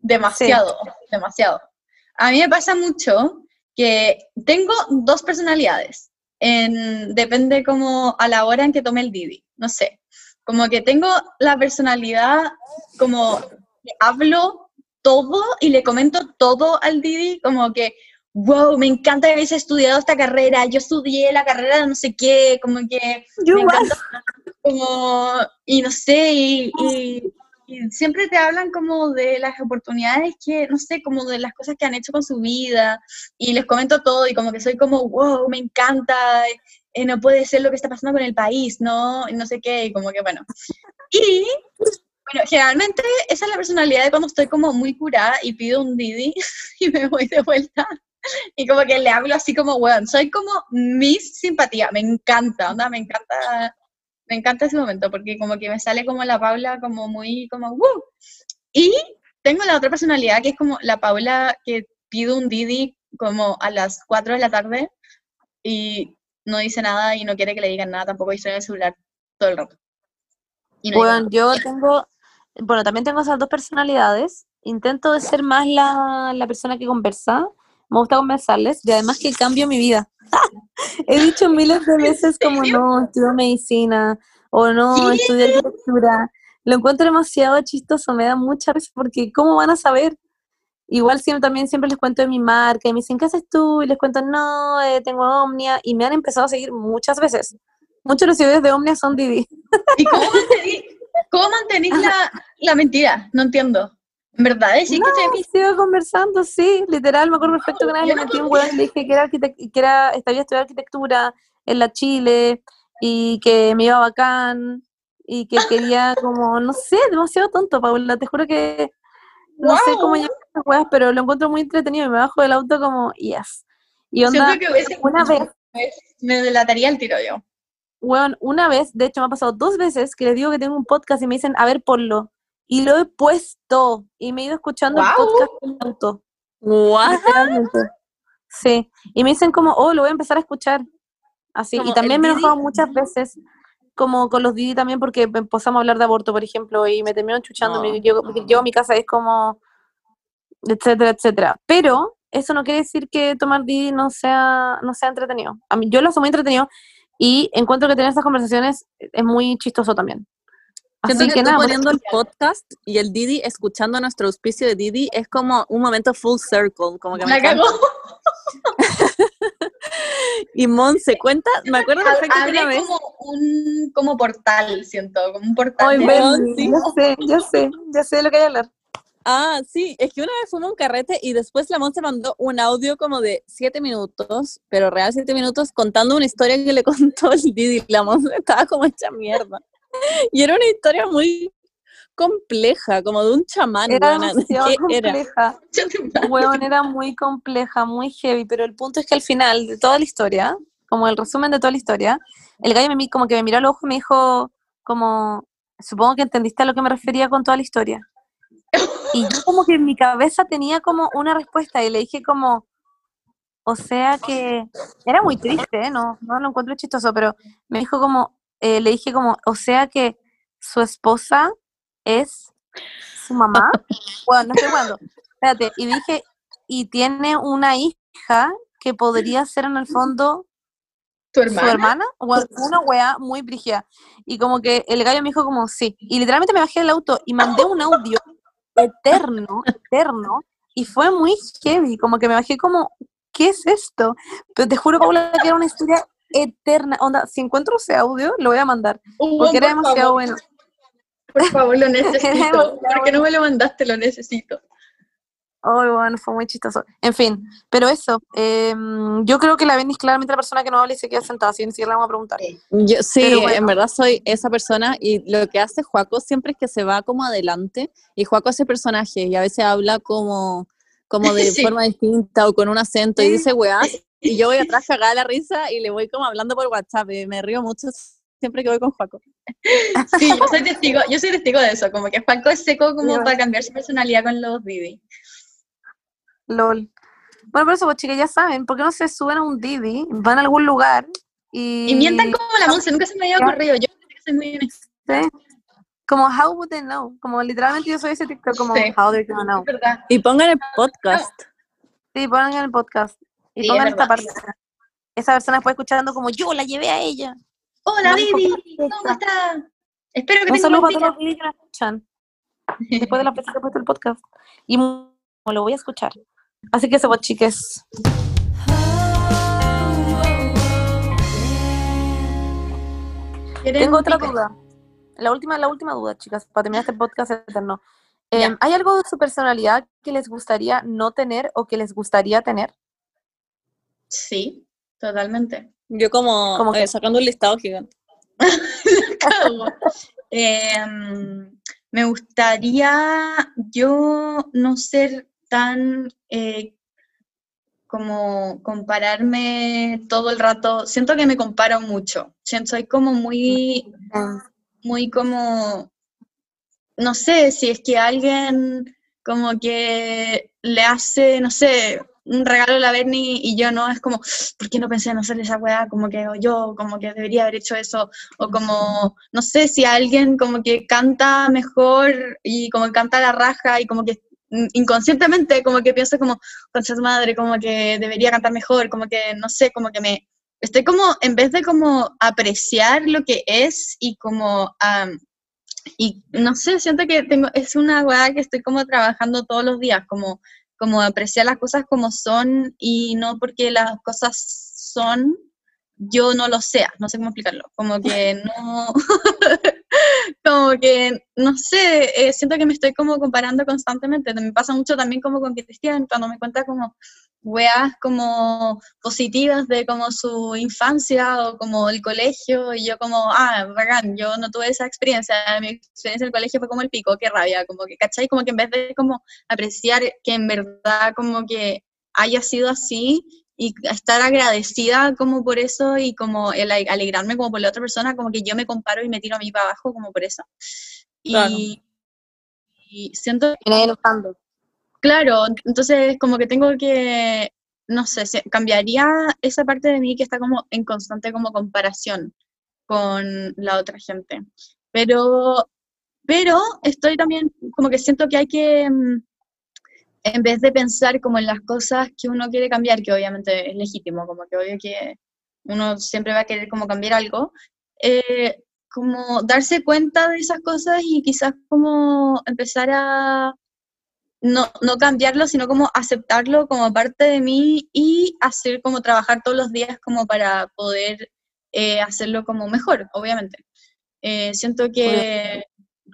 Demasiado, demasiado. A mí me pasa mucho que tengo dos personalidades. En, depende como a la hora en que tome el Didi. No sé. Como que tengo la personalidad como que hablo todo y le comento todo al Didi, como que, wow, me encanta que hayas estudiado esta carrera, yo estudié la carrera de no sé qué, como que me encanta, como, y no sé, y, y- y siempre te hablan como de las oportunidades que, no sé, como de las cosas que han hecho con su vida, y les comento todo, y como que soy como, wow, me encanta, eh, no puede ser lo que está pasando con el país, ¿no? No sé qué, y como que bueno. Y, bueno, generalmente esa es la personalidad de cuando estoy como muy curada y pido un Didi y me voy de vuelta. Y como que le hablo así como, weón, soy como mis simpatía, me encanta, onda, me encanta, me encanta ese momento, porque como que me sale como la Paula como muy, como, ¡wow! Y tengo la otra personalidad que es como la Paula que pide un Didi como a las 4 de la tarde y no dice nada y no quiere que le digan nada tampoco y estoy en el celular todo el rato. No Bueno, yo tengo, bueno, también tengo esas dos personalidades. Intento de ser más la, la persona que conversa. Me gusta conversarles y además que cambio mi vida. He dicho miles de veces como no, estudio medicina o no, estudio arquitectura. Lo encuentro demasiado chistoso, me da mucha risa porque ¿cómo van a saber? Igual siempre, también siempre les cuento de mi marca y me dicen, ¿qué haces tú? Y les cuento, no, eh, tengo Omnia. Y me han empezado a seguir muchas veces. Muchos de los seguidores de Omnia son Didi. ¿Y cómo mantenís, cómo mantenís la, la mentira? No entiendo. ¿En verdad? ¿Decís No, que te sigo conversando, sí, literal, me acuerdo perfecto que una vez le no metí un hueón y le dije que era, que era, estaba estudiando arquitectura en la Chile y que me iba bacán y que quería como, no sé, demasiado tonto, Paula, te juro que no sé cómo llegar a weas, pero lo encuentro muy entretenido y me bajo del auto como, yes. Y onda, que una vez, me delataría el tiro yo. weón, una vez, de hecho me ha pasado dos veces que les digo que tengo un podcast y me dicen, a ver, ponlo. Y lo he puesto y me he ido escuchando el Guau. podcast en el auto. Literalmente. Sí. Y me dicen como, oh, lo voy a empezar a escuchar. Así. Como Y también el me he enojado muchas veces, como con los Didi también, porque empezamos a hablar de aborto, por ejemplo, y me terminaron chuchando. No. Yo, yo a mi casa es como, etcétera, etcétera. Pero eso no quiere decir que tomar Didi no sea, no sea entretenido. A mí, yo lo muy entretenido y encuentro que tener estas conversaciones es muy chistoso también. Así Siento que, que tú nada, pues, poniendo el podcast y el Didi escuchando nuestro auspicio de Didi es como un momento full circle, como que me encanta. cagó. Y Mon se cuenta, me acuerdo perfecto que Abre una vez, como un como portal, siento, como un portal. Ay, sí. ya sé, ya sé, ya sé de lo que hay que hablar. ah, sí, es que una vez fuimos a un carrete y después la Mon se mandó un audio como de siete minutos, pero real siete minutos, contando una historia que le contó el Didi. La Mon estaba como hecha mierda. Y era una historia muy compleja, como de un chamán, Era demasiado ¿Qué era? compleja. Weón, era muy compleja, muy heavy, pero el punto es que al final de toda la historia, como el resumen de toda la historia, el gallo me, como que me miró al ojo y me dijo, como, supongo que entendiste a lo que me refería con toda la historia. Y yo como que en mi cabeza tenía como una respuesta y le dije como, o sea que, era muy triste, ¿eh? no, no lo encuentro chistoso, pero me dijo como, eh, le dije como, o sea que su esposa es su mamá. Bueno, no estoy jugando. Espérate, y dije, y tiene una hija que podría ser en el fondo ¿Tu su hermana? o una wea muy brígida. Y como que el gallo me dijo como sí. Y literalmente me bajé del auto y mandé un audio eterno, eterno, y fue muy heavy, como que me bajé como, ¿qué es esto? Pero te juro, Paula, que era una historia eterna. Onda, si encuentro ese audio, lo voy a mandar, porque era demasiado favor, bueno. Por favor, lo necesito. demasiado ¿Por qué no me lo mandaste? Lo necesito. Ay, bueno, fue muy chistoso. En fin, pero eso, em, yo creo que la Benny es claramente la persona que no habla y se queda sentada, ni siquiera le vamos a preguntar. Yo, sí, bueno. en verdad soy esa persona y lo que hace Juaco siempre es que se va como adelante y Juaco hace personaje y a veces habla como, como de Sí. forma distinta o con un acento y dice weás y yo voy atrás cagada de la risa y le voy como hablando por WhatsApp y me río mucho siempre que voy con Juaco. Sí, yo soy testigo, yo soy testigo de eso, como que Juanco es seco como para cambiar su personalidad con los Didi. LOL. Bueno, por eso, pues chicas, ya saben, ¿por qué no se suben a un Didi, van a algún lugar y... Y mientan como la Monse, nunca se me había ocurrido. Yo creo que soy muy honesta, Sí. Como, how would they know? Como, literalmente yo soy ese TikTok, como, Sí. how they gonna know? Y pongan el podcast. Sí, pongan en el podcast. Y Sí, pongan es esta parte. Esa persona después escuchando como, yo la llevé a ella. Hola No Didi, que ¿cómo está? Espero que Un saludo para todos los que nos escuchan. después de la persona que ha puesto el podcast. Y lo voy a escuchar. Así que eso, pues, chiques. ¿Quieren Tengo otra duda. La última, la última duda, chicas, para terminar este podcast eterno. Em, ¿Hay algo de su personalidad que les gustaría no tener o que les gustaría tener? Sí, totalmente. Yo como ¿Cómo eh, sacando un listado gigante. Em, me gustaría yo no ser tan eh, como compararme todo el rato. Siento que me comparo mucho. Siento, soy como muy, muy como, no sé, si es que alguien como que le hace, no sé, un regalo a la Bernie y yo no, es como, ¿por qué no pensé en hacer esa weá? Como que yo, como que debería haber hecho eso, o como, no sé, si alguien como que canta mejor y como canta la raja y como que inconscientemente como que pienso como, con su madre, como que debería cantar mejor, como que, no sé, como que me, estoy como, en vez de como apreciar lo que es y como, y no sé, siento que tengo, es una weá que estoy como trabajando todos los días, como, como apreciar las cosas como son y no porque las cosas son, yo no lo sea, no sé cómo explicarlo, como que no, como que, no sé, eh, siento que me estoy como comparando constantemente, me pasa mucho también como con Cristian, cuando me cuenta como weas como positivas de como su infancia o como el colegio, y yo como, ah, bacán, yo no tuve esa experiencia, mi experiencia en el colegio fue como el pico, qué rabia, como que, ¿cachai? Como que en vez de como apreciar que en verdad como que haya sido así, y estar agradecida como por eso y como el alegrarme como por la otra persona, como que yo me comparo y me tiro a mí para abajo como por eso. Y, y siento... Claro, entonces como que tengo que, no sé, cambiaría esa parte de mí que está como en constante como comparación con la otra gente. Pero, pero estoy también como que siento que hay que mm, en vez de pensar como en las cosas que uno quiere cambiar, que obviamente es legítimo, como que obvio que uno siempre va a querer como cambiar algo, eh, como darse cuenta de esas cosas y quizás como empezar a no, no cambiarlo, sino como aceptarlo como parte de mí y hacer como trabajar todos los días como para poder eh, hacerlo como mejor, obviamente. Eh, siento que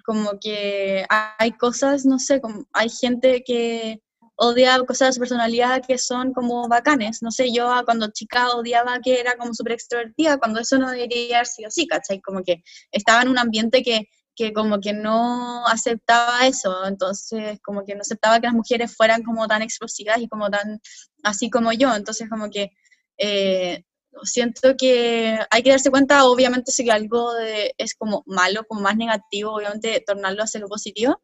como que hay cosas, no sé, como hay gente que odia cosas de su personalidad que son como bacanes. No sé, yo cuando chica odiaba que era como súper extrovertida, cuando eso no debería haber sido así, ¿cachai? Como que estaba en un ambiente que, que como que no aceptaba eso, entonces como que no aceptaba que las mujeres fueran como tan explosivas y como tan así como yo, entonces como que eh, siento que hay que darse cuenta, obviamente, si algo es como malo, como más negativo, obviamente tornarlo hacia lo positivo,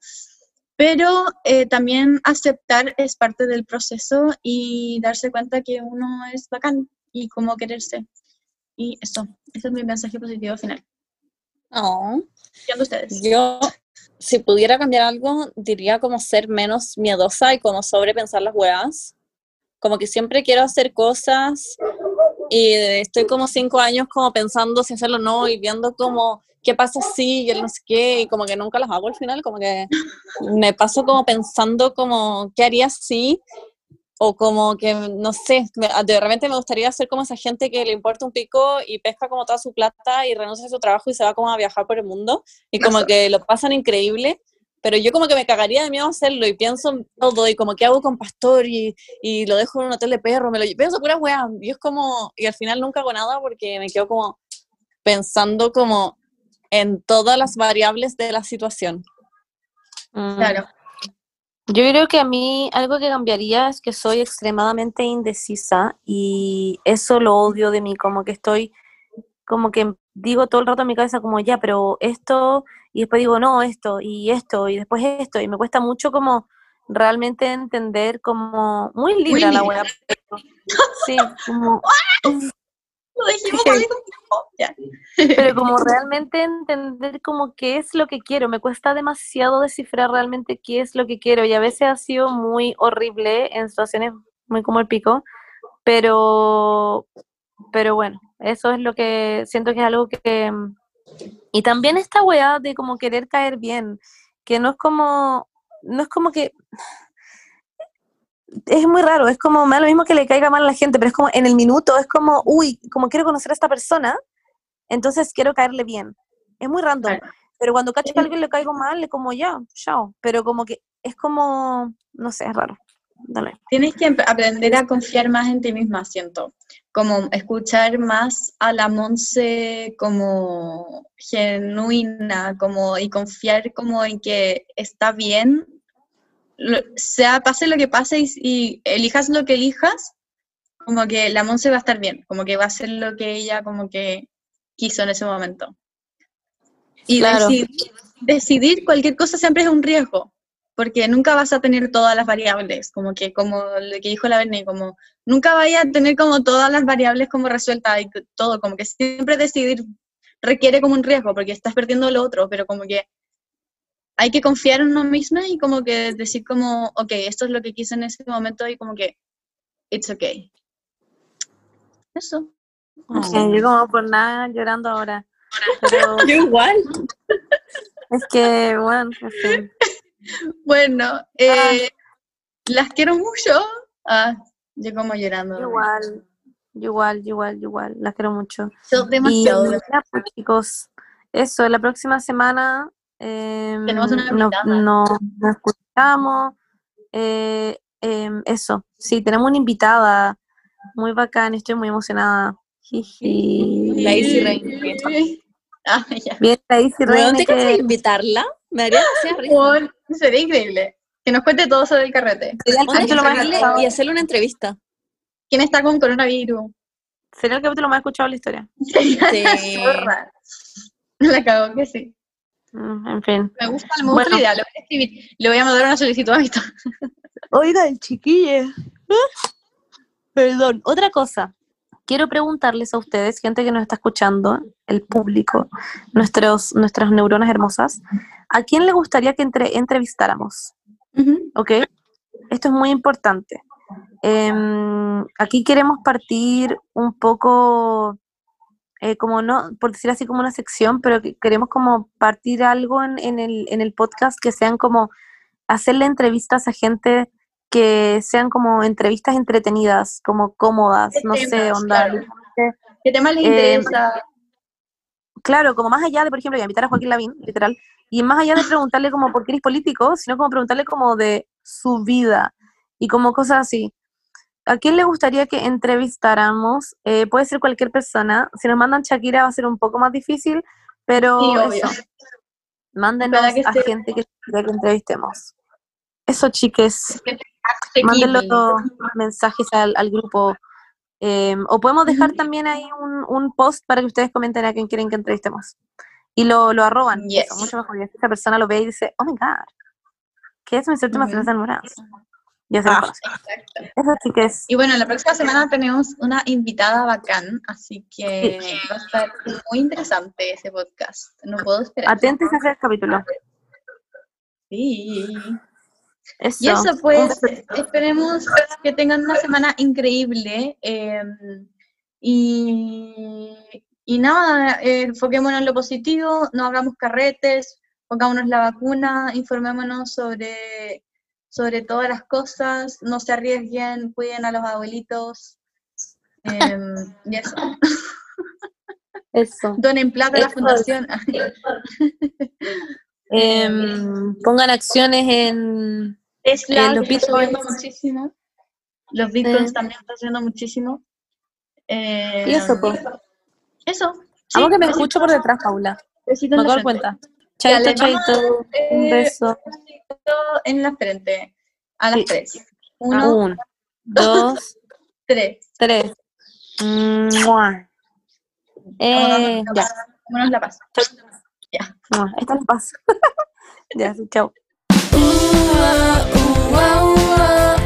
pero eh, también aceptar es parte del proceso y darse cuenta que uno es bacán y cómo quererse. Y eso, ese es mi mensaje positivo final. Oh. ¿Qué ustedes? Yo, si pudiera cambiar algo, diría como ser menos miedosa y como sobrepensar las weas. Como que siempre quiero hacer cosas y estoy como cinco años como pensando si hacerlo o no y viendo como qué pasa si y no sé qué y como que nunca las hago al final, como que me paso como pensando como qué haría si o como que, no sé, de repente me gustaría ser como esa gente que le importa un pico y pesca como toda su plata y renuncia a su trabajo y se va como a viajar por el mundo y como que lo pasan increíble pero yo como que me cagaría de miedo a hacerlo y pienso en todo y como qué hago con Pastor y, y lo dejo en un hotel de perro, me lo pienso pura weá, y es como, y al final nunca hago nada porque me quedo como pensando como en todas las variables de la situación. Mm. Claro. Yo creo que a mí algo que cambiaría es que soy extremadamente indecisa y eso lo odio de mí, como que estoy, como que digo todo el rato en mi cabeza como ya, pero esto y después digo, no, esto y esto y después esto, y me cuesta mucho como realmente entender como muy libre la web. Sí, como... Pero como realmente entender como qué es lo que quiero, me cuesta demasiado descifrar realmente qué es lo que quiero y a veces ha sido muy horrible en situaciones muy como el pico, pero, pero bueno, eso es lo que siento que es algo que, y también esta weá de como querer caer bien, que no es como, no es como que, es muy raro, es como, me da lo mismo que le caiga mal a la gente, pero es como en el minuto, es como, uy, como quiero conocer a esta persona, entonces quiero caerle bien. Es muy random. Pero cuando cacho que a alguien le caigo mal, le como ya, chao. Pero como que es como, no sé, es raro. Tienes que aprender a confiar más en ti misma, siento. Como escuchar más a la Monse como genuina, como y confiar como en que está bien, sea pase lo que pase y, elijas lo que elijas, como que la Monse va a estar bien, como que va a hacer lo que ella como que quiso en ese momento. Y decidir cualquier cosa siempre es un riesgo, porque nunca vas a tener todas las variables, como que, como lo que dijo la Bernie, como nunca vaya a tener como todas las variables como resueltas y todo, como que siempre decidir requiere como un riesgo, porque estás perdiendo lo otro, pero como que hay que confiar en uno misma y como que decir como, ok, esto es lo que quise en ese momento y como que, it's okay. Eso. Ok, yo como por nada llorando ahora. Pero Yo igual. es que, bueno, en fin. Bueno, eh, las quiero mucho. Ah, yo como llorando. Yo igual, yo igual, yo igual, yo igual. Las quiero mucho. Son Y demasiado. ya, pues, chicos, eso, la próxima semana em, Tenemos una nos, invitada. nos- nos escuchamos. eh, em, eso, sí, tenemos una invitada muy bacán, estoy muy emocionada. La Isi Reine. Ah. Bien, la Isi Weón, Reine ¿te cansas de que invitarla? Me haría. Bueno, sería increíble. Que nos cuente todo sobre el carrete. sería el capítulo más escuchado, y hacerle una entrevista. ¿Quién está con coronavirus? sería el capítulo más escuchado de la historia. Sí. Zorra. La cago que sí. Mm, En fin. Me gusta, me gusta Bueno. la idea, lo voy a escribir. Le voy a mandar una solicitud a mi Oigan, chiquillas. Perdón, otra cosa. Quiero preguntarles a ustedes, gente que nos está escuchando, el público, nuestros, nuestras neuronas hermosas, ¿a quién le gustaría que entre- entrevistáramos? ¿Ok? Esto es muy importante. Em, aquí queremos partir un poco, eh, como no, por decir así, como una sección, pero que queremos como partir algo en, en el, en el podcast que sean como hacerle entrevistas a gente que sean como entrevistas entretenidas, como cómodas, ¿Qué no sé, onda. Claro. ¿Qué tema les Eh, interesa? Claro, como más allá de, por ejemplo, de invitar a Joaquín Lavín, literal, y más allá de preguntarle como por qué eres político, sino como preguntarle como de su vida y como cosas así. ¿A quién le gustaría que entrevistáramos? Eh, puede ser cualquier persona. Si nos mandan Shakira va a ser un poco más difícil, pero Sí, obvio. eso, mándenos que a gente que entrevistemos. Eso, chiques. Mándenlo mensajes al, al grupo. Eh, o podemos dejar también ahí un, un post para que ustedes comenten a quién quieren que entrevistemos. Y lo, lo arroban. Yes. Eso, mucho mejor. Y esa persona lo ve y dice, oh my god, ¿qué es mis últimas tres enamoradas? Ya se Ah. Exacto. Eso sí que es. Y bueno, la próxima semana tenemos una invitada bacán, así que va a estar muy interesante ese podcast. No puedo esperar. Atentos a ese capítulo. Sí. Eso. Y eso pues, esperemos que tengan una semana increíble. eh, y, y nada, eh, enfoquémonos en lo positivo, no hagamos carretes, pongámonos la vacuna, informémonos sobre, sobre todas las cosas, no se arriesguen, cuiden a los abuelitos. em, y eso. Eso. Donen plata a la fundación. Em, pongan acciones en. Tesla, Eh, los que está subiendo bitcoins. muchísimo. Los bitcoins Eh. también están subiendo muchísimo. Eh, Y eso, pues. Eso. Amo que me escucho por detrás, Paula. besito Me la frente. cuenta. Chaito, chaito. Un beso. en la frente. A las Sí. tres. Uno, un, dos, tres. tres. Mua. Eh, ya. Vámonos la paz. Mua. Esta es la paz. ya, sí, chao. Ooh, ah, ooh, ah, ooh, ah.